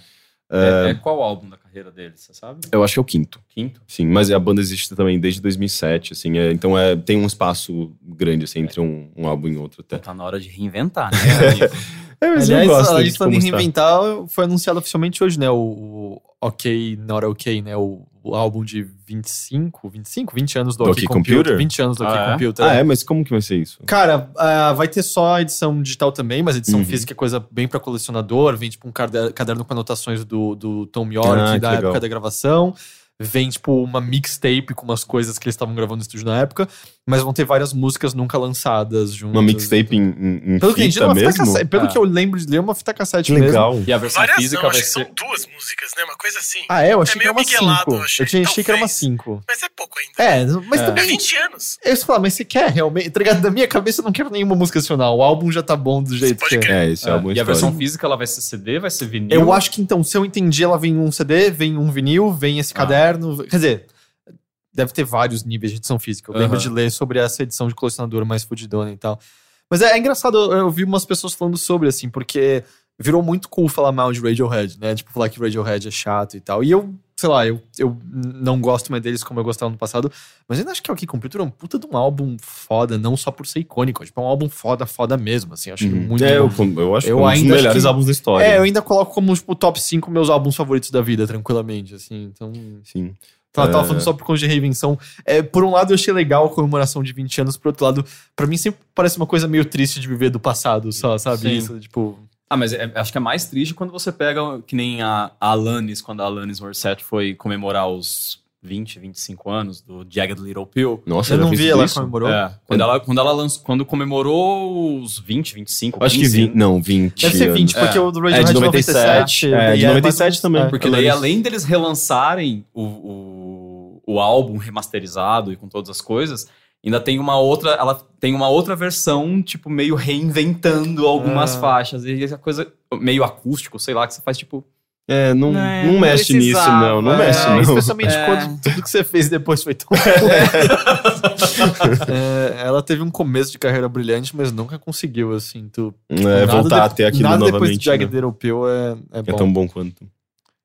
É, é qual álbum da carreira deles, você sabe? Eu acho que é o quinto. Quinto? Sim, mas a banda existe também desde 2007, assim, é, então é, tem um espaço grande, assim, entre um, um álbum e outro até. Tá na hora de reinventar, né? É, mas Aliás, eu gosto a de como está. reinventar, foi anunciado oficialmente hoje, né? O, o OK, Not OK, né? O, o álbum de 25, 25, 20 anos do, Do OK, OK Computer. Computer? 20 anos do OK Ah, é? Computer. Ah, é? Mas como que vai ser isso? Cara, ah, vai ter só a edição digital também, mas a edição Uhum. física é coisa bem pra colecionador. Vem tipo um cade- caderno com anotações do, do Tom York Ah, da legal. época da gravação. Vem tipo uma mixtape com umas coisas que eles estavam gravando no estúdio na época, mas vão ter várias músicas nunca lançadas juntas. Uma mixtape em, em, em Pelo que, fita é fita mesmo? cassete. Pelo Ah. que eu lembro de ler, é uma fita cassete Que mesmo. legal. E a versão Várias física não, vai acho que ser. são duas músicas, né? Uma coisa assim. Ah, é? Eu achei É que era uma 5. eu achei. Eu tinha, achei que era uma. 5. Mas é pouco ainda. É, mas É. É também. 20 anos. Eu ia falar, mas você quer realmente. Tá ligado? Na minha cabeça eu não quero nenhuma música adicional. O álbum já tá bom do jeito que é. crer. É, esse É, álbum é e a versão física ela vai ser CD, vai ser vinil. Eu acho que então, se eu entendi, ela vem um CD, vem um vinil, vem esse Ah. caderno. Quer dizer, deve ter vários níveis de edição física. Eu lembro Aham. de ler sobre essa edição de colecionador mais fudidona e tal. Mas é, é engraçado, eu, eu vi umas pessoas falando sobre, assim, porque virou muito cool falar mal de Radiohead, né? Tipo, falar que Radiohead é chato e tal. E eu, sei lá, eu, eu não gosto mais deles como eu gostava no passado, mas ainda acho que o OK Computer é um puta de um álbum foda, não só por ser icônico. Tipo, é um álbum foda, foda mesmo, assim. Acho Uhum. muito é, eu, eu acho que Eu é um dos melhores que- álbuns da história. É, eu ainda coloco como, tipo, top 5 meus álbuns favoritos da vida, tranquilamente, assim. Então. Sim. Tava, tava É. falando só por conta de reinvenção. É, por um lado, eu achei legal a comemoração de 20 anos, por outro lado, pra mim sempre parece uma coisa meio triste de viver do passado, só, sabe? Sim. Isso, tipo. Ah, mas é- acho que é mais triste quando você pega, que nem a, a Alanis, quando a Alanis Morissette foi comemorar os 20, 25 anos do Jagged Little Pill. Nossa, eu não vi, ela isso? comemorou. É, quando ela, quando ela lançou, quando comemorou os 20, 25, Acho que 15, 20. Não, 20. Deve ser 20, anos. porque É. o do É, Radiohead de é 97. 97. É, de e mais 97 uns- também. é. Porque daí, além deles relançarem o, o, o álbum remasterizado e com todas as coisas, ainda tem uma outra. Ela tem uma outra versão, tipo, meio reinventando algumas Ah. faixas. E essa coisa meio acústico, sei lá, que você faz, tipo. É, não, Não, não não mexe nisso, não. Não é, mexe, É, não. especialmente É. quando tudo que você fez depois foi tão. É, ela teve um começo de carreira brilhante, mas nunca conseguiu, assim. Tu, É, nada voltar de- a ter aquilo nada depois novamente. de Jagged né? Pill é, é É bom. tão bom quanto.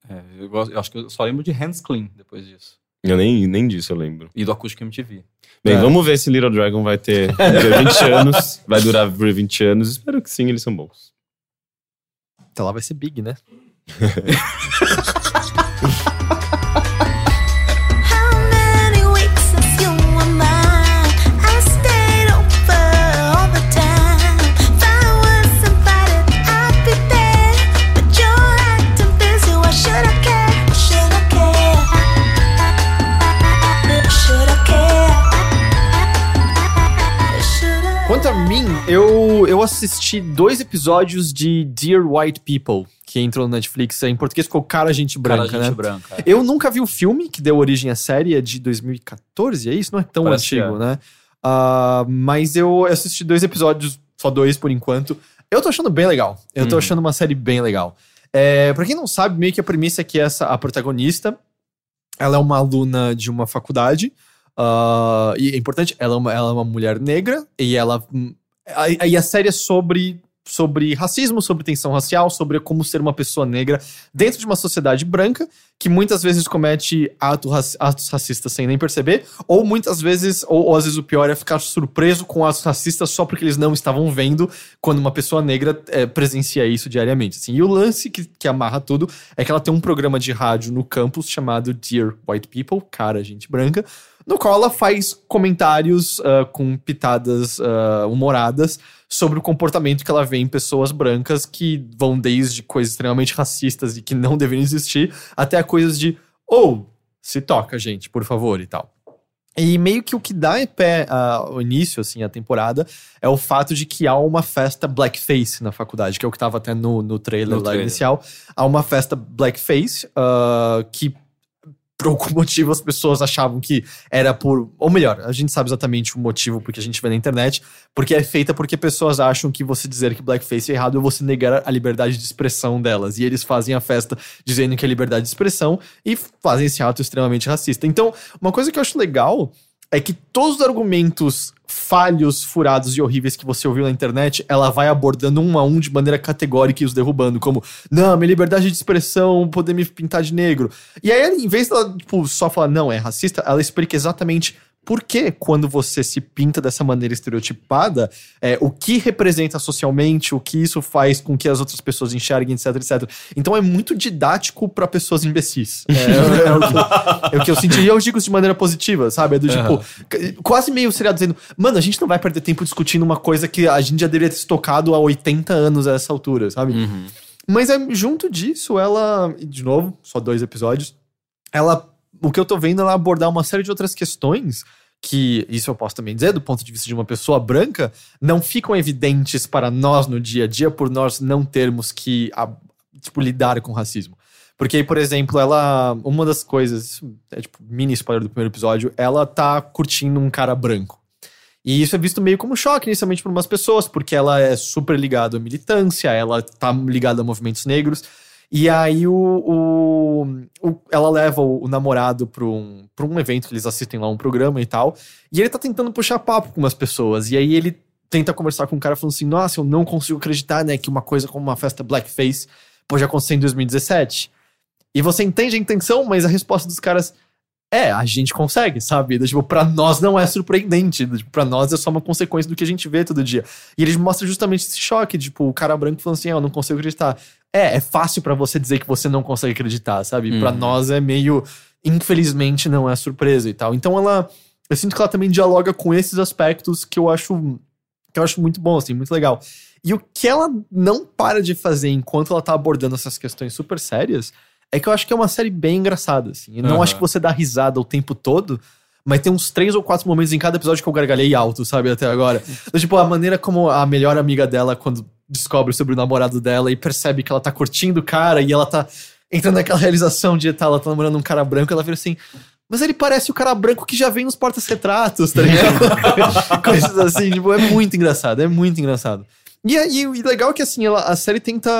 é, eu, gosto- eu acho que eu só lembro de Hands Clean depois disso. Eu nem, nem disso eu lembro. E do Acústico MTV. Bem, É. vamos ver se Little Dragon vai ter ter 20 anos. Vai durar por 20 anos. Espero que sim, eles são bons. Até lá vai ser big, né? Quanto a mim, eu, eu assisti dois episódios de Dear White People, que entrou no Netflix. Em português ficou Cara Gente Branca, Cara, gente né? branca. é. Eu nunca vi o filme que deu origem à série, é de 2014, é isso? Não é tão Parece antigo, né? Ah, mas eu assisti dois episódios, só dois por enquanto. Eu tô achando bem legal. Eu tô Uhum. achando uma série bem legal. É, pra quem não sabe, meio que a premissa é que essa, a protagonista, ela é uma aluna de uma faculdade. ah, e é importante, ela é, uma, ela é uma mulher negra e ela. hum, Aí a série é sobre, sobre racismo, sobre tensão racial, sobre como ser uma pessoa negra dentro de uma sociedade branca que muitas vezes comete ato atos racistas sem nem perceber, ou muitas vezes, ou, ou às vezes o pior é ficar surpreso com atos racistas só porque eles não estavam vendo quando uma pessoa negra é, presencia isso diariamente. Assim. E o lance que, que amarra tudo é que ela tem um programa de rádio no campus chamado Dear White People, cara, gente branca, no qual ela faz comentários ah, com pitadas ah, humoradas sobre o comportamento que ela vê em pessoas brancas que vão desde coisas extremamente racistas e que não deveriam existir, até a coisas de, ou, se toca, gente, por favor, e tal. E meio que o que dá em pé ao início, assim, a temporada, é o fato de que há uma festa blackface na faculdade, que é o que tava até no, no trailer No lá trailer. inicial. Há uma festa blackface ah, que por algum motivo as pessoas achavam que era por. Ou melhor, a gente sabe exatamente o motivo porque a gente vê na internet, porque é feita porque pessoas acham que você dizer que blackface é errado é você negar a liberdade de expressão delas. E eles fazem a festa dizendo que é liberdade de expressão e fazem esse ato extremamente racista. Então, uma coisa que eu acho legal é que todos os argumentos falhos, furados e horríveis que você ouviu na internet, ela vai abordando um a um de maneira categórica e os derrubando, como, não, minha liberdade de expressão, poder me pintar de negro. E aí, em vez dela, tipo, só falar, não, é racista, ela explica exatamente por que, quando você se pinta dessa maneira estereotipada, é, o que representa socialmente, o que isso faz com que as outras pessoas enxerguem, etc, etc. Então é muito didático para pessoas imbecis. É, é, é o que, é o que eu senti. E eu digo isso de maneira positiva, sabe? É do tipo, c- quase meio seriado dizendo, mano, a gente não vai perder tempo discutindo uma coisa que a gente já deveria ter se tocado há 80 anos a essa altura, sabe? Mas é, junto disso, ela, de novo, só dois episódios, ela, o que eu tô vendo, ela abordar uma série de outras questões que, isso eu posso também dizer, do ponto de vista de uma pessoa branca, não ficam evidentes para nós no dia a dia por nós não termos que, tipo, lidar com racismo. Porque por exemplo, ela, uma das coisas, é tipo mini spoiler do primeiro episódio, ela tá curtindo um cara branco. E isso é visto meio como choque inicialmente por umas pessoas, porque ela é super ligada à militância, ela tá ligada a movimentos negros. E aí o, o- o- ela leva o, o namorado pra um, pra um evento que eles assistem lá, um programa e tal. E ele tá tentando puxar papo com umas pessoas. E aí ele tenta conversar com um cara falando assim: Nossa, eu não consigo acreditar, né, que uma coisa como uma festa blackface pode acontecer em 2017. E você entende a intenção, mas a resposta dos caras é, a gente consegue, sabe? Tipo, pra nós não é surpreendente. Tipo, pra nós é só uma consequência do que a gente vê todo dia. E eles mostram justamente esse choque, tipo, o cara branco falando assim, ah, eu não consigo acreditar. É, é fácil pra você dizer que você não consegue acreditar, sabe? Pra Uhum. nós é meio, infelizmente, não é surpresa e tal. Então ela, eu sinto que ela também dialoga com esses aspectos que eu acho, que eu acho muito bom, assim, muito legal. E o que ela não para de fazer enquanto ela tá abordando essas questões super sérias é que eu acho que é uma série bem engraçada, assim. Eu não Aham. acho que você dá risada o tempo todo, mas tem uns três ou quatro momentos em cada episódio que eu gargalhei alto, sabe, até agora. Então, tipo, a maneira como a melhor amiga dela, quando descobre sobre o namorado dela e percebe que ela tá curtindo o cara e ela tá entrando naquela realização de tá, ela tá namorando um cara branco, ela vira assim. Mas ele parece o cara branco que já vem nos portas-retratos, tá ligado? Coisas assim, tipo, é muito engraçado, é muito engraçado. E, aí, e legal é que assim, ela, a série tenta.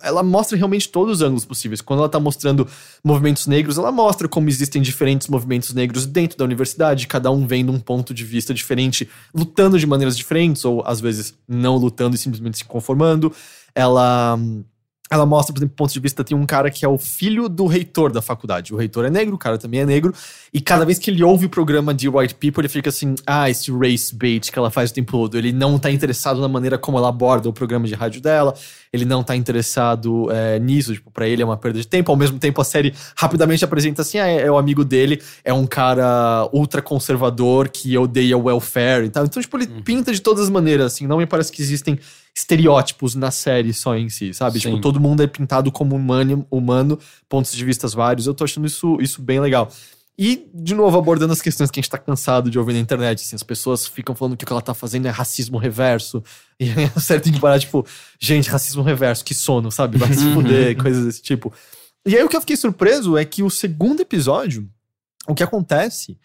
Ela mostra realmente todos os ângulos possíveis. Quando ela tá mostrando movimentos negros, ela mostra como existem diferentes movimentos negros dentro da universidade, cada um vendo um ponto de vista diferente, lutando de maneiras diferentes, ou às vezes não lutando e simplesmente se conformando. Ela. Ela mostra, por exemplo, ponto de vista, tem um cara que é o filho do reitor da faculdade. O reitor é negro, o cara também é negro. E cada vez que ele ouve o programa de White People, ele fica assim: ah, esse race bait que ela faz o tempo todo. Ele não tá interessado na maneira como ela aborda o programa de rádio dela. Ele não tá interessado é, nisso. Tipo, pra ele é uma perda de tempo. Ao mesmo tempo, a série rapidamente apresenta assim: ah, é, é o amigo dele, é um cara ultra conservador que odeia o welfare e tal. Então, tipo, ele pinta de todas as maneiras, assim. Não me parece que existem estereótipos na série só em si, sabe? Sim. Tipo, todo mundo é pintado como humano, humano, pontos de vistas vários. Eu tô achando isso, isso bem legal. E, de novo, abordando as questões que a gente tá cansado de ouvir na internet, assim, as pessoas ficam falando que o que ela tá fazendo é racismo reverso. E a série tem que parar, tipo, gente, racismo reverso, que sono, sabe? Vai se fuder, coisas desse tipo. E aí o que eu fiquei surpreso é que o segundo episódio, o que acontece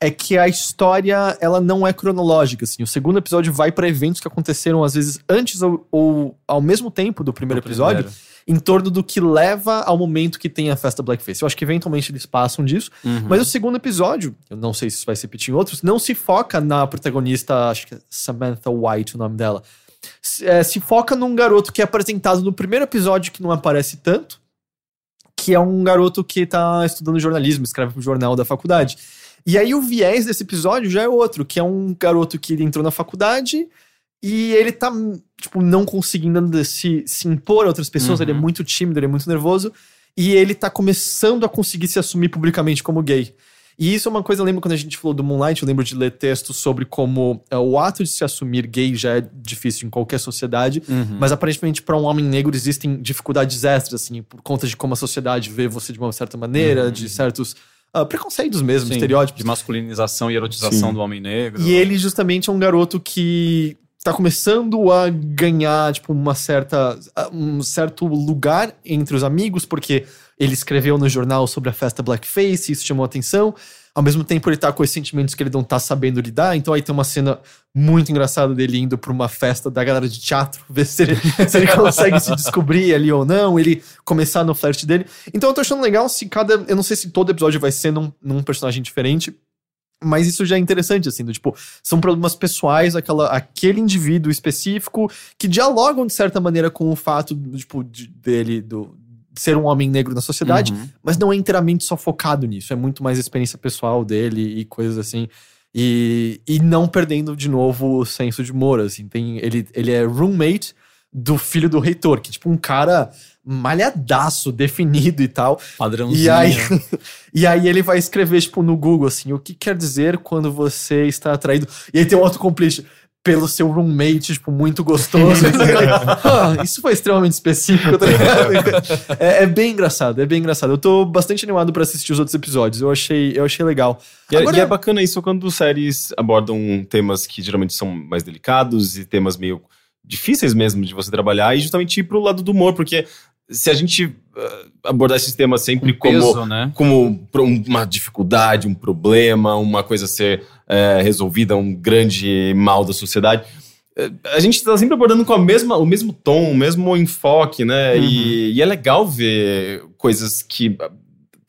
é que a história, ela não é cronológica, assim. O segundo episódio vai pra eventos que aconteceram, às vezes, antes ou, ou ao mesmo tempo do primeiro episódio, primeiro. em torno do que leva ao momento que tem a festa Blackface. Eu acho que eventualmente eles passam disso, Uhum. mas o segundo episódio, eu não sei se isso vai se repetir em outros, não se foca na protagonista, acho que é Samantha White o nome dela. Se, é, se foca num garoto que é apresentado no primeiro episódio, que não aparece tanto, que é um garoto que tá estudando jornalismo, escreve pro jornal da faculdade. E aí o viés desse episódio já é outro, que é um garoto que entrou na faculdade e ele tá, tipo, não conseguindo se, se impor a outras pessoas, Uhum. ele é muito tímido, ele é muito nervoso, e ele tá começando a conseguir se assumir publicamente como gay. E isso é uma coisa, eu lembro quando a gente falou do Moonlight, eu lembro de ler textos sobre como é, o ato de se assumir gay já é difícil em qualquer sociedade, Uhum. mas aparentemente para um homem negro existem dificuldades extras, assim, por conta de como a sociedade vê você de uma certa maneira, de certos ah, preconceitos mesmo, Sim, estereótipos. De masculinização e erotização Sim. do homem negro. E ele justamente é um garoto que tá começando a ganhar, tipo, uma certa, um certo lugar entre os amigos, porque ele escreveu no jornal sobre a festa Blackface, isso chamou atenção. Ao mesmo tempo, ele tá com esses sentimentos que ele não tá sabendo lidar. Então aí tem uma cena muito engraçada dele indo pra uma festa da galera de teatro, ver se ele, se ele consegue se descobrir ali ou não, ele começar no flerte dele. Então eu tô achando legal se cada. Eu não sei se todo episódio vai ser num, num personagem diferente. Mas isso já é interessante, assim, do, tipo, são problemas pessoais, aquela, aquele indivíduo específico que dialogam de certa maneira com o fato, do, tipo, de- dele, do, ser um homem negro na sociedade, Uhum. mas não é inteiramente só focado nisso, é muito mais experiência pessoal dele e coisas assim. E, e não perdendo de novo o senso de humor, assim. Tem, ele, ele é roommate do filho do reitor, que é tipo um cara malhadaço, definido e tal. Padrãozinho. E aí, e aí ele vai escrever, tipo, no Google, assim, o que quer dizer quando você está atraído. E aí tem um autocomplete pelo seu roommate, tipo, muito gostoso. Ah, isso foi extremamente específico, tá ligado? É, é bem engraçado, é bem engraçado. Eu tô bastante animado pra assistir os outros episódios. Eu achei, eu achei legal. E, é- Agora- e é bacana isso quando séries abordam temas que geralmente são mais delicados e temas meio difíceis mesmo de você trabalhar e justamente ir pro lado do humor, porque se a gente ah, abordar esses temas sempre Com como, peso, né? como uma dificuldade, um problema, uma coisa a ser eh, resolvida, um grande mal da sociedade, eh, a gente tá sempre abordando com a mesma, o mesmo tom, o mesmo enfoque, né? Uhum. E, e é legal ver coisas que.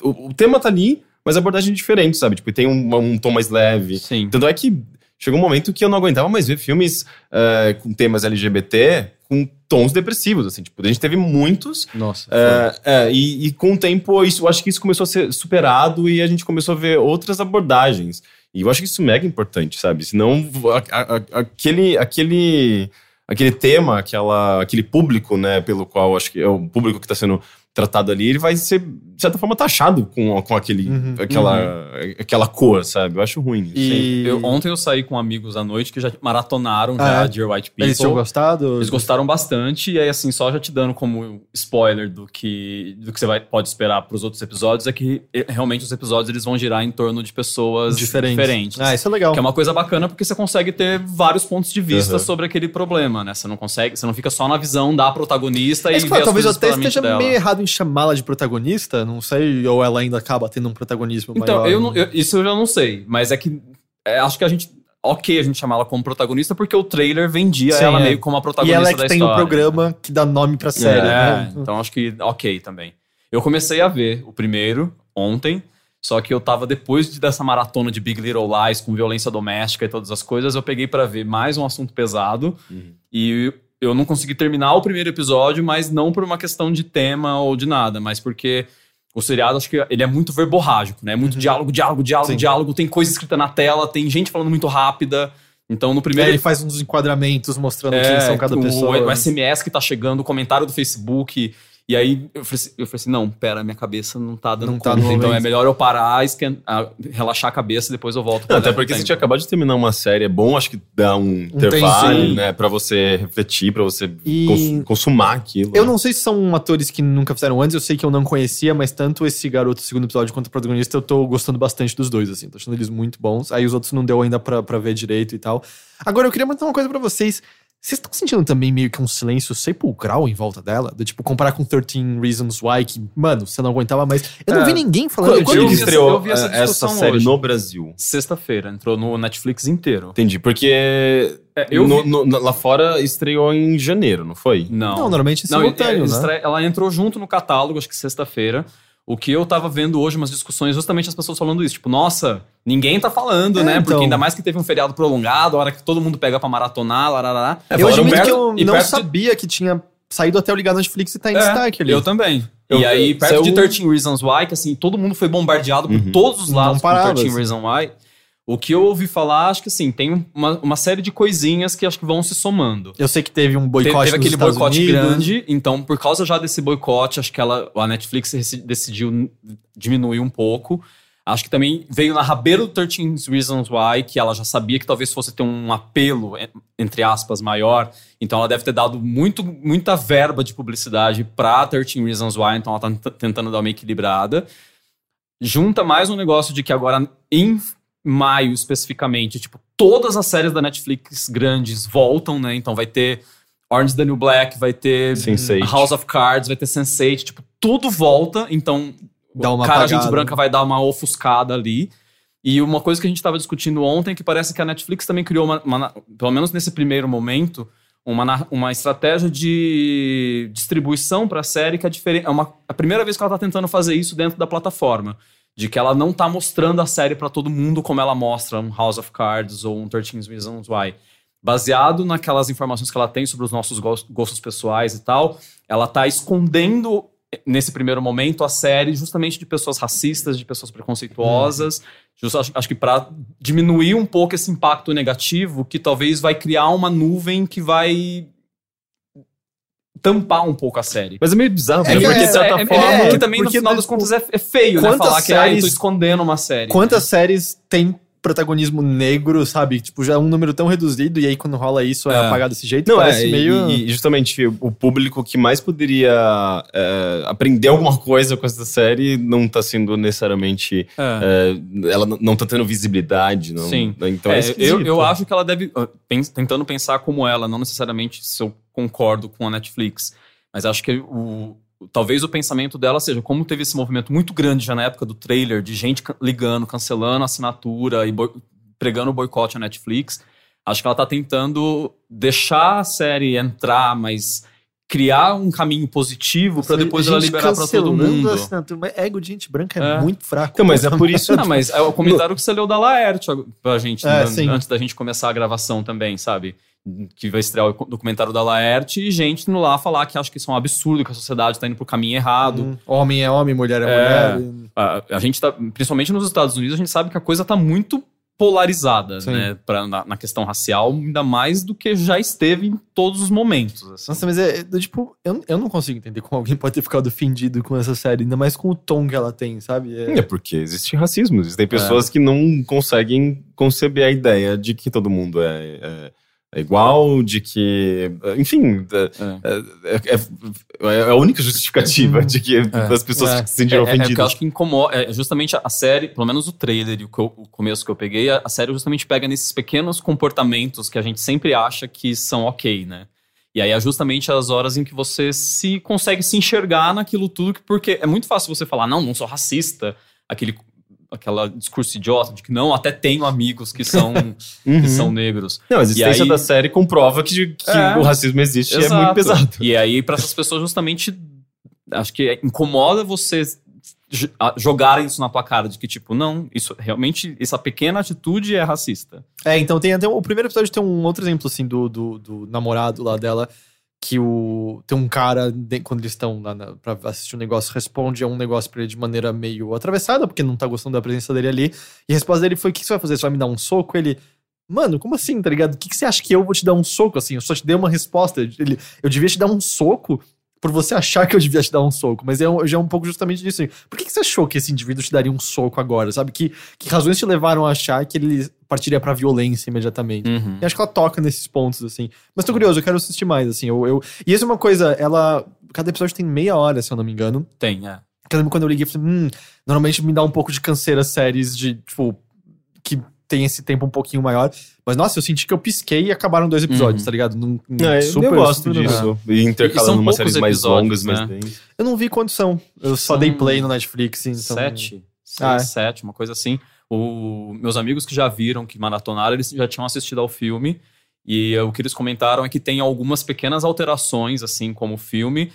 O, o tema tá ali, mas a abordagem é diferente, sabe? Tipo, tem um, um tom mais leve. Sim. Tanto é que chegou um momento que eu não aguentava mais ver filmes eh, com temas LGBT com tons depressivos, assim. Tipo, a gente teve muitos. Nossa. eh, eh, e, e com o tempo, isso, eu acho que isso começou a ser superado e a gente começou a ver outras abordagens. E eu acho que isso é mega importante, sabe? Senão, a- a- aquele, aquele, aquele tema, aquela, aquele público, né, pelo qual acho que é o público que está sendo tratado ali, ele vai ser, de certa forma, taxado com, com aquele, Uhum. aquela, aquela cor, sabe? Eu acho ruim. isso. E Eu- ontem eu saí com amigos à noite que já maratonaram Ah, já é? Dear White People. eles tinham gostado? Eles gostaram bastante, e aí, assim, só já te dando como spoiler do que, do que você vai, pode esperar pros outros episódios, é que realmente os episódios eles vão girar em torno de pessoas diferentes. diferentes. Ah, isso é legal. Que é uma coisa bacana porque você consegue ter vários pontos de vista Uhum. sobre aquele problema, né? Você não consegue, você não fica só na visão da protagonista É e isso que vê eu as falo, talvez eu coisas até esteja dela. meio errado em chamá-la de protagonista, não sei, ou ela ainda acaba tendo um protagonismo Então, maior. eu não- eu- isso eu já não sei, mas é que é, acho que a gente. Ok, a gente chamar ela como protagonista porque o trailer vendia Sim, ela é. meio como a E protagonista ela é da que tem o programa que dá nome pra série, É, né? então acho que ok também. Eu comecei a ver o primeiro ontem, só que eu tava depois de- dessa maratona de Big Little Lies com violência doméstica e todas as coisas, eu peguei pra ver mais um assunto pesado Uhum. e eu não consegui terminar o primeiro episódio, mas não por uma questão de tema ou de nada, mas porque o seriado, acho que ele é muito verborrágico, né? Muito diálogo, diálogo, diálogo, Sim. diálogo. Tem coisa escrita na tela, tem gente falando muito rápida. Então, no É, primeiro ele faz uns enquadramentos mostrando quem é, são cada o, pessoa. O SMS que tá chegando, o comentário do Facebook. E aí eu falei, assim, eu falei assim: não, pera, minha cabeça não tá dando Não tá conta. no então momento. é melhor eu parar, esquen- ah, relaxar a cabeça e depois eu volto. pra Não, até porque você tinha acabado de terminar uma série, é bom, acho que dá um, intervalo, né? Pra você refletir, pra você E- cons- consumar aquilo. Eu né? não sei se são atores que nunca fizeram antes, eu sei que eu não conhecia, mas tanto esse garoto do segundo episódio quanto o protagonista, eu tô gostando bastante dos dois, assim. Tô achando eles muito bons. Aí os outros não deu ainda pra, pra ver direito e tal. Agora, eu queria mandar uma coisa pra vocês. Vocês estão sentindo também meio que um silêncio sepulcral em volta dela? Do tipo, comparar com 13 Reasons Why, que, mano, você não aguentava mais. Eu não É. vi ninguém falando Quando, quando eu estreou eu vi essa essa, série hoje. no Brasil? Sexta-feira, entrou no Netflix inteiro. Entendi, porque É, eu no- vi- no- lá fora estreou em janeiro, não foi? Não. Não, normalmente é Não, simultâneo, é, né? ela entrou junto no catálogo, acho que sexta-feira. O que eu tava vendo hoje, umas discussões, justamente as pessoas falando isso. Tipo, nossa, ninguém tá falando, É, né? então. Porque ainda mais que teve um feriado prolongado, a hora que todo mundo pega pra maratonar, larará. É, eu admito perto- que eu não perto de- sabia que tinha saído até ligar na Netflix e tá em É, destaque ali. Eu também. Eu- e aí, perto saiu- de 13 Reasons Why, que assim, todo mundo foi bombardeado por Uhum. todos os Não lados parava, com 13 assim. Reasons Why. O que eu ouvi falar, acho que assim, tem uma, uma série de coisinhas que acho que vão se somando. Eu sei que teve um Teve, boicote teve nos aquele Estados boicote Unidos. grande, então por causa já desse boicote, acho que ela, a Netflix decidiu diminuir um pouco. Acho que também veio na rabeira do 13 Reasons Why, que ela já sabia que talvez fosse ter um apelo, en- entre aspas, maior. Então ela deve ter dado muito, muita verba de publicidade pra 13 Reasons Why, então ela tá tentando dar uma equilibrada. Junta mais um negócio de que agora, em maio especificamente, tipo, todas as séries da Netflix grandes voltam, né? Então vai ter Orange the New Black, vai ter Sense8. House of Cards, vai ter Sense8, tipo, tudo volta, então Dá uma cara, a gente apagada. branca vai dar uma ofuscada ali. E uma coisa que a gente estava discutindo ontem, é que parece que a Netflix também criou, uma, uma- pelo menos nesse primeiro momento, uma, uma estratégia de distribuição para a série que é diferente. É uma, a primeira vez que ela está tentando fazer isso dentro da plataforma. De que ela não tá mostrando a série para todo mundo como ela mostra um House of Cards ou um 13 Reasons Why. Baseado naquelas informações que ela tem sobre os nossos gos- gostos pessoais e tal, ela tá escondendo nesse primeiro momento a série justamente de pessoas racistas, de pessoas preconceituosas, Just- acho, acho que para diminuir um pouco esse impacto negativo, que talvez vai criar uma nuvem que vai tampar um pouco a série. Mas é meio bizarro, É né? que Porque é- de certa é, forma. é, é que também porque, no final né, das contas é, é feio, né? quantas Falar que ah, eu tô séries- escondendo uma série. Quantas séries tem protagonismo negro, sabe? Tipo, já é um número tão reduzido, e aí quando rola isso é, É. apagado desse jeito, Não, parece é, meio... e, e justamente o público que mais poderia é, aprender alguma coisa com essa série não tá sendo necessariamente. É. é, ela não tá tendo visibilidade. Não, Sim. Então é, É, eu, eu acho que ela deve. ah, pens- tentando pensar como ela, não necessariamente se eu concordo com a Netflix, mas acho que o. Talvez o pensamento dela seja, como teve esse movimento muito grande já na época do trailer, de gente ligando, cancelando a assinatura e pregando o boicote à Netflix, acho que ela tá tentando deixar a série entrar, mas criar um caminho positivo para depois ela liberar para todo mundo. mas ego de gente branca é, É. muito fraco. Então, mas é por isso. Não, mas é o comentário que você leu da Laerte pra gente, É, né, sim. antes da gente começar a gravação também, sabe? Que vai estrear o documentário da Laerte e gente indo lá falar que acha que isso é um absurdo, que a sociedade tá indo pro caminho errado. Hum, Homem é homem, mulher é, É. mulher. A, a gente tá, principalmente nos Estados Unidos, a gente sabe que a coisa tá muito polarizada, Sim. né? Pra, na, na questão racial, ainda mais do que já esteve em todos os momentos. assim. Nossa, mas é, é, tipo, eu, eu não consigo entender como alguém pode ter ficado ofendido com essa série, ainda mais com o tom que ela tem, sabe? É- É porque existe racismo. Existem pessoas que não conseguem conceber a ideia de que todo mundo é, é- é igual, de que. Enfim, é, é- é- é a única justificativa de que as pessoas É. se sentiram É, é, é, porque eu ofendidas. acho que incomoda. É justamente a, série, pelo menos o trailer e o, que eu- o começo que eu peguei, a, a série justamente pega nesses pequenos comportamentos que a gente sempre acha que são ok, né? E aí é justamente as horas em que você se consegue se enxergar naquilo tudo, que- porque é muito fácil você falar, não, não sou racista, aquele aquela discurso idiota de que não, até tenho amigos que são, Uhum. que são negros. Não, a existência aí- da série comprova que, que É. o racismo existe e é Exato. muito pesado. E aí, para essas pessoas, justamente, acho que incomoda você jogarem isso na tua cara, de que, tipo, não, isso realmente, essa pequena atitude é racista. É, então tem até o primeiro episódio tem um outro exemplo assim do, do, do namorado lá dela que o tem um cara de- quando eles estão lá na, pra assistir um negócio responde a um negócio pra ele de maneira meio atravessada porque não tá gostando da presença dele ali e a resposta dele foi o que você vai fazer você vai me dar um soco ele mano como assim tá ligado o que, que você acha que eu vou te dar um soco assim eu só te dei uma resposta ele eu devia te dar um soco por você achar que eu devia te dar um soco, mas é um- já é um pouco justamente disso. Por que, que você achou que esse indivíduo te daria um soco agora? Sabe? Que, que razões te levaram a achar que ele partiria pra violência imediatamente? E acho que ela toca nesses pontos, assim. Mas tô curioso, eu quero assistir mais, assim. Eu, eu... E isso é uma coisa, ela. Cada episódio tem meia hora, se eu não me engano. Tem, é. Porque eu lembro quando eu liguei, eu falei, hum, normalmente me dá um pouco de canseira séries de, tipo, que tem esse tempo um pouquinho maior. Mas, nossa, eu senti que eu pisquei e acabaram dois episódios, Uhum. tá ligado? Num, num É, eu gosto super- disso. E E intercalando umas séries mais longas, mais né? densas. Eu não vi quantos são. Eu só São dei play no Netflix, então... Sete, seis, Ah, é. sete, uma coisa assim. O, meus amigos que já viram, que maratonaram, eles já tinham assistido ao filme. E eh, o que eles comentaram é que tem algumas pequenas alterações, assim, como o filme,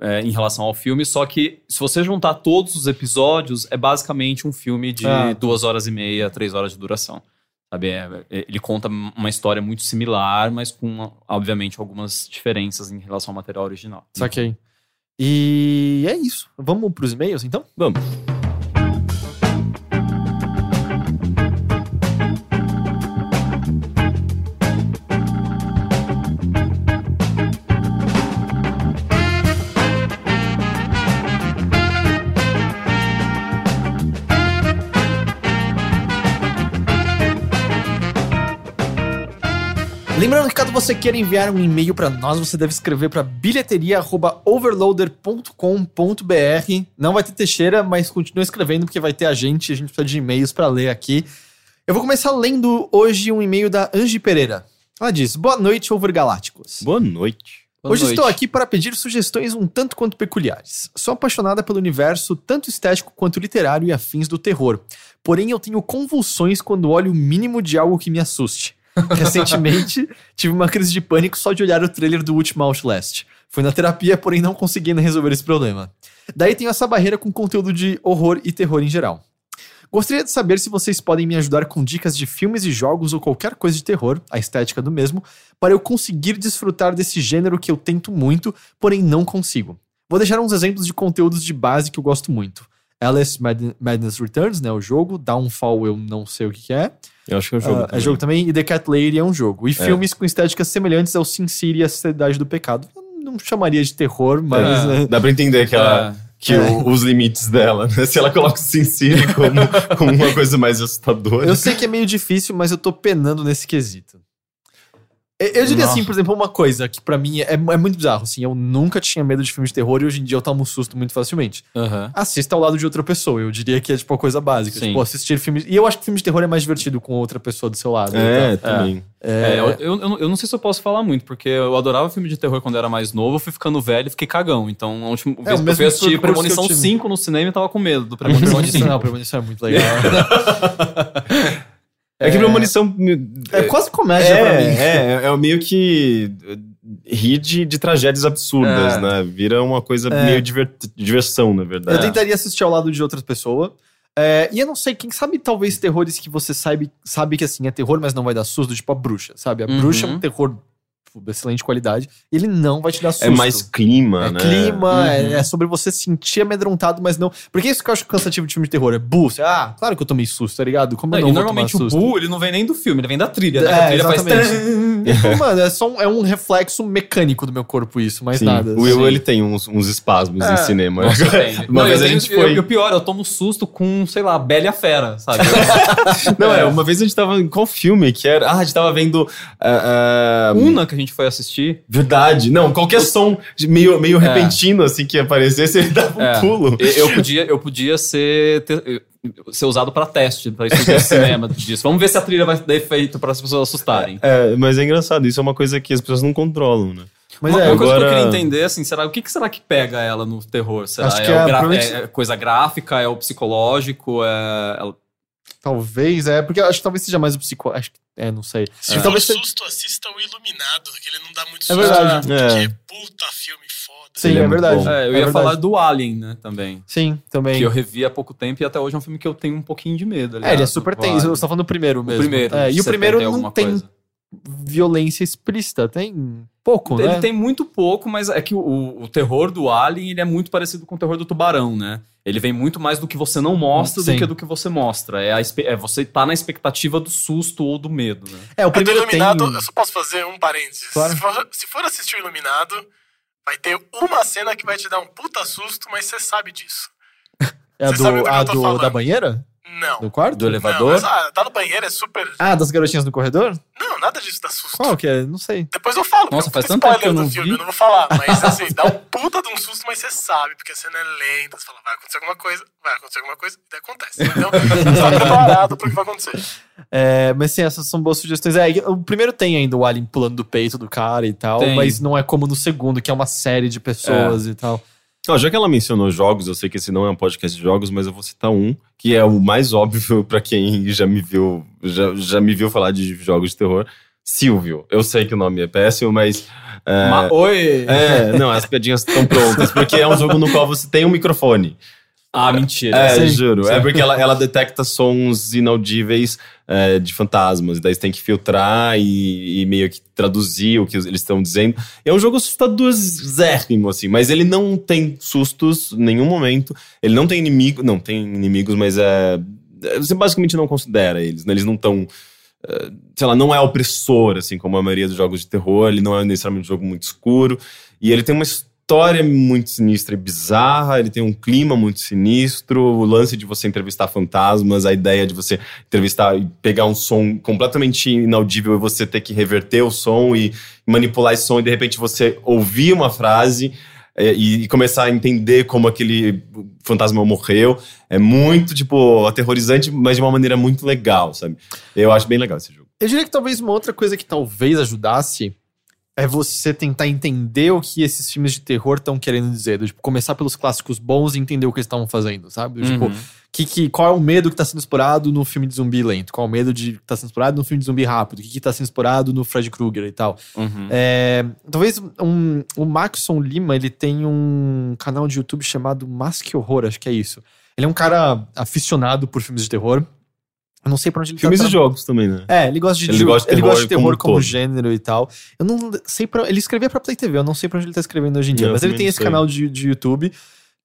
eh, em relação ao filme. Só que, se você juntar todos os episódios, é basicamente um filme de Ah. duas horas e meia, três horas de duração. Sabe? É- é- ele conta uma história muito similar, mas com, obviamente, algumas diferenças em relação ao material original. Saquei. E é isso. Vamos pros e-mails, então? Vamos. Caso você queira enviar um e-mail pra nós, você deve escrever para bilheteria@overloader.com.br. Não vai ter Teixeira, mas continua escrevendo porque vai ter a gente, e a gente precisa de e-mails pra ler aqui. Eu vou começar lendo hoje um e-mail da Angie Pereira. Ela diz: "Boa noite, Overgalácticos. Boa noite. Boa Hoje noite. estou aqui para pedir sugestões um tanto quanto peculiares. Sou apaixonada pelo universo tanto estético quanto literário e afins do terror. Porém, eu tenho convulsões quando olho o mínimo de algo que me assuste. Recentemente, tive uma crise de pânico só de olhar o trailer do último Outlast. Fui na terapia, porém não consegui ainda resolver esse problema. Daí tenho essa barreira com conteúdo de horror e terror em geral. Gostaria de saber se vocês podem me ajudar com dicas de filmes e jogos ou qualquer coisa de terror, a estética do mesmo, para eu conseguir desfrutar desse gênero que eu tento muito, porém não consigo. Vou deixar uns exemplos de conteúdos de base que eu gosto muito. Alice Mad- Madness Returns, né, o jogo. Downfall eu não sei o que que é. Eu acho que é um jogo. Ah, é também. jogo também. E The Cat Lady é um jogo. E filmes com estéticas semelhantes ao Sin City e a Sociedade do Pecado. Eu não chamaria de terror, mas... É, né, Dá pra entender que, ela, É. que o- os limites dela, né? Se ela coloca o Sin City como, como uma coisa mais assustadora. Eu sei que é meio difícil, mas eu tô penando nesse quesito. Eu eu diria assim, por exemplo, uma coisa que pra mim é, é muito bizarro, assim, eu nunca tinha medo de filmes de terror e hoje em dia eu tomo susto muito facilmente. Aham. Assista ao lado de outra pessoa, eu diria que é tipo a coisa básica, Sim. tipo, assistir filmes... E eu acho que filme de terror é mais divertido com outra pessoa do seu lado. É, então, também. É, eu, eu, eu- eu não sei se eu posso falar muito, porque eu adorava filme de terror quando eu era mais novo, eu fui ficando velho e fiquei cagão. Então, a última É, vez que eu fui assistir eu Premonição tive. 5 no cinema e tava com medo do Premonição Premonição, 5. não, Premonição é muito legal. É, que premonição. é quase comédia pra mim. É, é, é meio que eh, rir de, de tragédias absurdas, É. né? Vira uma coisa É. meio diver- diversão, na Eu verdade. tentaria assistir ao lado de outra pessoa. É, e eu não sei, quem sabe talvez terrores que você sabe, sabe que assim é terror, mas não vai dar susto, tipo a bruxa, sabe? A Uhum. bruxa é um terror tipo, de excelente qualidade. Ele não vai te dar susto. É mais clima, É né? clima, é, Uhum. é sobre você se sentir amedrontado, mas não. Porque é isso que eu acho cansativo de filme de terror. É bu. você- Ah, claro que eu tomei susto, tá ligado? Como eu Não, não e normalmente o susto? Bu, ele não vem nem do filme, ele vem da trilha, né? É, a trilha faz... exatamente. Então, mano, é só um, é um reflexo mecânico do meu corpo, isso, mais Sim. nada. O Will, Sim. ele tem uns, uns espasmos É. em cinema. Nossa. Uma Não, vez eu a gente foi- E o pior, eu tomo susto com, sei lá, a Bela e a Fera, sabe? Não, é, uma vez a gente tava em qual filme que era? Ah, a gente tava vendo. ah, ah, Una que a gente foi assistir. Verdade. Não, qualquer som meio, meio repentino, assim, que aparecesse, ele dava um É. pulo. Eu, eu podia, eu podia ser, ter- ser usado pra teste, pra estudar cinema disso. Vamos ver se a trilha vai dar efeito para as pessoas assustarem. É, mas é engraçado, isso é uma coisa que as pessoas não controlam, né? Mas uma, é, uma coisa que eu agora- queria entender, assim, será, o que, que será que pega ela no terror? Será Acho que é, é, gra- provavelmente- é coisa gráfica, é o psicológico, é... Talvez, é, porque eu acho que talvez seja mais o psico. Acho que, é, não sei. Se É. Talvez seja- susto, assista o Iluminado, que ele não dá muito É susto. verdade. É. Porque puta filme foda. Sim, é, é verdade. É, eu É ia verdade. falar do Alien, né, também. Sim, também. Que eu revi há pouco tempo e até hoje é um filme que eu tenho um pouquinho de medo. É, aliás, ele é super tenso. Você tá falando do primeiro O mesmo. primeiro. É, e o primeiro 70 não alguma tem coisa. Violência explícita, tem pouco, Ele né? tem muito pouco, mas é que o, o terror do Alien ele é muito parecido com o terror do tubarão, né? Ele vem muito mais do que você não mostra Sim. do que do que você mostra. É, a, é você tá na expectativa do susto ou do medo, né? É, o primeiro tem... Iluminado, eu só posso fazer um parênteses. Claro. Se, for, se for assistir o Iluminado, vai ter uma cena que vai te dar um puta susto, mas você sabe disso. É a Você sabe do a do da banheira? Não. Do quarto? Do Não, elevador. mas, ah, tá no banheiro é super. Ah, das garotinhas no corredor? Não, nada disso dá susto. Qual que é? Não sei. Depois eu falo. Nossa, é faz tanto tempo que spoiler eu não do filme, vi. eu não vou falar. Mas assim, dá um puta de um susto, mas você sabe, porque a cena é lenta. Você fala, vai acontecer alguma coisa, vai acontecer alguma coisa, e daí acontece. Então, você tá preparado pro que vai acontecer. É, mas sim, essas são boas sugestões. É, o primeiro tem ainda o Alien pulando do peito do cara e tal, Tem. mas não é como no segundo, que é uma série de pessoas e tal. Ó, já que ela mencionou jogos, eu sei que esse não é um podcast de jogos, mas eu vou citar um, que é o mais óbvio pra quem já me viu, já, já me viu falar de jogos de terror. Silvio. Eu sei que o nome é péssimo, mas. É, Ma- Oi! é, não, as piadinhas estão prontas, porque é um jogo no qual você tem um microfone. Ah, mentira. É, Sim, juro. sim. É porque ela, ela detecta sons inaudíveis é, de fantasmas. Daí você tem que filtrar e, e meio que traduzir o que eles estão dizendo. É um jogo assustadorzérrimo, assim. Mas ele não tem sustos em nenhum momento. Ele não tem inimigo. Não, tem inimigos, mas é... é, Você basicamente não considera eles, né? Eles não estão... sei lá, não é opressor, assim, como a maioria dos jogos de terror. Ele não é necessariamente um jogo muito escuro. E ele tem uma história muito sinistra e bizarra, ele tem um clima muito sinistro, o lance de você entrevistar fantasmas, a ideia de você entrevistar e pegar um som completamente inaudível e você ter que reverter o som e manipular esse som e de repente você ouvir uma frase é, e começar a entender como aquele fantasma morreu. É muito, tipo, aterrorizante, mas de uma maneira muito legal, sabe? Eu acho bem legal esse jogo. Eu diria que talvez uma outra coisa que talvez ajudasse é você tentar entender o que esses filmes de terror estão querendo dizer. Do, tipo, começar pelos clássicos bons e entender o que eles estavam fazendo, sabe? Do, Tipo, Uhum. que, que, qual é o medo que tá sendo explorado no filme de zumbi lento? Qual é o medo de que tá sendo explorado no filme de zumbi rápido? O que, que tá sendo explorado no Fred Krueger e tal? Uhum. É, talvez um, o Maxon Lima, ele tem um canal de YouTube chamado Masque Horror, acho que é isso. Ele é um cara aficionado por filmes de terror. Eu não sei pra onde ele Filmes tá e tra- jogos também, né? É, ele gosta de, Ele gosta de ele gosta de terror terror como como, gênero e tal. Eu não sei pra. Ele escrevia pra Play TV, eu não sei pra onde ele tá escrevendo hoje em dia. Eu mas ele tem esse sei. canal de, de YouTube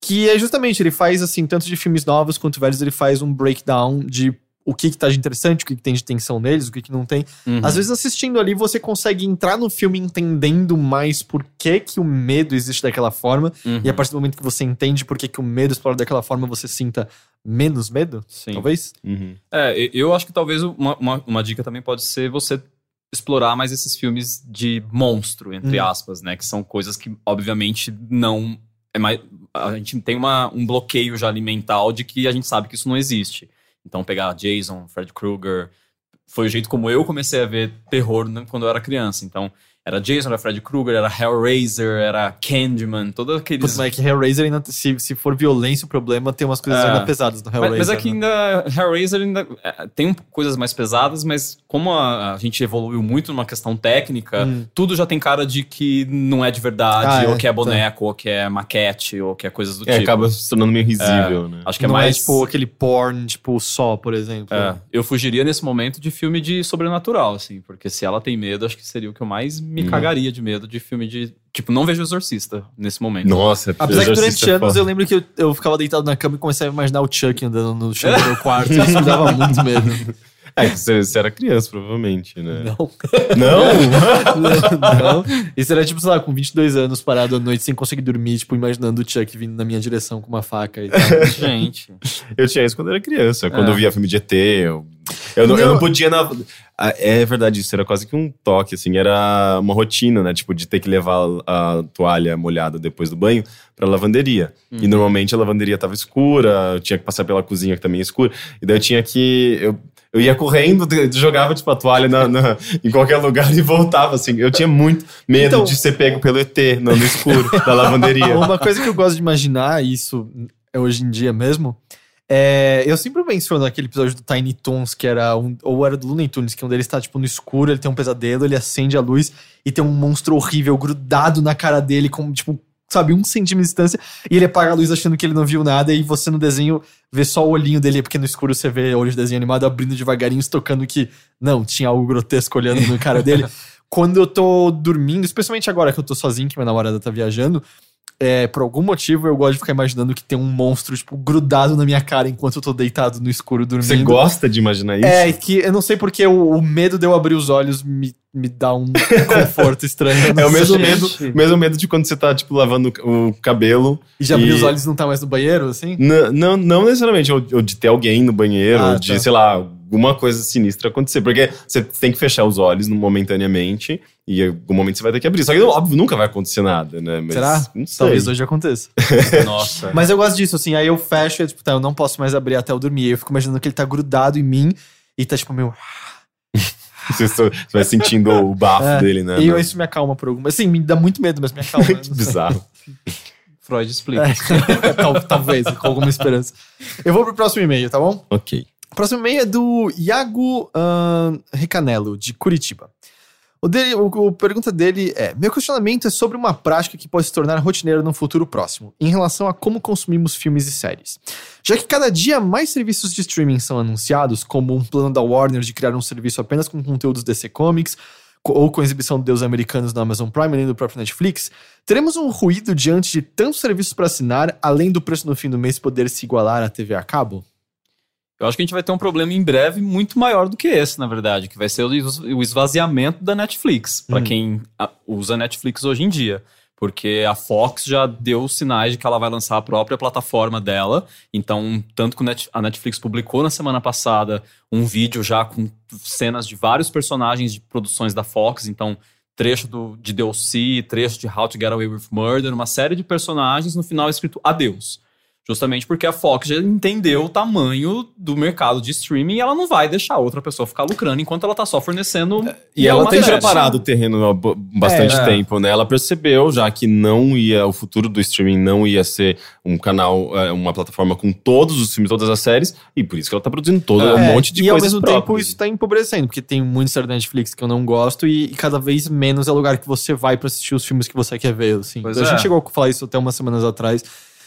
que é justamente, ele faz assim, tanto de filmes novos quanto velhos, ele faz um breakdown de o que que tá de interessante, o que que tem de tensão neles, o que que não tem. Uhum. Às vezes assistindo ali você consegue entrar no filme entendendo mais por que que o medo existe daquela forma. Uhum. E a partir do momento que você entende por que que o medo explora daquela forma, você sinta menos medo, Sim. talvez. Uhum. É, eu acho que talvez uma, uma, uma dica também pode ser você explorar mais esses filmes de monstro, entre Hum. aspas, né? Que são coisas que, obviamente, não. É mais, a gente tem uma, um bloqueio já ali mental de que a gente sabe que isso não existe. Então, pegar Jason, Fred Krueger. Foi o jeito como eu comecei a ver terror né, quando eu era criança. Então, era Jason, era Fred Krueger, era Hellraiser, era Candyman, todos aqueles. Putz, mas é que Hellraiser ainda, se, se for violência o problema, tem umas coisas É. ainda pesadas no Mas, Hellraiser. mas é que né? ainda Hellraiser ainda é, tem coisas mais pesadas, mas como a, a gente evoluiu muito numa questão técnica, Hum. tudo já tem cara de que não é de verdade, Ah, é, ou que é tá. boneco, ou que é maquete, ou que é coisas do É, tipo. acaba se tornando meio risível, né? Acho que é não mais é tipo aquele porn, tipo só, por exemplo. É, eu fugiria nesse momento de filme de sobrenatural, assim, porque se ela tem medo, acho que seria o que eu mais me Hum. cagaria de medo de filme de. Tipo, não vejo o Exorcista nesse momento. Nossa, Apesar que durante é anos foda. eu lembro que eu, eu ficava deitado na cama e comecei a imaginar o Chuck andando no chão do meu quarto. Isso me dava muito medo. É, você, você era criança, provavelmente, né? Não. Não? não. Isso era tipo, sei lá, com 22 anos, parado à noite sem conseguir dormir, tipo, imaginando o Chuck vindo na minha direção com uma faca e tal. Gente. Eu tinha isso quando eu era criança. Quando É. eu via filme de ET, eu, eu, não, eu Não. podia. Na, é verdade, isso era quase que um toque, assim. Era uma rotina, né? Tipo, de ter que levar a toalha molhada depois do banho pra lavanderia. E normalmente a lavanderia tava escura, eu tinha que passar pela cozinha que também é escura. E daí eu tinha que. Eu, eu ia correndo, jogava tipo a toalha na, na- em qualquer lugar e voltava, assim. Eu tinha muito medo Então- de ser pego pelo ET no, no escuro da lavanderia. Uma coisa que eu gosto de imaginar, e isso é hoje em dia mesmo, é, eu sempre menciono aquele episódio do Tiny Toons, que era um, ou era do Looney Tunes, que um deles tá tipo no escuro, ele tem um pesadelo, ele acende a luz e tem um monstro horrível grudado na cara dele, com tipo, sabe, um centímetro de distância, e ele apaga a luz achando que ele não viu nada, e você no desenho vê só o olhinho dele, porque no escuro você vê olho de desenho animado abrindo devagarinho, estocando que não, tinha algo grotesco olhando no cara dele. Quando eu tô dormindo, especialmente agora que eu tô sozinho, que minha namorada tá viajando, é, por algum motivo eu gosto de ficar imaginando que tem um monstro, tipo, grudado na minha cara enquanto eu tô deitado no escuro dormindo. Você gosta de imaginar isso? É, que eu não sei porque o, o medo de eu abrir os olhos me, me dá um conforto estranho. É não o mesmo sei. medo, mesmo medo de quando você tá, tipo, lavando o cabelo. E já abrir E- os olhos e não tá mais no banheiro, assim? N- não, não necessariamente, ou, ou de ter alguém no banheiro, Ah, ou de, tá. sei lá, alguma coisa sinistra acontecer. Porque você tem que fechar os olhos no- momentaneamente e em algum momento você vai ter que abrir. Só que, óbvio, nunca vai acontecer nada, né? Mas, Será? Não sei. Talvez hoje aconteça. Nossa. Mas eu gosto disso, assim, aí eu fecho e, tipo, tá, eu não posso mais abrir até eu dormir. Eu fico imaginando que ele tá grudado em mim e tá, tipo, meu. Você, só- você vai sentindo o bafo É, dele, né? e eu, Não- isso me acalma por alguma. Assim, me dá muito medo, mas me acalma. né? que bizarro. Freud explica. É, tal- talvez, com alguma esperança. Eu vou pro próximo e-mail, tá bom? ok. O próximo e-mail é do Iago Recanello, de Curitiba. O, dele, o, o pergunta dele é: Meu questionamento é sobre uma prática que pode se tornar rotineira no futuro próximo, em relação a como consumimos filmes e séries. Já que cada dia mais serviços de streaming são anunciados, como um plano da Warner de criar um serviço apenas com conteúdos DC Comics, co- ou com exibição de deuses americanos na Amazon Prime e no próprio Netflix, teremos um ruído diante de tantos serviços para assinar, além do preço no fim do mês poder se igualar à TV a cabo? Eu acho que a gente vai ter um problema em breve muito maior do que esse, na verdade, que vai ser o es- o esvaziamento da Netflix, pra Uhum. quem usa Netflix hoje em dia. Porque a Fox já deu sinais de que ela vai lançar a própria plataforma dela. Então, tanto que a Netflix publicou na semana passada um vídeo já com cenas de vários personagens de produções da Fox. Então, trecho do, de DLC, trecho de How to Get Away with Murder, uma série de personagens, no final escrito adeus. Justamente porque a Fox já entendeu o tamanho do mercado de streaming e ela não vai deixar outra pessoa ficar lucrando enquanto ela tá só fornecendo. E ela tem material. preparado o terreno há bastante É. tempo, né? Ela percebeu já que não ia, o futuro do streaming não ia ser um canal, é, uma plataforma com todos os filmes, todas as séries, e por isso que ela tá produzindo todo um É, monte de e ao coisas mesmo tempo próprias. isso tá empobrecendo, porque tem muita série da Netflix que eu não gosto e, e cada vez menos é lugar que você vai pra assistir os filmes que você quer ver, assim. Pois a é. gente chegou a falar isso até umas semanas atrás.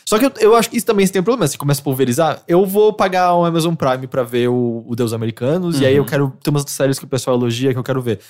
Só que eu, eu acho que isso também tem um problema. Você começa a pulverizar. Eu vou pagar o Amazon Prime pra ver o, o Deus Americanos, e aí eu Uhum. quero ter umas séries que o pessoal elogia que eu quero ver.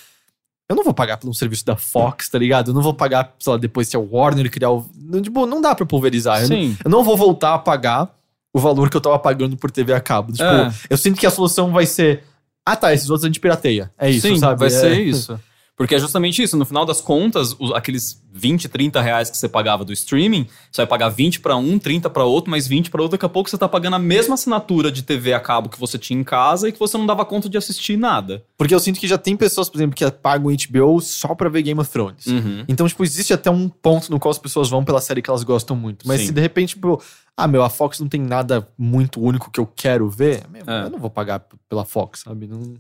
Eu não vou pagar por um serviço da Fox, tá ligado? Eu não vou pagar, sei lá, depois se é o Warner criar o. não, Tipo, não dá pra pulverizar. Eu não- Sim. eu não vou voltar a pagar o valor que eu tava pagando por TV a cabo. Tipo, É. eu sinto que a solução vai ser. Ah, tá, esses outros a gente pirateia. É isso, Sim, sabe? vai É. ser isso. Porque é justamente isso. No final das contas, os- aqueles 20, 30 reais que você pagava do streaming, você vai pagar 20 pra um, 30 pra outro, mais 20 pra outro. Daqui a pouco você tá pagando a mesma assinatura de TV a cabo que você tinha em casa e que você não dava conta de assistir nada. Porque eu sinto que já tem pessoas, por exemplo, que pagam HBO só pra ver Game of Thrones. Uhum. Então, tipo, existe até um ponto no qual as pessoas vão pela série que elas gostam muito. Mas Sim. se de repente, tipo, ah, meu, a Fox não tem nada muito único que eu quero ver, meu, É. eu não vou pagar pela Fox, sabe? Não...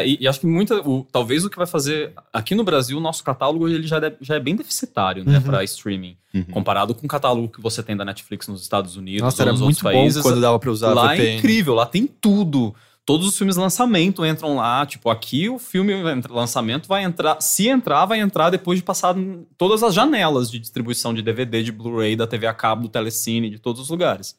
É, e, e acho que muita. o- talvez o que vai fazer. Aqui no Brasil, o nosso catálogo ele já, é- já é bem deficitário, né, Uhum. pra streaming. Uhum. Comparado com o catálogo que você tem da Netflix nos Estados Unidos Nossa, ou era nos muito outros bom países. quando dava pra usar lá é incrível, lá tem tudo. Todos os filmes lançamento entram lá. Tipo, aqui o filme lançamento vai entrar. Se entrar, vai entrar depois de passar todas as janelas de distribuição de DVD, de Blu-ray, da TV a cabo, do Telecine, de todos os lugares.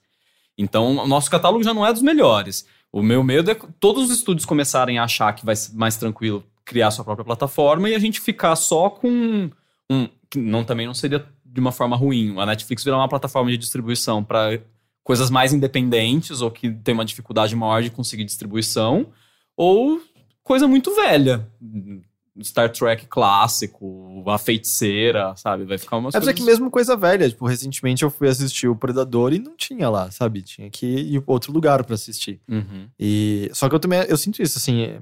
Então, o nosso catálogo já não é dos melhores. O meu medo é todos os estúdios começarem a achar que vai ser mais tranquilo criar sua própria plataforma e a gente ficar só com um. Que não, também não seria de uma forma ruim. A Netflix virar uma plataforma de distribuição para coisas mais independentes ou que tem uma dificuldade maior de conseguir distribuição, ou coisa muito velha. Star Trek clássico, A Feiticeira, sabe? Vai ficar umas É coisas... que mesmo coisa velha, tipo, recentemente eu fui assistir o Predador e não tinha lá, sabe? Tinha que ir outro lugar pra assistir. Uhum. E só que eu também eu sinto isso assim, é,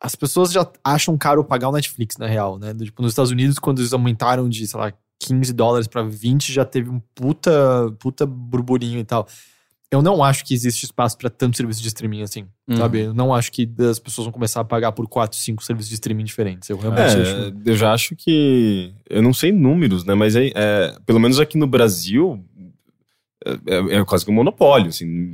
as pessoas já acham caro pagar o Netflix na real, né? Tipo, nos Estados Unidos quando eles aumentaram de, sei lá, 15 dólares pra 20, já teve um puta puta burburinho e tal. Eu não acho que existe espaço pra tanto serviço de streaming assim, Uhum. sabe? Eu não acho que as pessoas vão começar a pagar por 4, 5 serviços de streaming diferentes. Eu realmente acho. É, eu já acho que. Eu não sei números, né? Mas é, é, pelo menos aqui no Brasil é, é- é quase que um monopólio. Assim,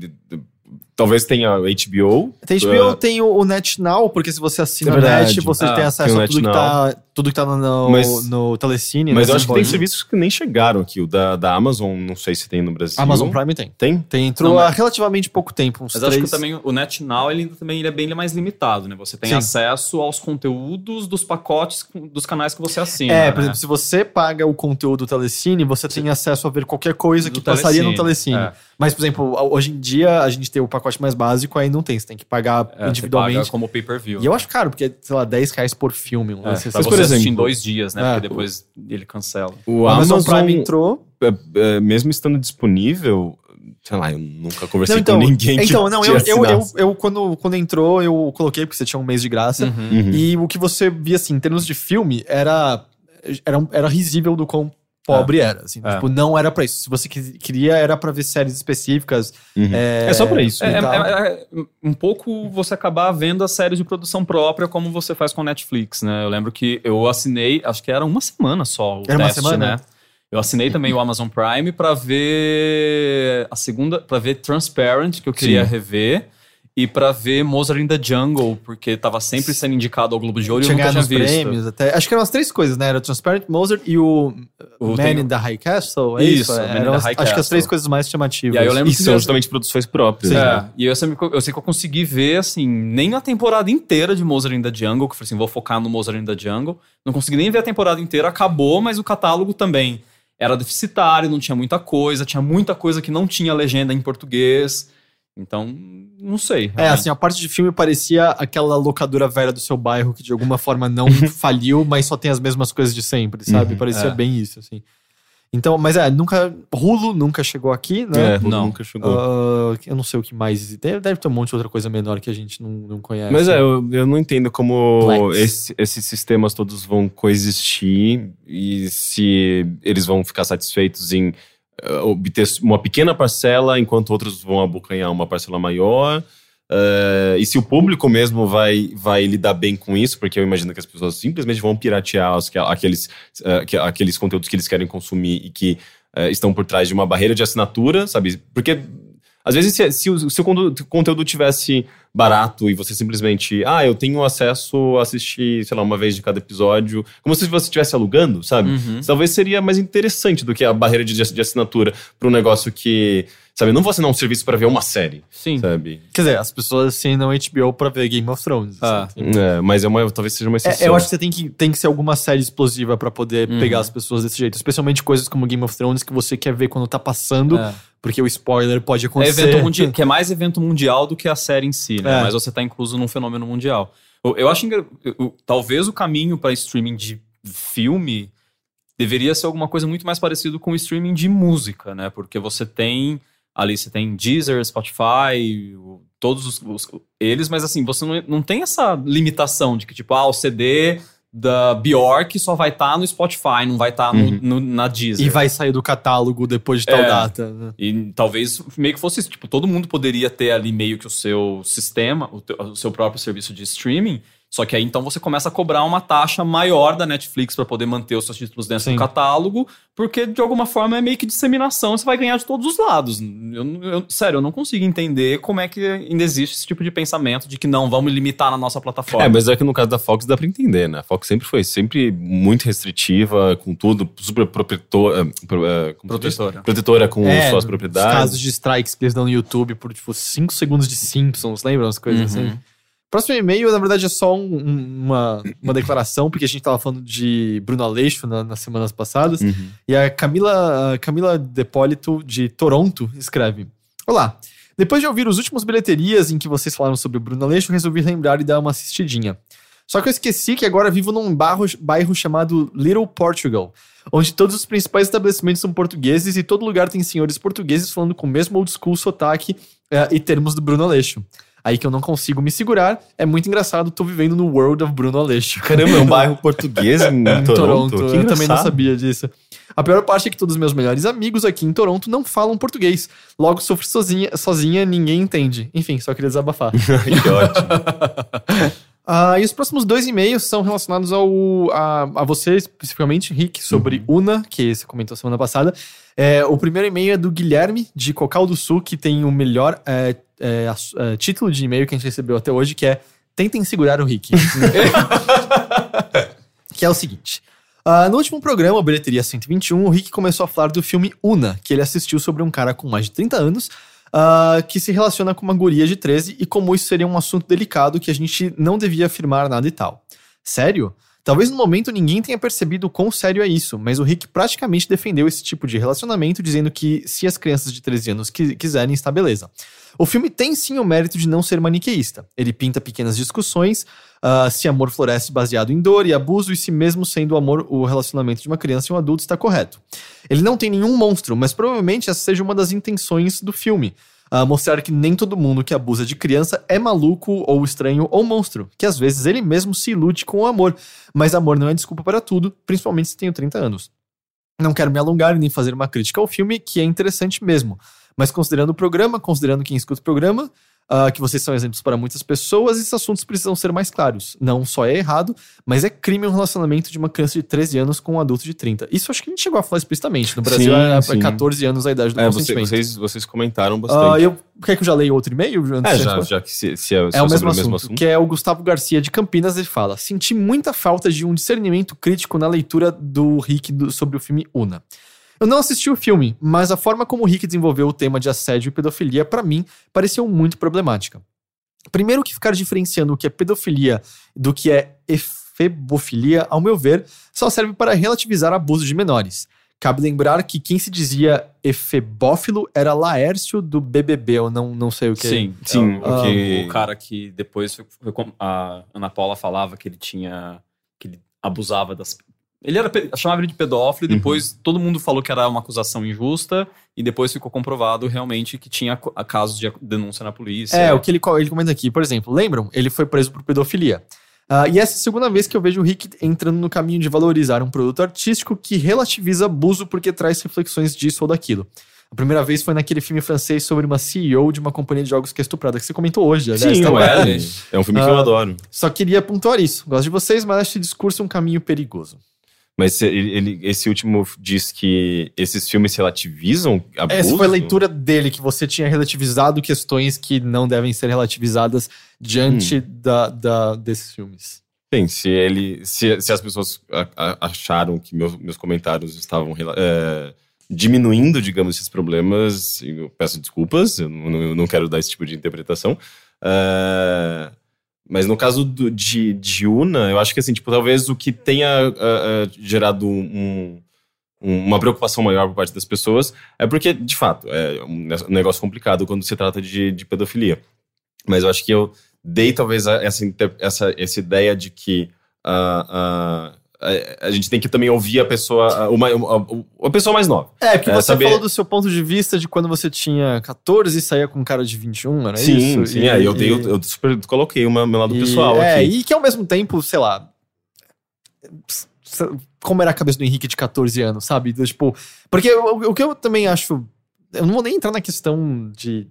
talvez tenha HBO. Tem HBO, É. tem o, o NetNow, porque se você assina É verdade. Net, você Ah, tem acesso tem a tudo que, tá, tudo que tá no, no, Mas- no Telecine. Mas né? eu acho que tem serviços que nem chegaram aqui. O da, da Amazon, não sei se tem no Brasil. Amazon Prime tem. Tem? Tem, entrou Não, há mas- relativamente pouco tempo, uns Mas três... acho que também o NetNow ele também ele é bem mais limitado, né? Você tem Sim. acesso aos conteúdos dos pacotes dos canais que você assina. É, né? por exemplo, se você paga o conteúdo do Telecine, você tem acesso a ver qualquer coisa Do que passaria no Telecine, Telecine. é. Mas, por exemplo, hoje em dia a gente tem o pacote mais básico, aí não tem, você tem que pagar É, você individualmente. paga como pay-per-view. E eu acho caro, porque sei lá, 10 reais por filme. um É, você por assistir em exemplo- dois dias, né? É. Porque depois ele cancela. O O Amazon, Amazon, Prime entrou. é, é, mesmo estando disponível, sei lá, eu nunca conversei Não, então, com ninguém que então não, eu, eu, eu, eu, quando, quando entrou, eu coloquei, porque você tinha um mês de graça. Uhum. E o que você via, assim, em termos de filme, era, era, era risível do quão pobre era. Assim, É. Tipo, não era pra isso. Se você queria, era pra ver séries específicas. Uhum. É, É só pra isso. É, né? Legal. é- é- um pouco você acabar vendo as séries de produção própria como você faz com a Netflix, né? Eu lembro que eu assinei, acho que era uma semana só o Era uma teste, semana? né? Eu assinei também o Amazon Prime pra ver a segunda, para ver Transparent, que eu queria Sim. rever, e pra ver Mozart in the Jungle, porque tava sempre sendo indicado ao Globo de Ouro e eu nunca tinha os visto. prêmios até. Acho que eram as três coisas, né? Era Transparent, Mozart e o, O- Man tem- in the High Castle. É Isso, isso, é, eram as- High Acho que as Castle. três coisas mais chamativas. E aí eu lembro E que são justamente produções próprias. É, né? e eu, sempre, eu sei que eu consegui ver, assim, nem a temporada inteira de Mozart in the Jungle, que eu falei assim, vou focar no Mozart in the Jungle. Não consegui nem ver a temporada inteira, acabou, mas o catálogo também era deficitário, não tinha muita coisa, tinha muita coisa que não tinha legenda em português. Então, não sei. É, assim, a parte de filme parecia aquela locadora velha do seu bairro que de alguma forma não faliu, mas só tem as mesmas coisas de sempre, sabe? Uhum, parecia é. bem isso, assim. Então, mas é, nunca. Rulo nunca chegou aqui, né? É, Não. nunca chegou. Ah, eu não sei o que mais. Deve, deve ter um monte de outra coisa menor que a gente não, não conhece. Mas é, eu, eu não entendo como esse- esses sistemas todos vão coexistir e se eles vão ficar satisfeitos em obter uma pequena parcela, enquanto outros vão abocanhar uma parcela maior. Eh, e se o público mesmo vai, vai lidar bem com isso, porque eu imagino que as pessoas simplesmente vão piratear os, que- aqueles, eh, que- aqueles conteúdos que eles querem consumir e que eh, estão por trás de uma barreira de assinatura, sabe? Porque às vezes, se, se o seu conteúdo- tivesse barato e você simplesmente, ah, eu tenho acesso a assistir, sei lá, uma vez de cada episódio, como se você estivesse alugando, sabe? Uhum. Talvez seria mais interessante do que a barreira de, de assinatura para um negócio que, sabe, eu não vou assinar um serviço para ver uma série, Sim. sabe? Quer dizer, as pessoas assinam HBO pra ver Game of Thrones. Ah. assim. É, mas é uma, talvez seja uma exceção. É, eu acho que você tem que, tem que ser alguma série explosiva pra poder Uhum. pegar as pessoas desse jeito. Especialmente coisas como Game of Thrones que você quer ver quando tá passando, É. porque o spoiler pode É acontecer. evento mundial, que é mais evento mundial do que a série em si, né? É. Mas você tá incluso num fenômeno mundial. Eu, eu acho que talvez o caminho para streaming de filme deveria ser alguma coisa muito mais parecido com o streaming de música, né? Porque você tem ali você tem Deezer, Spotify, todos os, os- eles, mas assim, você não, não tem essa limitação de que tipo, ah, o CD da Bjork só vai estar no Spotify, não vai estar Uhum. na Deezer. E vai sair do catálogo depois de tal É. data. né? E talvez meio que fosse isso. Tipo, todo mundo poderia ter ali meio que o seu sistema, o, teu- o seu próprio serviço de streaming. Só que aí então você começa a cobrar uma taxa maior da Netflix para poder manter os seus títulos dentro Sim. do catálogo, porque de alguma forma é meio que disseminação, você vai ganhar de todos os lados. Eu, eu- sério, eu não consigo entender como é que ainda existe esse tipo de pensamento de que não, vamos limitar na nossa plataforma. É, mas é que no caso da Fox dá pra entender, né? A Fox sempre foi sempre muito restritiva com tudo, super protetora, pro- é, como se diz? Protetora. protetora com É, suas Os propriedades. casos de strikes que eles dão no YouTube por, tipo, 5 segundos de Simpsons, lembram as coisas Uhum. assim? Próximo e-mail, na verdade, é só um- um- uma, uma declaração, porque a gente tava falando de Bruno Aleixo na- nas semanas passadas. Uhum. E a Camila, a Camila Depolito, de Toronto, escreve: Olá, depois de ouvir os últimos bilheterias em que vocês falaram sobre o Bruno Aleixo, resolvi lembrar e dar uma assistidinha. Só que eu esqueci que agora vivo num bairro, bairro chamado Little Portugal, onde todos os principais estabelecimentos são portugueses e todo lugar tem senhores portugueses falando com o mesmo old school sotaque eh, e termos do Bruno Aleixo. Aí que eu não consigo me segurar, é muito engraçado, tô vivendo no world of Bruno Aleixo. Caramba, é um bairro português em Em Toronto. Que Eu também não sabia disso. A pior parte é que todos os meus melhores amigos aqui em Toronto não falam português. Logo sofro sozinha, sozinha ninguém entende. Enfim, só queria desabafar. que ótimo. Ah, e os próximos dois e-mails são relacionados ao, a, a você, especificamente, Rick, sobre Una, que você comentou semana passada. É, o primeiro e-mail é do Guilherme, de Cocal do Sul, que tem o melhor é, é, ass- é, título de e-mail que a gente recebeu até hoje, que é Tentem Segurar o Rick. que é o seguinte. ah, no último programa, Bilheteria 121, o Rick começou a falar do filme Una, que ele assistiu sobre um cara com mais de 30 anos, ah, que se relaciona com uma guria de 13 e como isso seria um assunto delicado que a gente não devia afirmar nada e tal. Sério? Talvez no momento ninguém tenha percebido quão sério é isso, mas o Rick praticamente defendeu esse tipo de relacionamento, dizendo que se as crianças de 13 anos qui- quiserem, está beleza. O filme tem sim o mérito de não ser maniqueísta. Ele pinta pequenas discussões, ah, se amor floresce baseado em dor e abuso, e se mesmo sendo o amor o relacionamento de uma criança e um adulto está correto. Ele não tem nenhum monstro, mas provavelmente essa seja uma das intenções do filme. ah, mostrar que nem todo mundo que abusa de criança é maluco ou estranho ou monstro, que às vezes ele mesmo se ilude com o amor, mas amor não é desculpa para tudo, principalmente se tenho 30 anos. Não quero me alongar nem fazer uma crítica ao filme, que é interessante mesmo. Mas considerando o programa, considerando quem escuta o programa, ah, que vocês são exemplos para muitas pessoas, esses assuntos precisam ser mais claros. Não só é errado, mas é crime um relacionamento de uma criança de 13 anos com um adulto de 30. Isso acho que a gente chegou a falar explicitamente. No Brasil Sim, é sim. 14 anos a idade do É, consentimento. vocês, vocês comentaram Ah, bastante. eu, quer que eu já leia outro e-mail? antes É, já, já que se, se é, se é o sobre mesmo, assunto, que é o Gustavo Garcia de Campinas. Ele fala: Senti muita falta de um discernimento crítico na leitura do Rick do- sobre o filme Una. Eu não assisti o filme, mas a forma como o Rick desenvolveu o tema de assédio e pedofilia, pra mim, pareceu muito problemática. Primeiro que ficar diferenciando o que é pedofilia do que é efebofilia, ao meu ver, só serve para relativizar abuso de menores. Cabe lembrar que quem se dizia efebófilo era Laércio do BBB, eu não, não sei o que. Sim, Sim, é o, o que- o cara que depois foi- foi com- a Ana Paula falava que ele tinha que ele abusava das ele era chamava ele de pedófilo e Uhum. depois todo mundo falou que era uma acusação injusta e depois ficou comprovado realmente que tinha casos de denúncia na polícia. É, o que ele, ele comenta aqui, por exemplo, lembram? Ele foi preso por pedofilia. Ah, e essa é a segunda vez que eu vejo o Rick entrando no caminho de valorizar um produto artístico que relativiza abuso porque traz reflexões disso ou daquilo. A primeira vez foi naquele filme francês sobre uma CEO de uma companhia de jogos que é estuprada, que você comentou hoje, aliás. Sim, tá o lá. Ellen. É um filme que eu Ah. adoro. Só queria pontuar isso. Gosto de vocês, mas acho esse discurso um caminho perigoso. Mas ele, ele- esse último diz que esses filmes relativizam abuso? Essa foi a leitura dele, que você tinha relativizado questões que não devem ser relativizadas diante Hum. da, da- desses filmes. Sim, se ele. Se, se as pessoas acharam que meus, meus comentários estavam é, diminuindo, digamos, esses problemas, eu peço desculpas, eu não, eu não quero dar esse tipo de interpretação. É, mas no caso do- de, de Una, eu acho que assim, tipo, talvez o que tenha ah, ah, gerado um- um- uma preocupação maior por parte das pessoas é porque, de fato, é um ne- negócio complicado quando se trata de, de pedofilia. Mas eu acho que eu dei talvez essa, essa, essa ideia de que ah, a, a gente tem que também ouvir a pessoa, uma, a pessoa mais nova. É, porque É, você saber- falou do seu ponto de vista de quando você tinha 14 e saía com um cara de 21, era sim, isso? sim, E- é, eu, e- eu, eu super coloquei o meu lado e- pessoal é, aqui. e que ao mesmo tempo, sei lá. Como era a cabeça do Henrique de 14 anos, sabe? Tipo, porque o, o que eu também acho. Eu não vou nem entrar na questão de.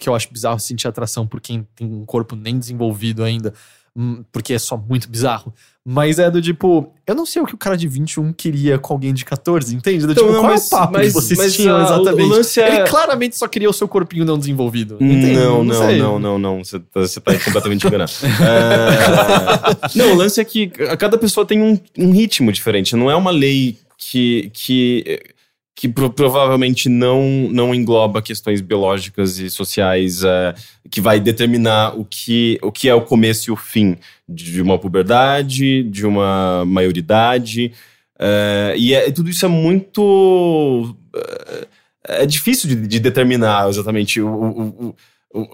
Que eu acho bizarro sentir atração por quem tem um corpo nem desenvolvido ainda. hum, Porque é só muito bizarro. Mas é do tipo, eu não sei o que o cara de 21 queria com alguém de 14, entende? Do, Então, tipo, não, qual mas- é o papo mas- que vocês mas, tinham o- exatamente? o lance é- Ele claramente só queria o seu corpinho não desenvolvido. Entende? Não, não, sei. não, não, não. Você tá, você tá completamente enganado. É, Não, o lance é que cada pessoa tem um, um ritmo diferente. Não é uma lei que, que, que pro- provavelmente não, não engloba questões biológicas e sociais é, que vai determinar o que, o que é o começo e o fim de uma puberdade, de uma maioridade. É, e é- tudo isso é muito. é, é difícil de, de determinar exatamente o, o- o-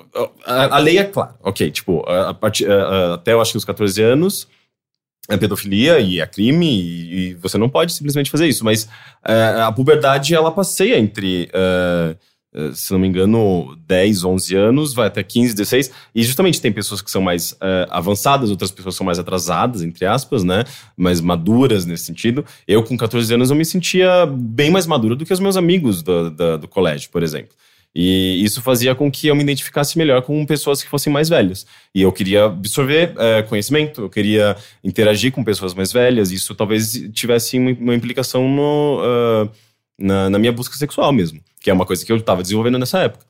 a, a lei é clara, ok, tipo, a- a- até eu acho que os 14 anos é pedofilia e é crime e, e você não pode simplesmente fazer isso, mas é, a puberdade ela passeia entre, é, é, se não me engano, 10, 11 anos, vai até 15, 16, e justamente tem pessoas que são mais é, avançadas, outras pessoas são mais atrasadas, entre aspas, né, mais maduras nesse sentido. Eu com 14 anos eu me sentia bem mais maduro do que os meus amigos do, da- do colégio, por exemplo. E isso fazia com que eu me identificasse melhor com pessoas que fossem mais velhas. E eu queria absorver eh, conhecimento, eu queria interagir com pessoas mais velhas. Isso talvez tivesse uma, implicação no, ah, na, na minha busca sexual mesmo, que é uma coisa que eu estava desenvolvendo nessa época.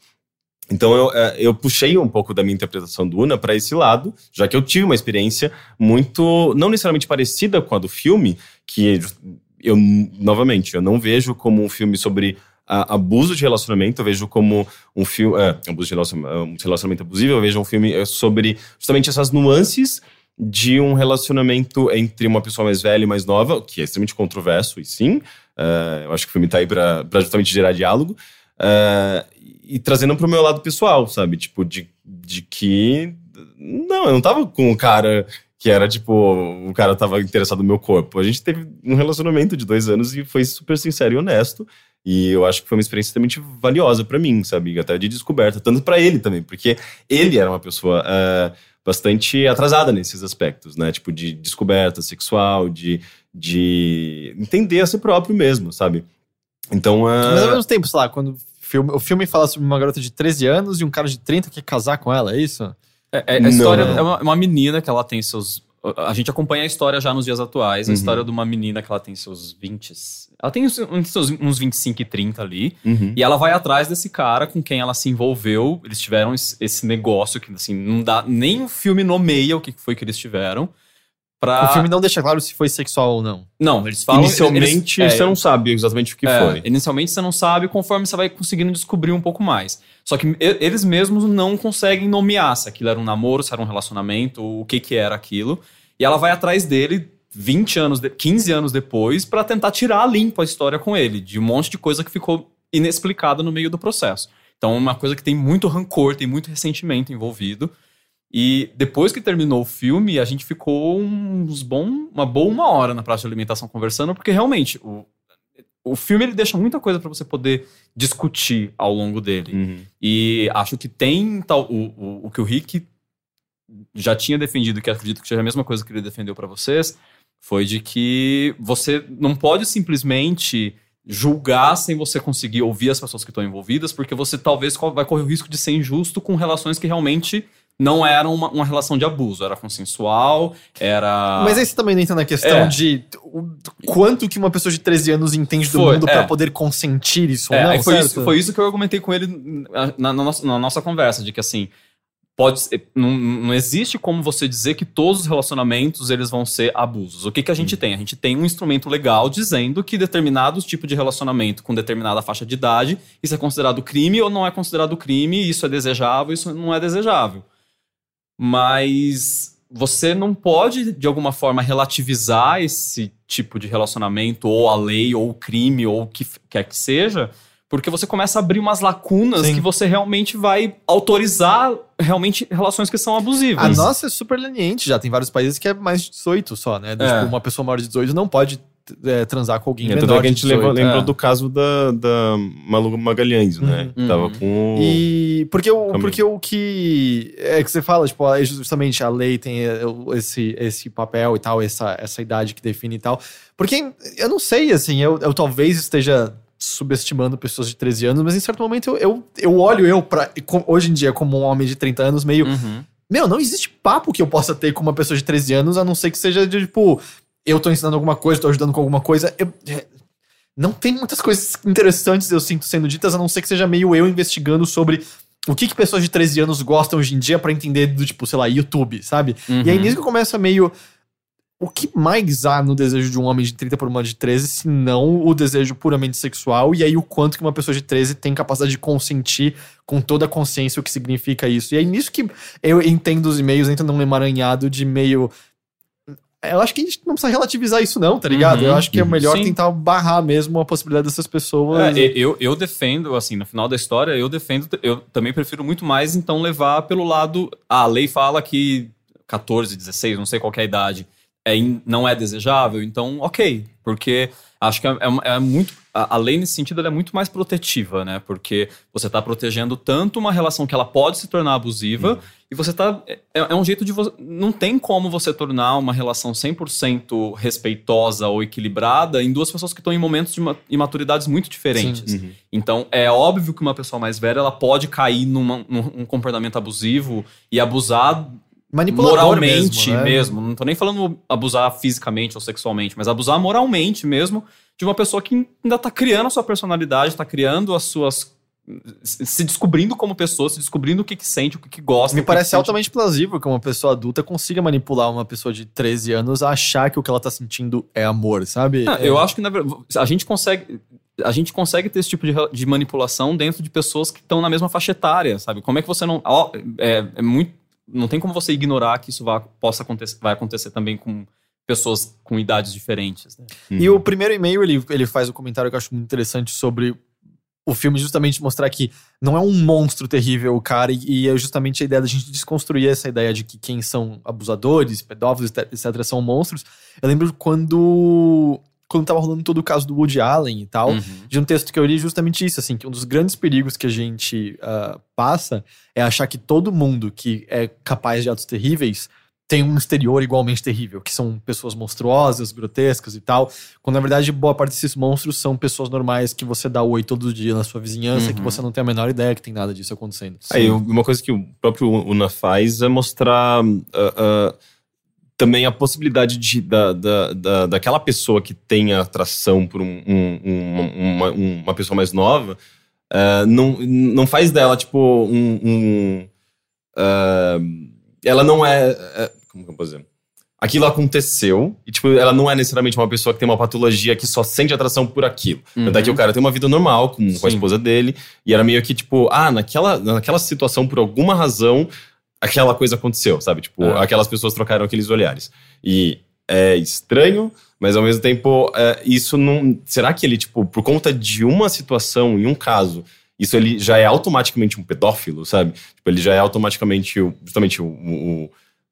Então eu, eh, eu puxei um pouco da minha interpretação do Una para esse lado, já que eu tive uma experiência muito, não necessariamente parecida com a do filme, que eu, novamente, eu não vejo como um filme sobre a- abuso de relacionamento, eu vejo como um filme. É, abuso de relacionamento, um relacionamento abusivo, eu vejo um filme é, sobre justamente essas nuances de um relacionamento entre uma pessoa mais velha e mais nova, que é extremamente controverso, e sim. é, eu acho que o filme tá aí pra justamente gerar diálogo. é, e trazendo pro meu lado pessoal, sabe? Tipo, de, de que. Não, eu não tava com um cara que era tipo, o cara tava interessado no meu corpo. A gente teve um relacionamento de dois anos e foi super sincero e honesto. E eu acho que foi uma experiência extremamente valiosa pra mim, sabe? Até de descoberta. Tanto pra ele também, porque ele era uma pessoa eh, bastante atrasada nesses aspectos, né? Tipo, de descoberta sexual, de, de entender a si próprio mesmo, sabe? Então, eh, Mas ao mesmo tempo, sei lá, quando o filme, o filme fala sobre uma garota de 13 anos e um cara de 30 que quer casar com ela, é isso? É, é- a Não. história é uma, uma menina que ela tem seus. A gente acompanha a história já nos dias atuais. A Uhum. história de uma menina que ela tem seus 20. Ela tem uns, uns, uns 25 e 30 ali. uhum. E ela vai atrás desse cara com quem ela se envolveu. Eles tiveram esse, esse negócio que, assim, não dá. Nem o filme nomeia o que foi que eles tiveram. Pra... O filme não deixa claro se foi sexual ou não. Não, eles falam. Inicialmente, eles- é, você não sabe exatamente o que é, foi. Inicialmente você não sabe, conforme você vai conseguindo descobrir um pouco mais. Só que eles mesmos não conseguem nomear se aquilo era um namoro, se era um relacionamento, o que que era aquilo. E ela vai atrás dele 20 anos, de- 15 anos depois pra tentar tirar limpo a história com ele, de um monte de coisa que ficou inexplicada no meio do processo. Então é uma coisa que tem muito rancor, tem muito ressentimento envolvido. E depois que terminou o filme, a gente ficou uns bom, uma boa uma hora na praça de alimentação conversando, porque realmente o, o filme ele deixa muita coisa pra você poder discutir ao longo dele. Uhum. E acho que tem tal, o, o, o que o Rick já tinha defendido, que acredito que seja a mesma coisa que ele defendeu pra vocês, foi de que você não pode simplesmente julgar sem você conseguir ouvir as pessoas que estão envolvidas, porque você talvez vai correr o risco de ser injusto com relações que realmente não eram uma, uma relação de abuso, era consensual, era... Mas aí você também não entra na questão É. de o quanto que uma pessoa de 13 anos entende do Foi, mundo é. pra poder consentir isso É, ou não, foi, isso, foi isso que eu argumentei com ele na, na nossa, na nossa conversa, de que assim, pode não, não existe como você dizer que todos os relacionamentos eles vão ser abusos. O que, que a gente tem? A gente tem um instrumento legal dizendo que determinado tipo de relacionamento com determinada faixa de idade, isso é considerado crime ou não é considerado crime, isso é desejável, isso não é desejável. Mas você não pode, de alguma forma, relativizar esse tipo de relacionamento, ou a lei, ou o crime, ou o que quer que seja, porque você começa a abrir umas lacunas Sim. que você realmente vai autorizar realmente relações que são A abusivas. nossa é super leniente já. Tem vários países que é mais de 18 só, né? É. Tipo, uma pessoa maior de 18 não pode é, transar com alguém É, menor tanto é que a de gente lembra- 18. lembrou é. do caso da, da Malu Magalhães, né? Uhum. Tava com o... E porque o, Caminho. porque o que é que você fala, tipo, é justamente a lei tem é, esse, esse papel e tal, essa, essa idade que define e tal. Porque eu não sei, assim, eu, eu talvez esteja subestimando pessoas de 13 anos, mas em certo momento eu, eu, eu olho eu pra, hoje em dia como um homem de 30 anos meio, Uhum. meu, não existe papo que eu possa ter com uma pessoa de 13 anos, a não ser que seja de, tipo, eu tô ensinando alguma coisa, tô ajudando com alguma coisa. Eu- é, não tem muitas coisas interessantes, eu sinto, sendo ditas, a não ser que seja meio eu investigando sobre o que, que pessoas de 13 anos gostam hoje em dia pra entender do, tipo, sei lá, YouTube, sabe? E aí Uhum. nisso que começa meio. O que mais há no desejo de um homem de 30 por uma de 13, se não o desejo puramente sexual? E aí o quanto que uma pessoa de 13 tem capacidade de consentir com toda a consciência o que significa isso? E aí nisso que eu entendo os e-mails, entra num emaranhado de meio. Eu acho que a gente não precisa relativizar isso, não, tá ligado? Uhum, eu acho que é melhor Sim. tentar barrar mesmo a possibilidade dessas pessoas. É, e- eu, eu defendo, assim, no final da história, eu defendo, eu também prefiro muito mais, então, levar pelo lado. ah, a lei fala que 14, 16, não sei qual que é a idade, é, in- não é desejável, então, ok. Porque acho que é, é- é muito. A, a lei, nesse sentido, é muito mais protetiva, né? Porque você está protegendo tanto uma relação que ela pode se tornar abusiva, e você tá. É, é um jeito de você. Não tem como você tornar uma relação 100% respeitosa ou equilibrada em duas pessoas que estão em momentos de ma- imaturidades muito diferentes. Uhum. Então, é óbvio que uma pessoa mais velha ela pode cair numa- num, num comportamento abusivo e abusar Manipulador moralmente mesmo, mesmo, né? Não tô nem falando abusar fisicamente ou sexualmente, mas abusar moralmente mesmo de uma pessoa que ainda tá criando a sua personalidade, tá criando as suas. se descobrindo como pessoa, se descobrindo o que, que sente, o que, que gosta. Me que parece que altamente plausível que uma pessoa adulta consiga manipular uma pessoa de 13 anos a achar que o que ela tá sentindo é amor, sabe? Ah, É. Eu acho que na verdade, a gente consegue. A gente consegue ter esse tipo de, de manipulação dentro de pessoas que estão na mesma faixa etária, sabe? Como é que você não. ó, é, é muito. Não tem como você ignorar que isso vá, possa acontecer, vai acontecer também com pessoas com idades diferentes. Né? E o primeiro e-mail, ele, ele faz um comentário que eu acho muito interessante sobre o filme, justamente mostrar que não é um monstro terrível o cara, e, e é justamente a ideia da gente desconstruir essa ideia de que quem são abusadores, pedófilos, etc., são monstros. Eu lembro quando. Quando tava rolando todo o caso do Woody Allen e tal, Uhum. de um texto que eu li justamente isso, assim, que um dos grandes perigos que a gente ah, passa é achar que todo mundo que é capaz de atos terríveis tem um exterior igualmente terrível, que são pessoas monstruosas, grotescas e tal, quando na verdade boa parte desses monstros são pessoas normais que você dá oi todo dia na sua vizinhança, Uhum. que você não tem a menor ideia que tem nada disso acontecendo. Aí, uma coisa que o próprio Una faz é mostrar ah, ah, também a possibilidade de, da, da, da, daquela pessoa que tem atração por um, um- um- uma, uma pessoa mais nova, ah, não, não faz dela, tipo, um. ah, ela não é. é, Como que eu posso dizer? Aquilo aconteceu, e tipo, ela não é necessariamente uma pessoa que tem uma patologia que só sente atração por aquilo. Uhum. Tanto é que o cara tem uma vida normal com, com a esposa dele, e era meio que tipo, ah, naquela, naquela situação, por alguma razão, aquela coisa aconteceu, sabe? Tipo, É. aquelas pessoas trocaram aqueles olhares. E é estranho, mas ao mesmo tempo, é, isso não. Será que ele, tipo, por conta de uma situação e um caso, isso ele já é automaticamente um pedófilo, sabe? Tipo, ele já é automaticamente justamente o. o-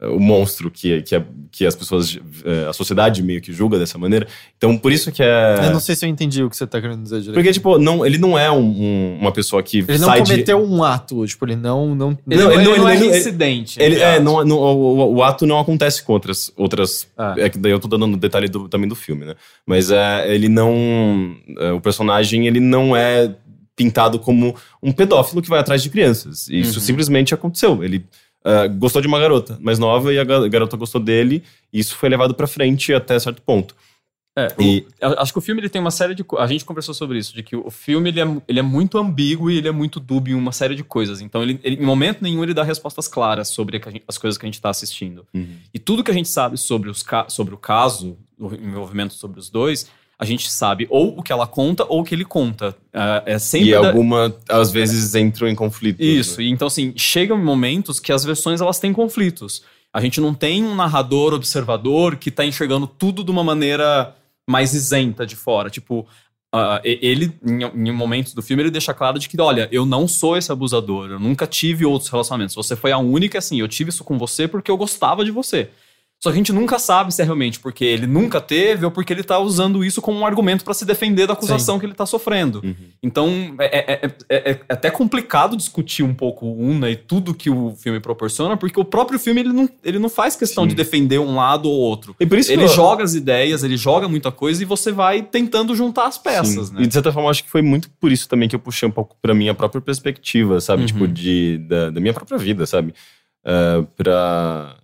o monstro que, que, é- que as pessoas, eh, a sociedade meio que julga dessa maneira. Então, por isso que é. Eu não sei se eu entendi o que você tá querendo dizer direito. Porque, tipo, não, ele não é um- um- uma pessoa que ele não sai de. cometeu um ato, tipo, ele não. não Ele Não, não, ele ele não- não é ele- ele-. Ele, é, não, não- o, o- o ato não acontece com outras. outras Ah. É que daí eu tô dando detalhe do- também do filme, né? Mas é, ele não. é, o personagem, ele não é pintado como um pedófilo que vai atrás de crianças. Isso Uhum. simplesmente aconteceu. Ele é, gostou de uma garota mais nova e a ga- garota gostou dele, e isso foi levado pra frente até certo ponto. É, E- o- acho que o filme ele tem uma série de. A gente conversou sobre isso, de que o filme ele é, ele é muito ambíguo e ele é muito dúbio em uma série de coisas. Então, ele, ele- em momento nenhum, ele dá respostas claras sobre gente- as coisas que a gente está assistindo. E tudo que a gente sabe sobre, os sobre o caso, o envolvimento sobre os dois, a gente sabe ou o que ela conta ou o que ele conta. Ah, é sempre. E da- alguma, às vezes, entram em conflito. Isso, e então assim, chegam momentos que as versões elas têm conflitos. A gente não tem um narrador observador que tá enxergando tudo de uma maneira mais isenta de fora. Tipo, e- ele, em, em momentos do filme, ele deixa claro de que, olha, eu não sou esse abusador, eu nunca tive outros relacionamentos. Você foi a única, assim, eu tive isso com você porque eu gostava de você. Só que a gente nunca sabe se é realmente porque ele nunca teve ou porque ele tá usando isso como um argumento pra se defender da acusação que ele tá sofrendo. Uhum. Então, é, é- é- é- é até complicado discutir um pouco o Una e tudo que o filme proporciona, porque o próprio filme ele não, ele não faz questão Sim. de defender um lado ou outro. E por isso Ele eu- joga as ideias, ele joga muita coisa e você vai tentando juntar as peças, Sim. né? E de certa forma, acho que foi muito por isso também que eu puxei um pouco pra minha própria perspectiva, sabe? Uhum. Tipo, de, da, da minha própria vida, sabe? Ah, pra.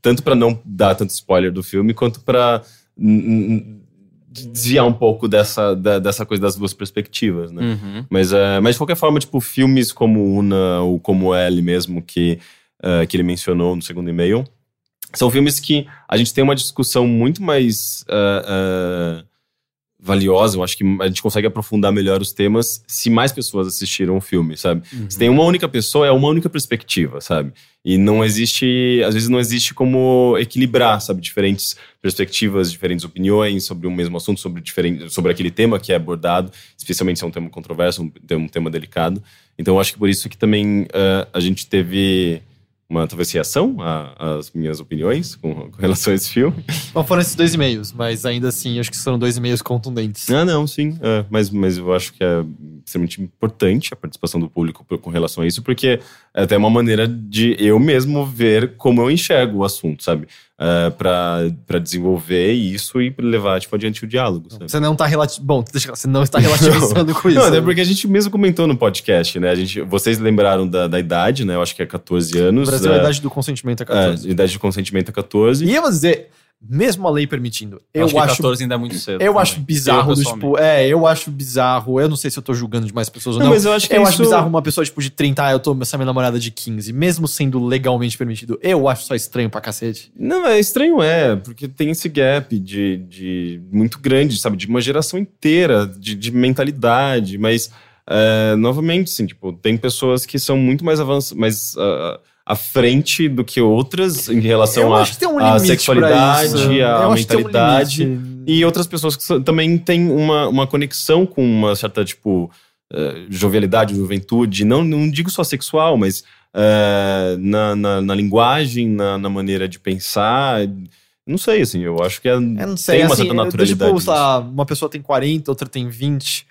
Tanto pra não dar tanto spoiler do filme, quanto hum, desviar um pouco dessa, da- dessa coisa das duas perspectivas, né? Uhum. Mas, é, mas de qualquer forma, tipo, filmes como Una ou como L mesmo, que, eh, que ele mencionou no segundo e-mail, são filmes que a gente tem uma discussão muito mais ah, ah, valiosa. Eu acho que a gente consegue aprofundar melhor os temas se mais pessoas assistiram o filme, sabe? Se tem uma única pessoa, é uma única perspectiva, sabe? E não existe, às vezes não existe como equilibrar, sabe? Diferentes perspectivas, diferentes opiniões sobre o mesmo assunto, sobre, diferente, sobre aquele tema que é abordado, especialmente se é um tema controverso, um, um tema delicado. Então eu acho que por isso que também ah, a gente teve uma talvez reação às minhas opiniões com, com relação a esse filme. Bom, foram esses dois e-mails, mas ainda assim, acho que foram dois e-mails contundentes. Ah, não, sim. é, mas, mas eu acho que é extremamente importante a participação do público com relação a isso, porque é até uma maneira de eu mesmo ver como eu enxergo o assunto, sabe? É, pra, pra desenvolver isso e levar, tipo, adiante o diálogo? Você não tá relati... Bom, você não está relativizando com isso. Não, até porque a gente mesmo comentou no podcast, né? A gente, vocês lembraram da, da idade, né? Eu acho que é 14 No anos. Brasil, a é, idade do consentimento é é, 14. idade de consentimento é 14. E eu vou dizer, mesmo a lei permitindo, eu acho que acho 14 ainda é muito cedo. Eu também. acho bizarro, Eu, do, tipo, é, eu acho bizarro. Eu não sei se eu tô julgando demais pessoas ou Não, não. mas eu acho que eu isso- acho bizarro uma pessoa, tipo, de 30, ah, eu tô essa minha namorada de 15, mesmo sendo legalmente permitido. Eu acho só estranho pra cacete. Não, é estranho, é, porque tem esse gap de, de muito grande, sabe? De uma geração inteira, de, de mentalidade, mas é, novamente, assim, tipo, tem pessoas que são muito mais avançadas, mais ah, à frente do que outras em relação à um sexualidade, um mentalidade. limite. E outras pessoas que também têm uma, uma conexão com uma certa, tipo, eh, jovialidade, juventude. Não, não digo só sexual, mas eh, na, na, na linguagem, na, na maneira de pensar. Não sei, assim, eu acho que é, Eu não sei, tem uma assim, certa eu- naturalidade. Tipo, lá, uma pessoa tem 40, outra tem 20.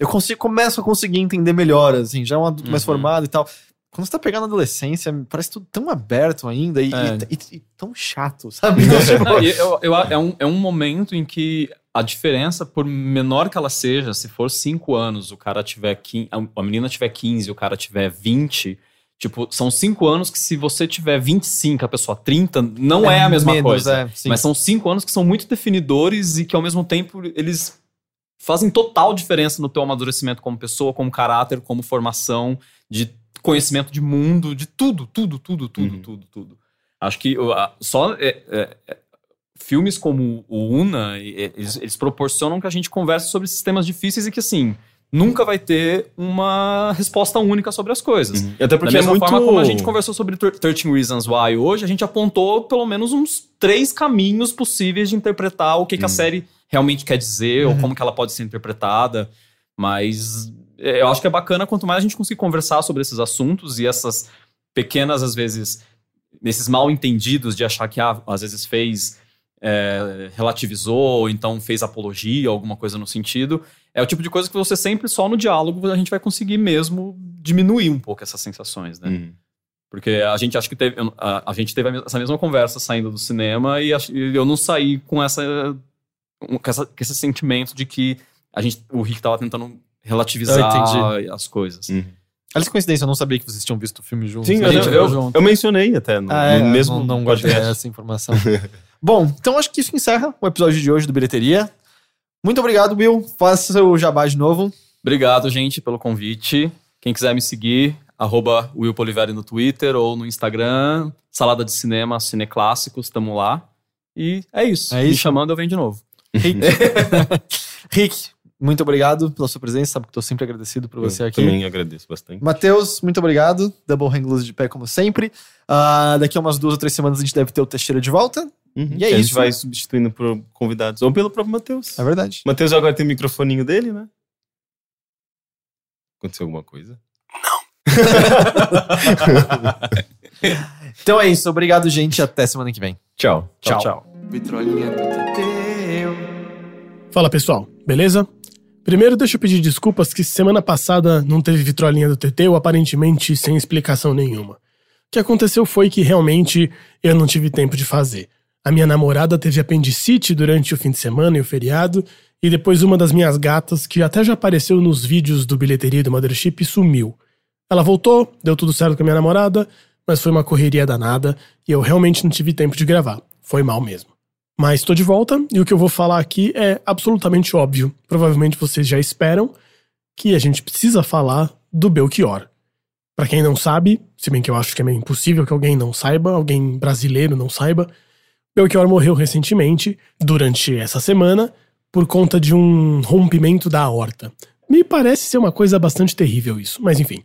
Eu consigo, começo a conseguir entender melhor, assim, já é um adulto mais Uhum. formado e tal. Quando você tá pegando a adolescência, parece tudo tão aberto ainda e, É. e- e- tão chato, sabe? Então, tipo, Não, eu- eu- é, um, é um momento em que a diferença, por menor que ela seja, se for 5 anos, o cara tiver 15, a menina tiver 15 e o cara tiver 20, tipo, são 5 anos que se você tiver 25 a pessoa 30, não é, a mesma menos, coisa. é. Mas são 5 anos que são muito definidores e que ao mesmo tempo eles fazem total diferença no teu amadurecimento como pessoa, como caráter, como formação, de conhecimento de mundo, de tudo, tudo, tudo, tudo, Uhum. tudo, tudo. Acho que só é, é, é, filmes como o Una, e- eles, eles proporcionam que a gente converse sobre esses temas difíceis e que, assim, nunca vai ter uma resposta única sobre as coisas. E Até Da porque é mesma muito... forma como a gente conversou sobre Thir- 13 Reasons Why hoje, a gente apontou pelo menos uns três caminhos possíveis de interpretar o que, que a Hum. série realmente quer dizer Uhum. ou como que ela pode ser interpretada. Mas é, eu acho que é bacana quanto mais a gente conseguir conversar sobre esses assuntos e essas pequenas, às vezes, nesses mal entendidos de achar que ah, às vezes fez é, relativizou, ou então fez apologia, alguma coisa no sentido. É o tipo de coisa que você sempre, só no diálogo, a gente vai conseguir mesmo diminuir um pouco essas sensações, né? Uhum. Porque a gente acha que teve. A, a gente teve essa mesma conversa saindo do cinema e, eu não saí com essa, com essa. com esse sentimento de que a gente, o Rick tava tentando relativizar as coisas. Uhum. Olha que coincidência, eu não sabia que vocês tinham visto o filme juntos. Sim, A eu, gente eu, viu eu, junto. mencionei até no, Ah, é, no mesmo não, não guardei podcast. essa informação. Bom, então acho que isso encerra o episódio de hoje do Bilheteria. Muito obrigado, Will. Faça seu jabá de novo. Obrigado, gente, pelo convite. Quem quiser me seguir, arroba Will Poliveri no Twitter ou no Instagram, Salada de Cinema, Cineclássicos, tamo lá. E é isso. É Me isso. chamando, eu venho de novo. Rick. Rick, muito obrigado pela sua presença. Sabe que estou sempre agradecido por você Eu aqui. Também agradeço bastante. Matheus, muito obrigado. Double Hang Loose de pé, como sempre. Ah, daqui a umas duas ou três semanas a gente deve ter o Teixeira de volta. Uhum. E é a gente isso. vai substituindo por convidados. Ou pelo próprio Matheus. É verdade. Matheus agora tem o microfoninho dele, né? Aconteceu alguma coisa? Então é isso. Obrigado, gente. Até semana que vem. Tchau. Tchau. tchau. Vitrolinha do Teteu. Fala pessoal, beleza? Primeiro, deixa eu pedir desculpas que semana passada não teve vitrolinha do TT, ou aparentemente sem explicação nenhuma. O que aconteceu foi que realmente eu não tive tempo de fazer. A minha namorada teve apendicite durante o fim de semana e o feriado, e depois uma das minhas gatas, que até já apareceu nos vídeos do bilheteria do Mothership, sumiu. Ela voltou, deu tudo certo com a minha namorada, mas foi uma correria danada e eu realmente não tive tempo de gravar. Foi mal mesmo. Mas estou de volta e o que eu vou falar aqui é absolutamente óbvio. Provavelmente vocês já esperam que a gente precisa falar do Belchior. Pra quem não sabe, se bem que eu acho que é meio impossível que alguém não saiba, alguém brasileiro não saiba, Belchior morreu recentemente, durante essa semana, por conta de um rompimento da aorta. Me parece ser uma coisa bastante terrível isso, mas enfim.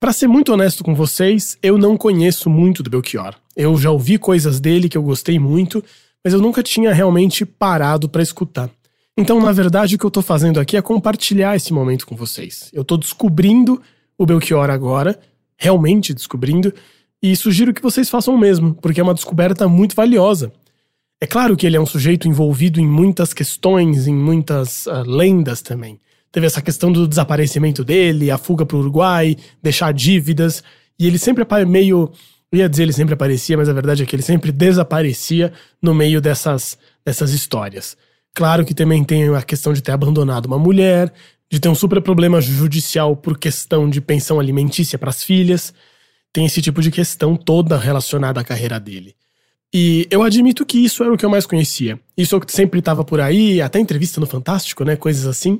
Pra ser muito honesto com vocês, eu não conheço muito do Belchior. Eu já ouvi coisas dele que eu gostei muito, mas eu nunca tinha realmente parado pra escutar. Então, na verdade, o que eu tô fazendo aqui é compartilhar esse momento com vocês. Eu tô descobrindo o Belchior agora, realmente descobrindo, e sugiro que vocês façam o mesmo, porque é uma descoberta muito valiosa. É claro que ele é um sujeito envolvido em muitas questões, em muitas ah, lendas também. Teve essa questão do desaparecimento dele, a fuga pro Uruguai, deixar dívidas, e ele sempre apa- meio. Eu ia dizer ele sempre aparecia, mas a verdade é que ele sempre desaparecia no meio dessas, dessas histórias. Claro que também tem a questão de ter abandonado uma mulher, de ter um super problema judicial por questão de pensão alimentícia para as filhas. Tem esse tipo de questão toda relacionada à carreira dele. E eu admito que isso era o que eu mais conhecia. Isso que sempre estava por aí, até entrevista no Fantástico, né? Coisas assim.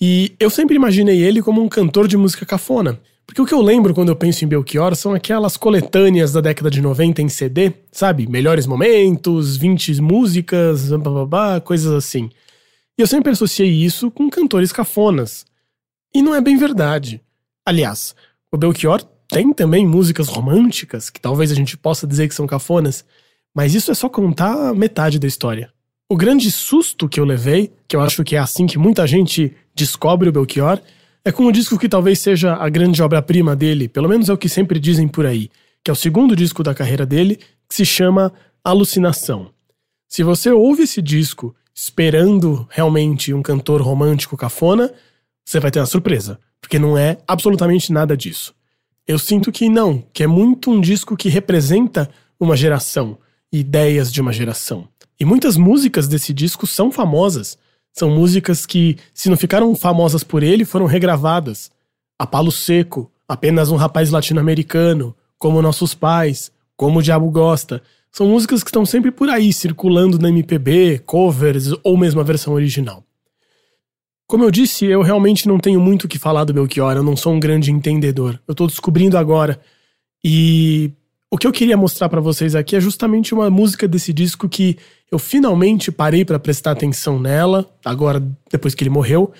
E eu sempre imaginei ele como um cantor de música cafona. Porque o que eu lembro quando eu penso em Belchior são aquelas coletâneas da década de 90 em CD, sabe? Melhores momentos, 20 músicas, bababá, coisas assim. E eu sempre associei isso com cantores cafonas. E não é bem verdade. Aliás, o Belchior tem também músicas românticas, que talvez a gente possa dizer que são cafonas, mas isso é só contar metade da história. O grande susto que eu levei, que eu acho que é assim que muita gente descobre o Belchior, é com o disco que talvez seja a grande obra-prima dele, pelo menos é o que sempre dizem por aí, que é o segundo disco da carreira dele, que se chama Alucinação. Se você ouve esse disco esperando realmente um cantor romântico cafona, você vai ter uma surpresa, porque não é absolutamente nada disso. Eu sinto que não, que é muito um disco que representa uma geração, ideias de uma geração. E muitas músicas desse disco são famosas. São músicas que, se não ficaram famosas por ele, foram regravadas. A Palo Seco, Apenas um Rapaz Latino-Americano, Como Nossos Pais, Como o Diabo Gosta. São músicas que estão sempre por aí, circulando na MPB, covers ou mesmo a versão original. Como eu disse, eu realmente não tenho muito o que falar do Belchior, eu não sou um grande entendedor. Eu tô descobrindo agora. E o que eu queria mostrar pra vocês aqui é justamente uma música desse disco que eu finalmente parei pra prestar atenção nela, agora depois que ele morreu.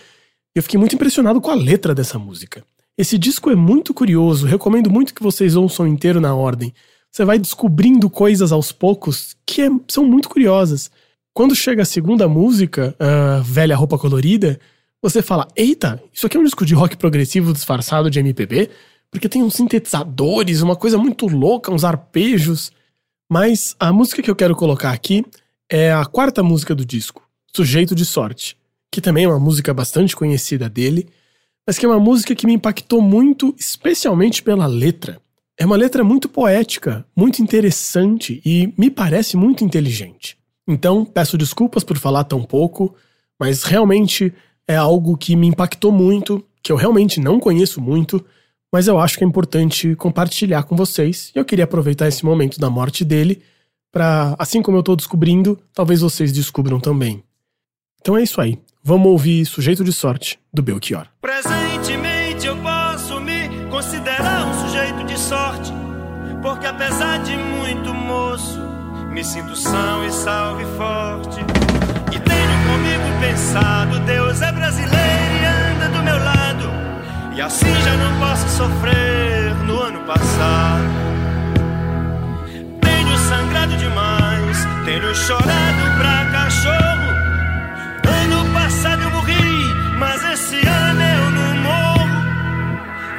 Eu fiquei muito impressionado com a letra dessa música. Esse disco é muito curioso, recomendo muito que vocês ouçam inteiro na ordem. Você vai descobrindo coisas aos poucos que é- são muito curiosas. Quando chega a segunda música, a Velha Roupa Colorida, você fala: Eita, isso aqui é um disco de rock progressivo disfarçado de MPB? Porque tem uns sintetizadores, uma coisa muito louca, uns arpejos. Mas a música que eu quero colocar aqui é a quarta música do disco, Sujeito de Sorte, que também é uma música bastante conhecida dele, mas que é uma música que me impactou muito, especialmente pela letra. É uma letra muito poética, muito interessante e me parece muito inteligente. Então, peço desculpas por falar tão pouco, mas realmente é algo que me impactou muito, que eu realmente não conheço muito, mas eu acho que é importante compartilhar com vocês. E eu queria aproveitar esse momento da morte dele para, assim como eu tô descobrindo, talvez vocês descubram também. Então é isso aí. Vamos ouvir Sujeito de Sorte, do Belchior. Presentemente eu posso me considerar um sujeito de sorte, porque apesar de muito moço, me sinto são e salve forte. E tenho comigo pensado, Deus é brasileiro e anda do meu lado, e assim já não posso sofrer no ano passado. Tenho sangrado demais, tenho chorado pra cachorro. Ano passado eu morri, mas esse ano eu não morro.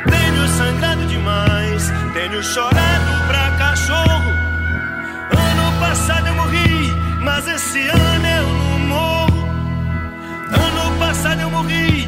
Tenho sangrado demais, tenho chorado pra cachorro. Ano passado eu morri, mas esse ano eu não morro. Ano passado eu morri,